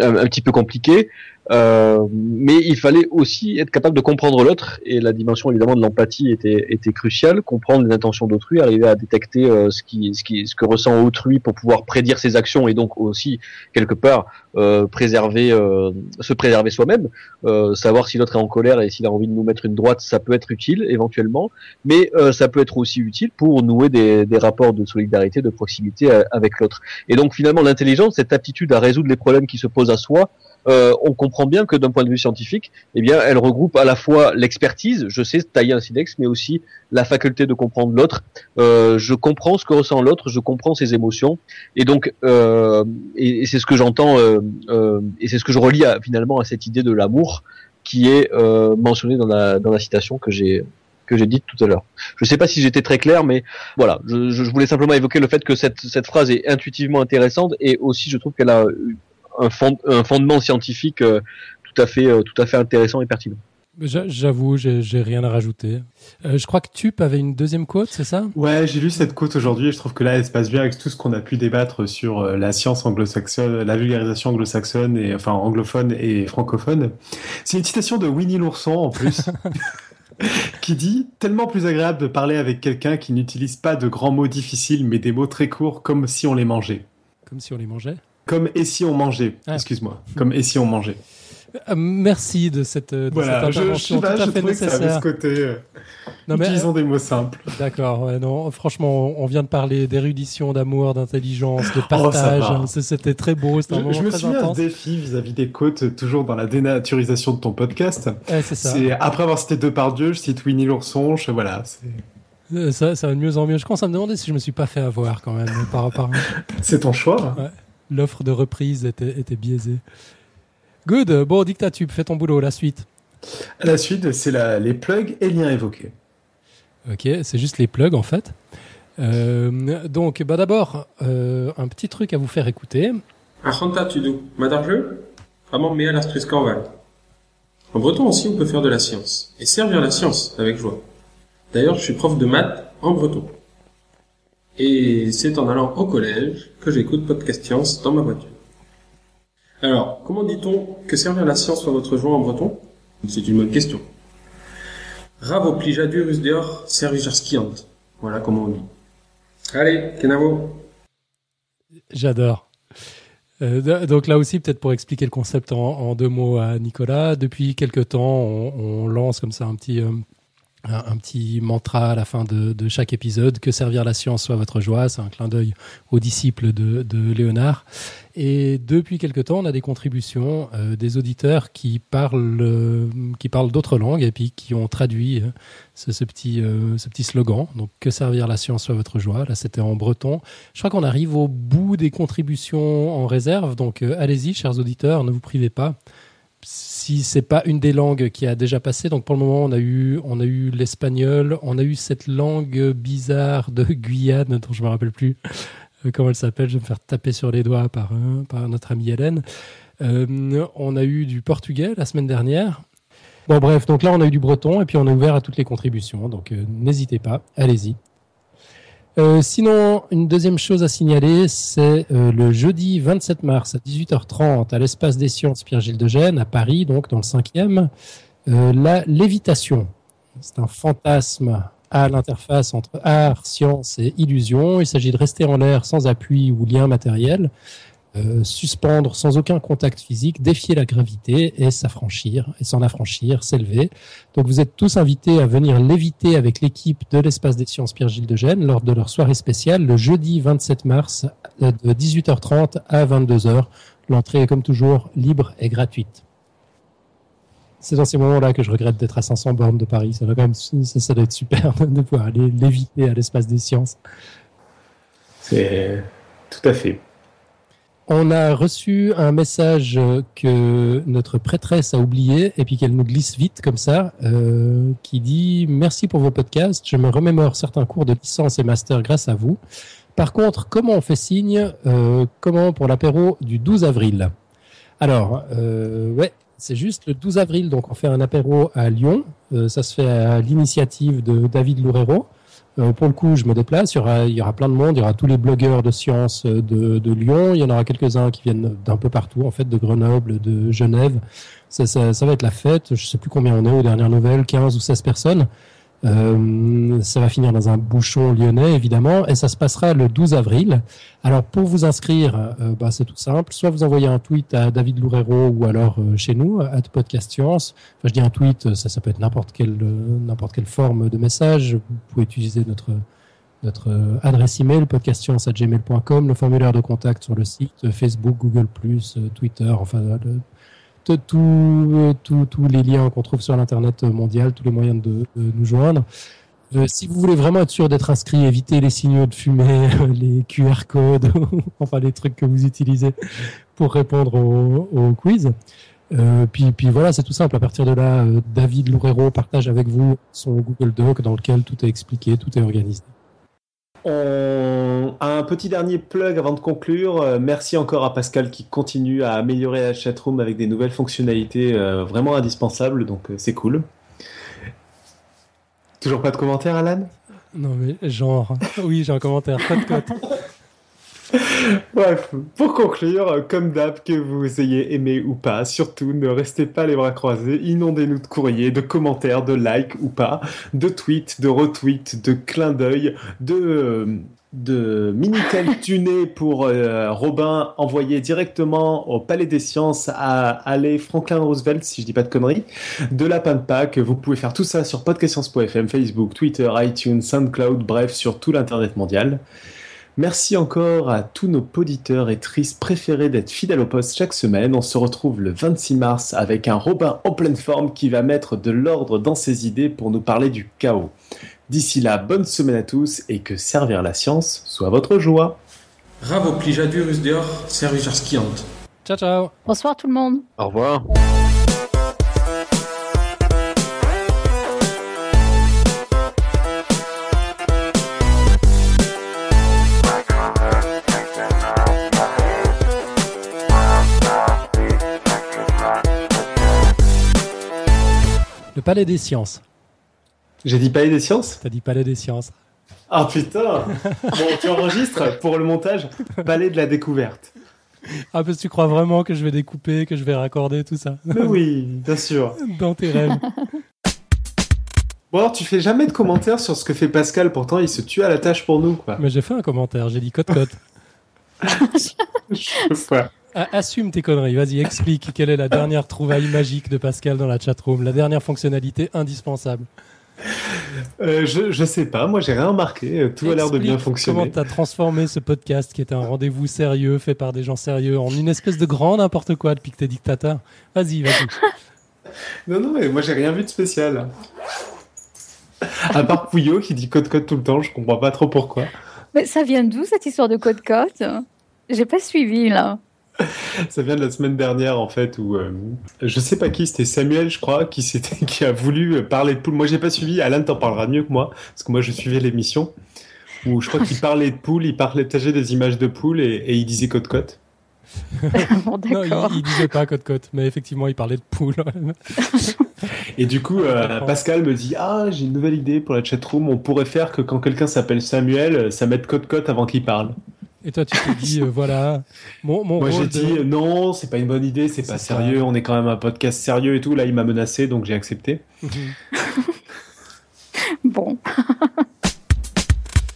un, un petit peu compliquées, euh, mais il fallait aussi être capable de comprendre l'autre et la dimension évidemment de l'empathie était, était cruciale. Comprendre les intentions d'autrui, arriver à détecter euh, ce, qui, ce, qui, ce que ressent autrui pour pouvoir prédire ses actions et donc aussi quelque part euh, préserver, euh, se préserver soi-même. Euh, savoir si l'autre est en colère et s'il a envie de nous mettre une droite, ça peut être utile éventuellement, mais ça peut être aussi utile pour nouer des, des rapports de solidarité, de proximité avec l'autre. Et donc finalement l'intelligence, cette aptitude à résoudre les problèmes qui se posent à soi, euh, on comprend bien que d'un point de vue scientifique, eh bien, elle regroupe à la fois l'expertise, je sais tailler un silex, mais aussi la faculté de comprendre l'autre. Euh, je comprends ce que ressent l'autre, je comprends ses émotions, et donc, euh, et, c'est ce que j'entends, et c'est ce que je relis finalement à cette idée de l'amour qui est mentionnée dans la dans la citation que j'ai que j'ai dite tout à l'heure. Je ne sais pas si j'étais très clair, mais voilà, je, je, voulais simplement évoquer le fait que cette, cette phrase est intuitivement intéressante et aussi je trouve qu'elle a un, un fondement scientifique euh, tout à fait, euh, tout à fait intéressant et pertinent. J'avoue, j'ai rien à rajouter. Euh, je crois que Tup avait une deuxième quote, c'est ça? Ouais, j'ai lu cette quote aujourd'hui et je trouve que là, elle se passe bien avec tout ce qu'on a pu débattre sur la science anglo-saxonne, la vulgarisation anglo-saxonne et enfin anglophone et francophone. C'est une citation de Winnie l'ourson en plus. [LAUGHS] qui dit tellement plus agréable de parler avec quelqu'un qui n'utilise pas de grands mots difficiles mais des mots très courts comme si on les mangeait. Comme si on les mangeait comme et si on mangeait. Ah. Excuse-moi. Comme et si on mangeait. Euh, merci de cette, de voilà, cette intervention je, je, tout à fait nécessaire. Que ça avait ce côté. Euh, non, utilisons mais, des mots simples. D'accord. Ouais, non, franchement, on vient de parler d'érudition, d'amour, d'intelligence, de [LAUGHS] oh, partage. Oh, C'était très beau. C'était un je, moment je me très suis mis un défi vis-à-vis des côtes, toujours dans la dénaturisation de ton podcast. Ouais, c'est ça. Après avoir cité Depardieu, je cite Winnie l'ourson. Je, voilà. Euh, ça, ça va de mieux en mieux. Je commence à me demander si je me suis pas fait avoir quand même par rapport. [LAUGHS] c'est ton choix. Ouais l'offre de reprise était, était biaisée. Good. Bon, Dictatube, fais ton boulot. La suite. La suite, c'est les plugs et liens évoqués. Ok, c'est juste les plugs en fait. Euh, donc, bah d'abord, euh, un petit truc à vous faire écouter. Madarjeu, amant mea l'astris corval. En breton aussi, on peut faire de la science, et servir la science avec joie. D'ailleurs, je suis prof de maths en breton. Et c'est en allant au collège que j'écoute Podcast Science dans ma voiture. Alors, comment dit-on que servir la science soit votre joie en breton? C'est une bonne question. Ravo plijadurus deor servijarskiant. Voilà comment on dit. Allez, Kenavo. J'adore. Euh, donc là aussi, peut-être pour expliquer le concept en, deux mots à Nicolas, depuis quelque temps, on, lance comme ça un petit, euh, un, petit mantra à la fin de, chaque épisode, que servir la science soit votre joie, c'est un clin d'œil aux disciples de, Léonard. Et depuis quelque temps, on a des contributions euh, des auditeurs qui parlent, euh, parlent d'autres langues et puis qui ont traduit euh, ce, petit, ce petit slogan. Donc, que servir la science soit votre joie. Là, c'était en breton. Je crois qu'on arrive au bout des contributions en réserve. Donc, allez-y, chers auditeurs, ne vous privez pas si c'est pas une des langues qui a déjà passé. Donc pour le moment, on a eu, on a eu l'espagnol, on a eu cette langue bizarre de Guyane dont je me rappelle plus euh, comment elle s'appelle. Je vais me faire taper sur les doigts par, par notre amie Hélène. Euh, on a eu du portugais la semaine dernière. Bon bref, donc là on a eu du breton et puis on est ouvert à toutes les contributions. Donc euh, n'hésitez pas, allez-y. Euh, sinon, une deuxième chose à signaler, c'est euh, le jeudi 27 mars à 18h30 à l'espace des sciences Pierre-Gilles de Gênes à Paris, donc dans le 5e, euh, la lévitation. C'est un fantasme à l'interface entre art, science et illusion. Il s'agit de rester en l'air sans appui ou lien matériel, euh, suspendre sans aucun contact physique, défier la gravité et s'affranchir, et s'en affranchir, s'élever. Donc vous êtes tous invités à venir léviter avec l'équipe de l'espace des sciences Pierre-Gilles de Gênes lors de leur soirée spéciale le jeudi 27 mars euh, de 18h30 à 22h. L'entrée est comme toujours libre et gratuite. C'est dans ces moments-là que je regrette d'être à 500 bornes de Paris. Ça doit quand même, ça, doit être super [LAUGHS] de pouvoir aller léviter à l'espace des sciences. C'est tout à fait. On a reçu un message que notre prêtresse a oublié et puis qu'elle nous glisse vite comme ça, euh, qui dit merci pour vos podcasts. Je me remémore certains cours de licence et master grâce à vous. Par contre, comment on fait signe euh, Comment pour l'apéro du 12 avril? Alors, euh, ouais, c'est juste le 12 avril. Donc, on fait un apéro à Lyon. Euh, ça se fait à l'initiative de David Loureiro. Euh, pour le coup, je me déplace. Il y, aura, il y aura plein de monde. Il y aura tous les blogueurs de sciences de, de Lyon. Il y en aura quelques-uns qui viennent d'un peu partout, en fait, de Grenoble, de Genève. Ça, ça, ça va être la fête. Je sais plus combien on est aux dernières nouvelles, 15 ou 16 personnes. Euh, ça va finir dans un bouchon lyonnais, évidemment, et ça se passera le 12 avril. Alors, pour vous inscrire, euh, bah, c'est tout simple. Soit vous envoyez un tweet à David Loureiro ou alors euh, chez nous, à Podcast Science. Enfin, je dis un tweet, ça, peut être n'importe quelle, n'importe quelle forme de message. Vous pouvez utiliser notre notre adresse email podcastscience@gmail.com, le formulaire de contact sur le site, Facebook, Google+, Twitter, enfin tous tout les liens qu'on trouve sur l'internet mondial, tous les moyens de, nous joindre. Euh, si vous voulez vraiment être sûr d'être inscrit, évitez les signaux de fumée, [LAUGHS] les QR codes, [LAUGHS] enfin les trucs que vous utilisez pour répondre au, au quiz. Euh, puis, puis voilà, c'est tout simple. À partir de là, euh, David Loureiro partage avec vous son Google Doc dans lequel tout est expliqué, tout est organisé. On a un petit dernier plug avant de conclure. Euh, merci encore à Pascal qui continue à améliorer la chatroom avec des nouvelles fonctionnalités euh, vraiment indispensables, donc euh, c'est cool. Toujours pas de commentaires, Alan? Non mais genre, oui j'ai un commentaire, pas de cote. [LAUGHS] [LAUGHS] Bref, pour conclure, euh, comme d'hab, que vous ayez aimé ou pas, surtout ne restez pas les bras croisés, inondez-nous de courriers, de commentaires, de likes ou pas, de tweets, de retweets, de clins d'œil, de, euh, de Minitel tuné [LAUGHS] pour euh, Robin envoyé directement au Palais des Sciences à aller Franklin Roosevelt, si je dis pas de conneries, de de Pâques. Vous pouvez faire tout ça sur podcastscience.fm, Facebook, Twitter, iTunes, SoundCloud, bref, sur tout l'Internet mondial. Merci encore à tous nos auditeurs et tristes préférés d'être fidèles au poste chaque semaine. On se retrouve le 26 mars avec un Robin en pleine forme qui va mettre de l'ordre dans ses idées pour nous parler du chaos. D'ici là, bonne semaine à tous et que servir la science soit votre joie. Ravo plijadurus deor servijar skiant. Ciao ciao Bonsoir tout le monde. Au revoir. Le Palais des Sciences. J'ai dit Palais des Sciences? T'as dit Palais des Sciences. Ah putain Bon, tu enregistres pour le montage Palais de la découverte. Ah parce que tu crois vraiment que je vais découper, que je vais raccorder tout ça? Mais oui, bien sûr. dans tes rêves. Bon alors, tu fais jamais de commentaires sur ce que fait Pascal, pourtant il se tue à la tâche pour nous, quoi. Mais j'ai fait un commentaire, j'ai dit cote cote. [LAUGHS] Je sais pas. Ah, Assume tes conneries, vas-y explique quelle est la dernière trouvaille magique de Pascal dans la chatroom, la dernière fonctionnalité indispensable. Euh, je, je sais pas, moi j'ai rien remarqué, euh, tout a l'air de bien fonctionner. Comment t'as transformé ce podcast qui était un rendez-vous sérieux fait par des gens sérieux en une espèce de grand n'importe quoi depuis que t'es dictateur Vas-y, vas-y. [LAUGHS] Non, non, mais moi j'ai rien vu de spécial. À part Pouillot qui dit code code tout le temps, je comprends pas trop pourquoi. Mais ça vient d'où cette histoire de code-code? J'ai pas suivi là. [LAUGHS] Ça vient de la semaine dernière en fait où euh, je sais pas qui, c'était Samuel je crois, qui s'était [LAUGHS] qui a voulu parler de poule. Moi j'ai pas suivi, Alan t'en parlera mieux que moi parce que moi je suivais l'émission où je crois qu'il parlait de poule, il partageait des images de poule et, et il disait côte côte. [LAUGHS] Bon, Non, il, il disait pas côte côte, mais effectivement, il parlait de poule. Et du coup euh, Pascal me dit ah j'ai une nouvelle idée pour la chatroom, on pourrait faire que quand quelqu'un s'appelle Samuel, euh, ça mette côte côte avant qu'il parle. Et toi, tu t'es dit, euh, voilà, mon, mon Moi j'ai de- dit euh, non, c'est pas une bonne idée, c'est pas ça. sérieux, on est quand même un podcast sérieux et tout. Là il m'a menacé donc j'ai accepté. Mhm. [LAUGHS] Bon. [LAUGHS]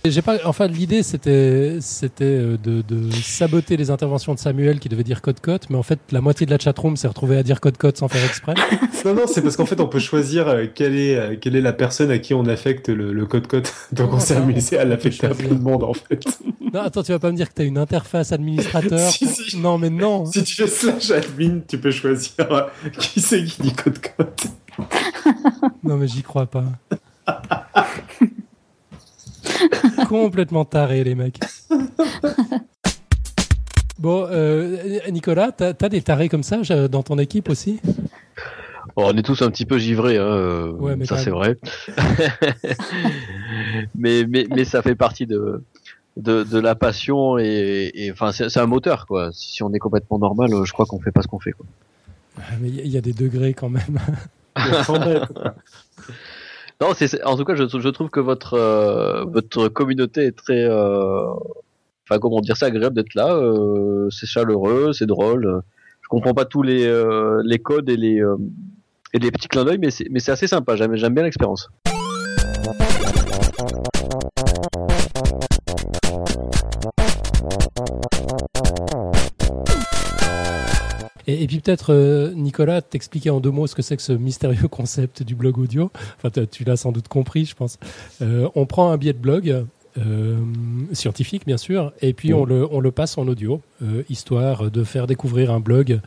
J'ai pas, enfin, l'idée c'était, c'était euh, de, de saboter les interventions de Samuel qui devait dire code code, mais en fait, la moitié de la chatroom s'est retrouvée à dire code code sans faire exprès. [LAUGHS] Non, non, c'est parce qu'en fait, on peut choisir euh, quelle est, euh, quelle est la personne à qui on affecte le, le code-code. [LAUGHS] Donc, on s'est amusé à l'affecter à plein de monde, en fait. non, attends, tu vas pas me dire que t'as une interface administrateur? [LAUGHS] Si, si. Non, mais non. Si tu fais slash admin, tu peux choisir qui c'est qui dit code-code. Non, mais j'y crois pas. [LAUGHS] Complètement taré, les mecs. [LAUGHS] Bon, euh, Nicolas, t'as as des tarés comme ça dans ton équipe aussi? Bon, on est tous un petit peu givrés, hein, euh, Ouais, mais ça c'est vrai. [LAUGHS] mais, mais, mais ça fait partie de, de, de la passion et, et enfin c'est un moteur quoi. Si on est complètement normal, euh, je crois qu'on fait pas ce qu'on fait quoi. Ah, Mais il y, a- il y a des degrés quand même. Non, c'est en tout cas je, je trouve que votre euh, votre communauté est très, euh, enfin comment dire, c'est agréable d'être là. euh, c'est chaleureux, c'est drôle. Je comprends pas tous les les codes et les et les petits clins d'œil, mais c'est mais c'est assez sympa. J'aime bien l'expérience. Et, puis peut-être, euh, Nicolas, t'expliquer en deux mots ce que c'est que ce mystérieux [LAUGHS] concept du blog audio. Enfin, tu l'as sans doute compris, je pense. Euh, on prend un billet de blog, euh, scientifique bien sûr, et puis on, le, on le passe en audio, histoire de faire découvrir un blog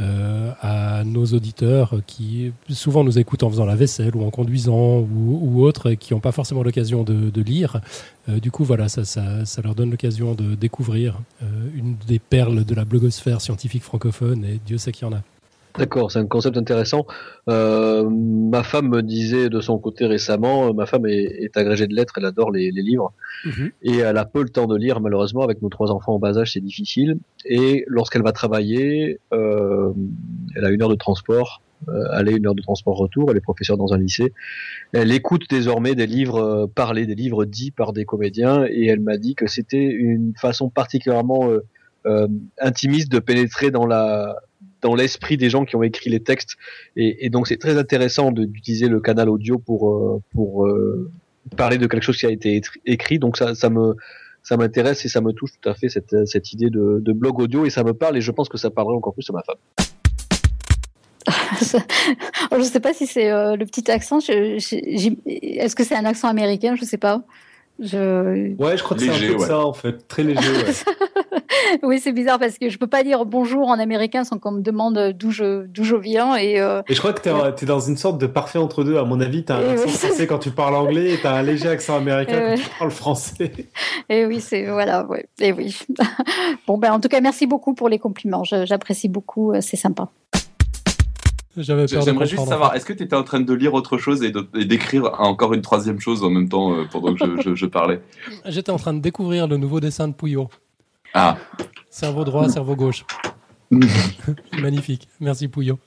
euh, à nos auditeurs qui souvent nous écoutent en faisant la vaisselle ou en conduisant ou, ou autre, et qui n'ont pas forcément l'occasion de, de lire. Euh, du coup, voilà, ça, ça, ça leur donne l'occasion de découvrir euh, une des perles de la blogosphère scientifique francophone, et Dieu sait qu'il y en a. D'accord, c'est un concept intéressant. Euh, ma femme me disait de son côté récemment, euh, ma femme est, est agrégée de lettres, elle adore les, les livres. Et elle a peu le temps de lire malheureusement avec nos trois enfants en bas âge c'est difficile. Et lorsqu'elle va travailler euh, elle a une heure de transport euh, aller une heure de transport retour elle est professeure dans un lycée. Elle écoute désormais des livres euh, parlés des livres dits par des comédiens et elle m'a dit que c'était une façon particulièrement intimiste de pénétrer dans la dans l'esprit des gens qui ont écrit les textes et, donc c'est très intéressant d'utiliser le canal audio pour euh, euh, parler de quelque chose qui a été écrit. Donc ça, me ça m'intéresse et ça me touche tout à fait cette, cette idée de, blog audio et ça me parle et je pense que ça parlerait encore plus à ma femme. [LAUGHS] je ne sais pas si c'est euh, le petit accent. Est-ce que c'est un accent américain? Je ne sais pas. Je... Ouais, je crois que c'est un peu ouais. ça, en fait. Très léger, ouais. [LAUGHS] Oui, c'est bizarre parce que je peux pas dire bonjour en américain sans qu'on me demande d'où je, d'où je viens. Et, euh, Et je crois que t'es es dans une sorte de parfait entre deux. À mon avis, t'as un Et accent oui. français quand tu parles anglais et t'as un léger accent américain Et quand ouais. tu parles français. et oui, c'est voilà, ouais, et oui. [LAUGHS] bon ben, en tout cas, merci beaucoup pour les compliments. Je- J'apprécie beaucoup, euh, c'est sympa. J'avais peur de J'aimerais juste savoir, est-ce que tu étais en train de lire autre chose et de- et d'écrire encore une troisième chose en même temps euh, pendant que je, je- je parlais? J'étais en train de découvrir le nouveau dessin de Pouillot. Ah, Cerveau droit, cerveau gauche. [LAUGHS] Magnifique. Merci Pouillot.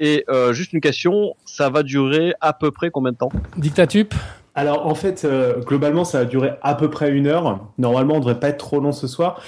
Et euh, juste une question, ça va durer à peu près combien de temps? Dictatup? Alors, en fait, euh, globalement, ça va durer à peu près une heure. Normalement, on devrait pas être trop long ce soir.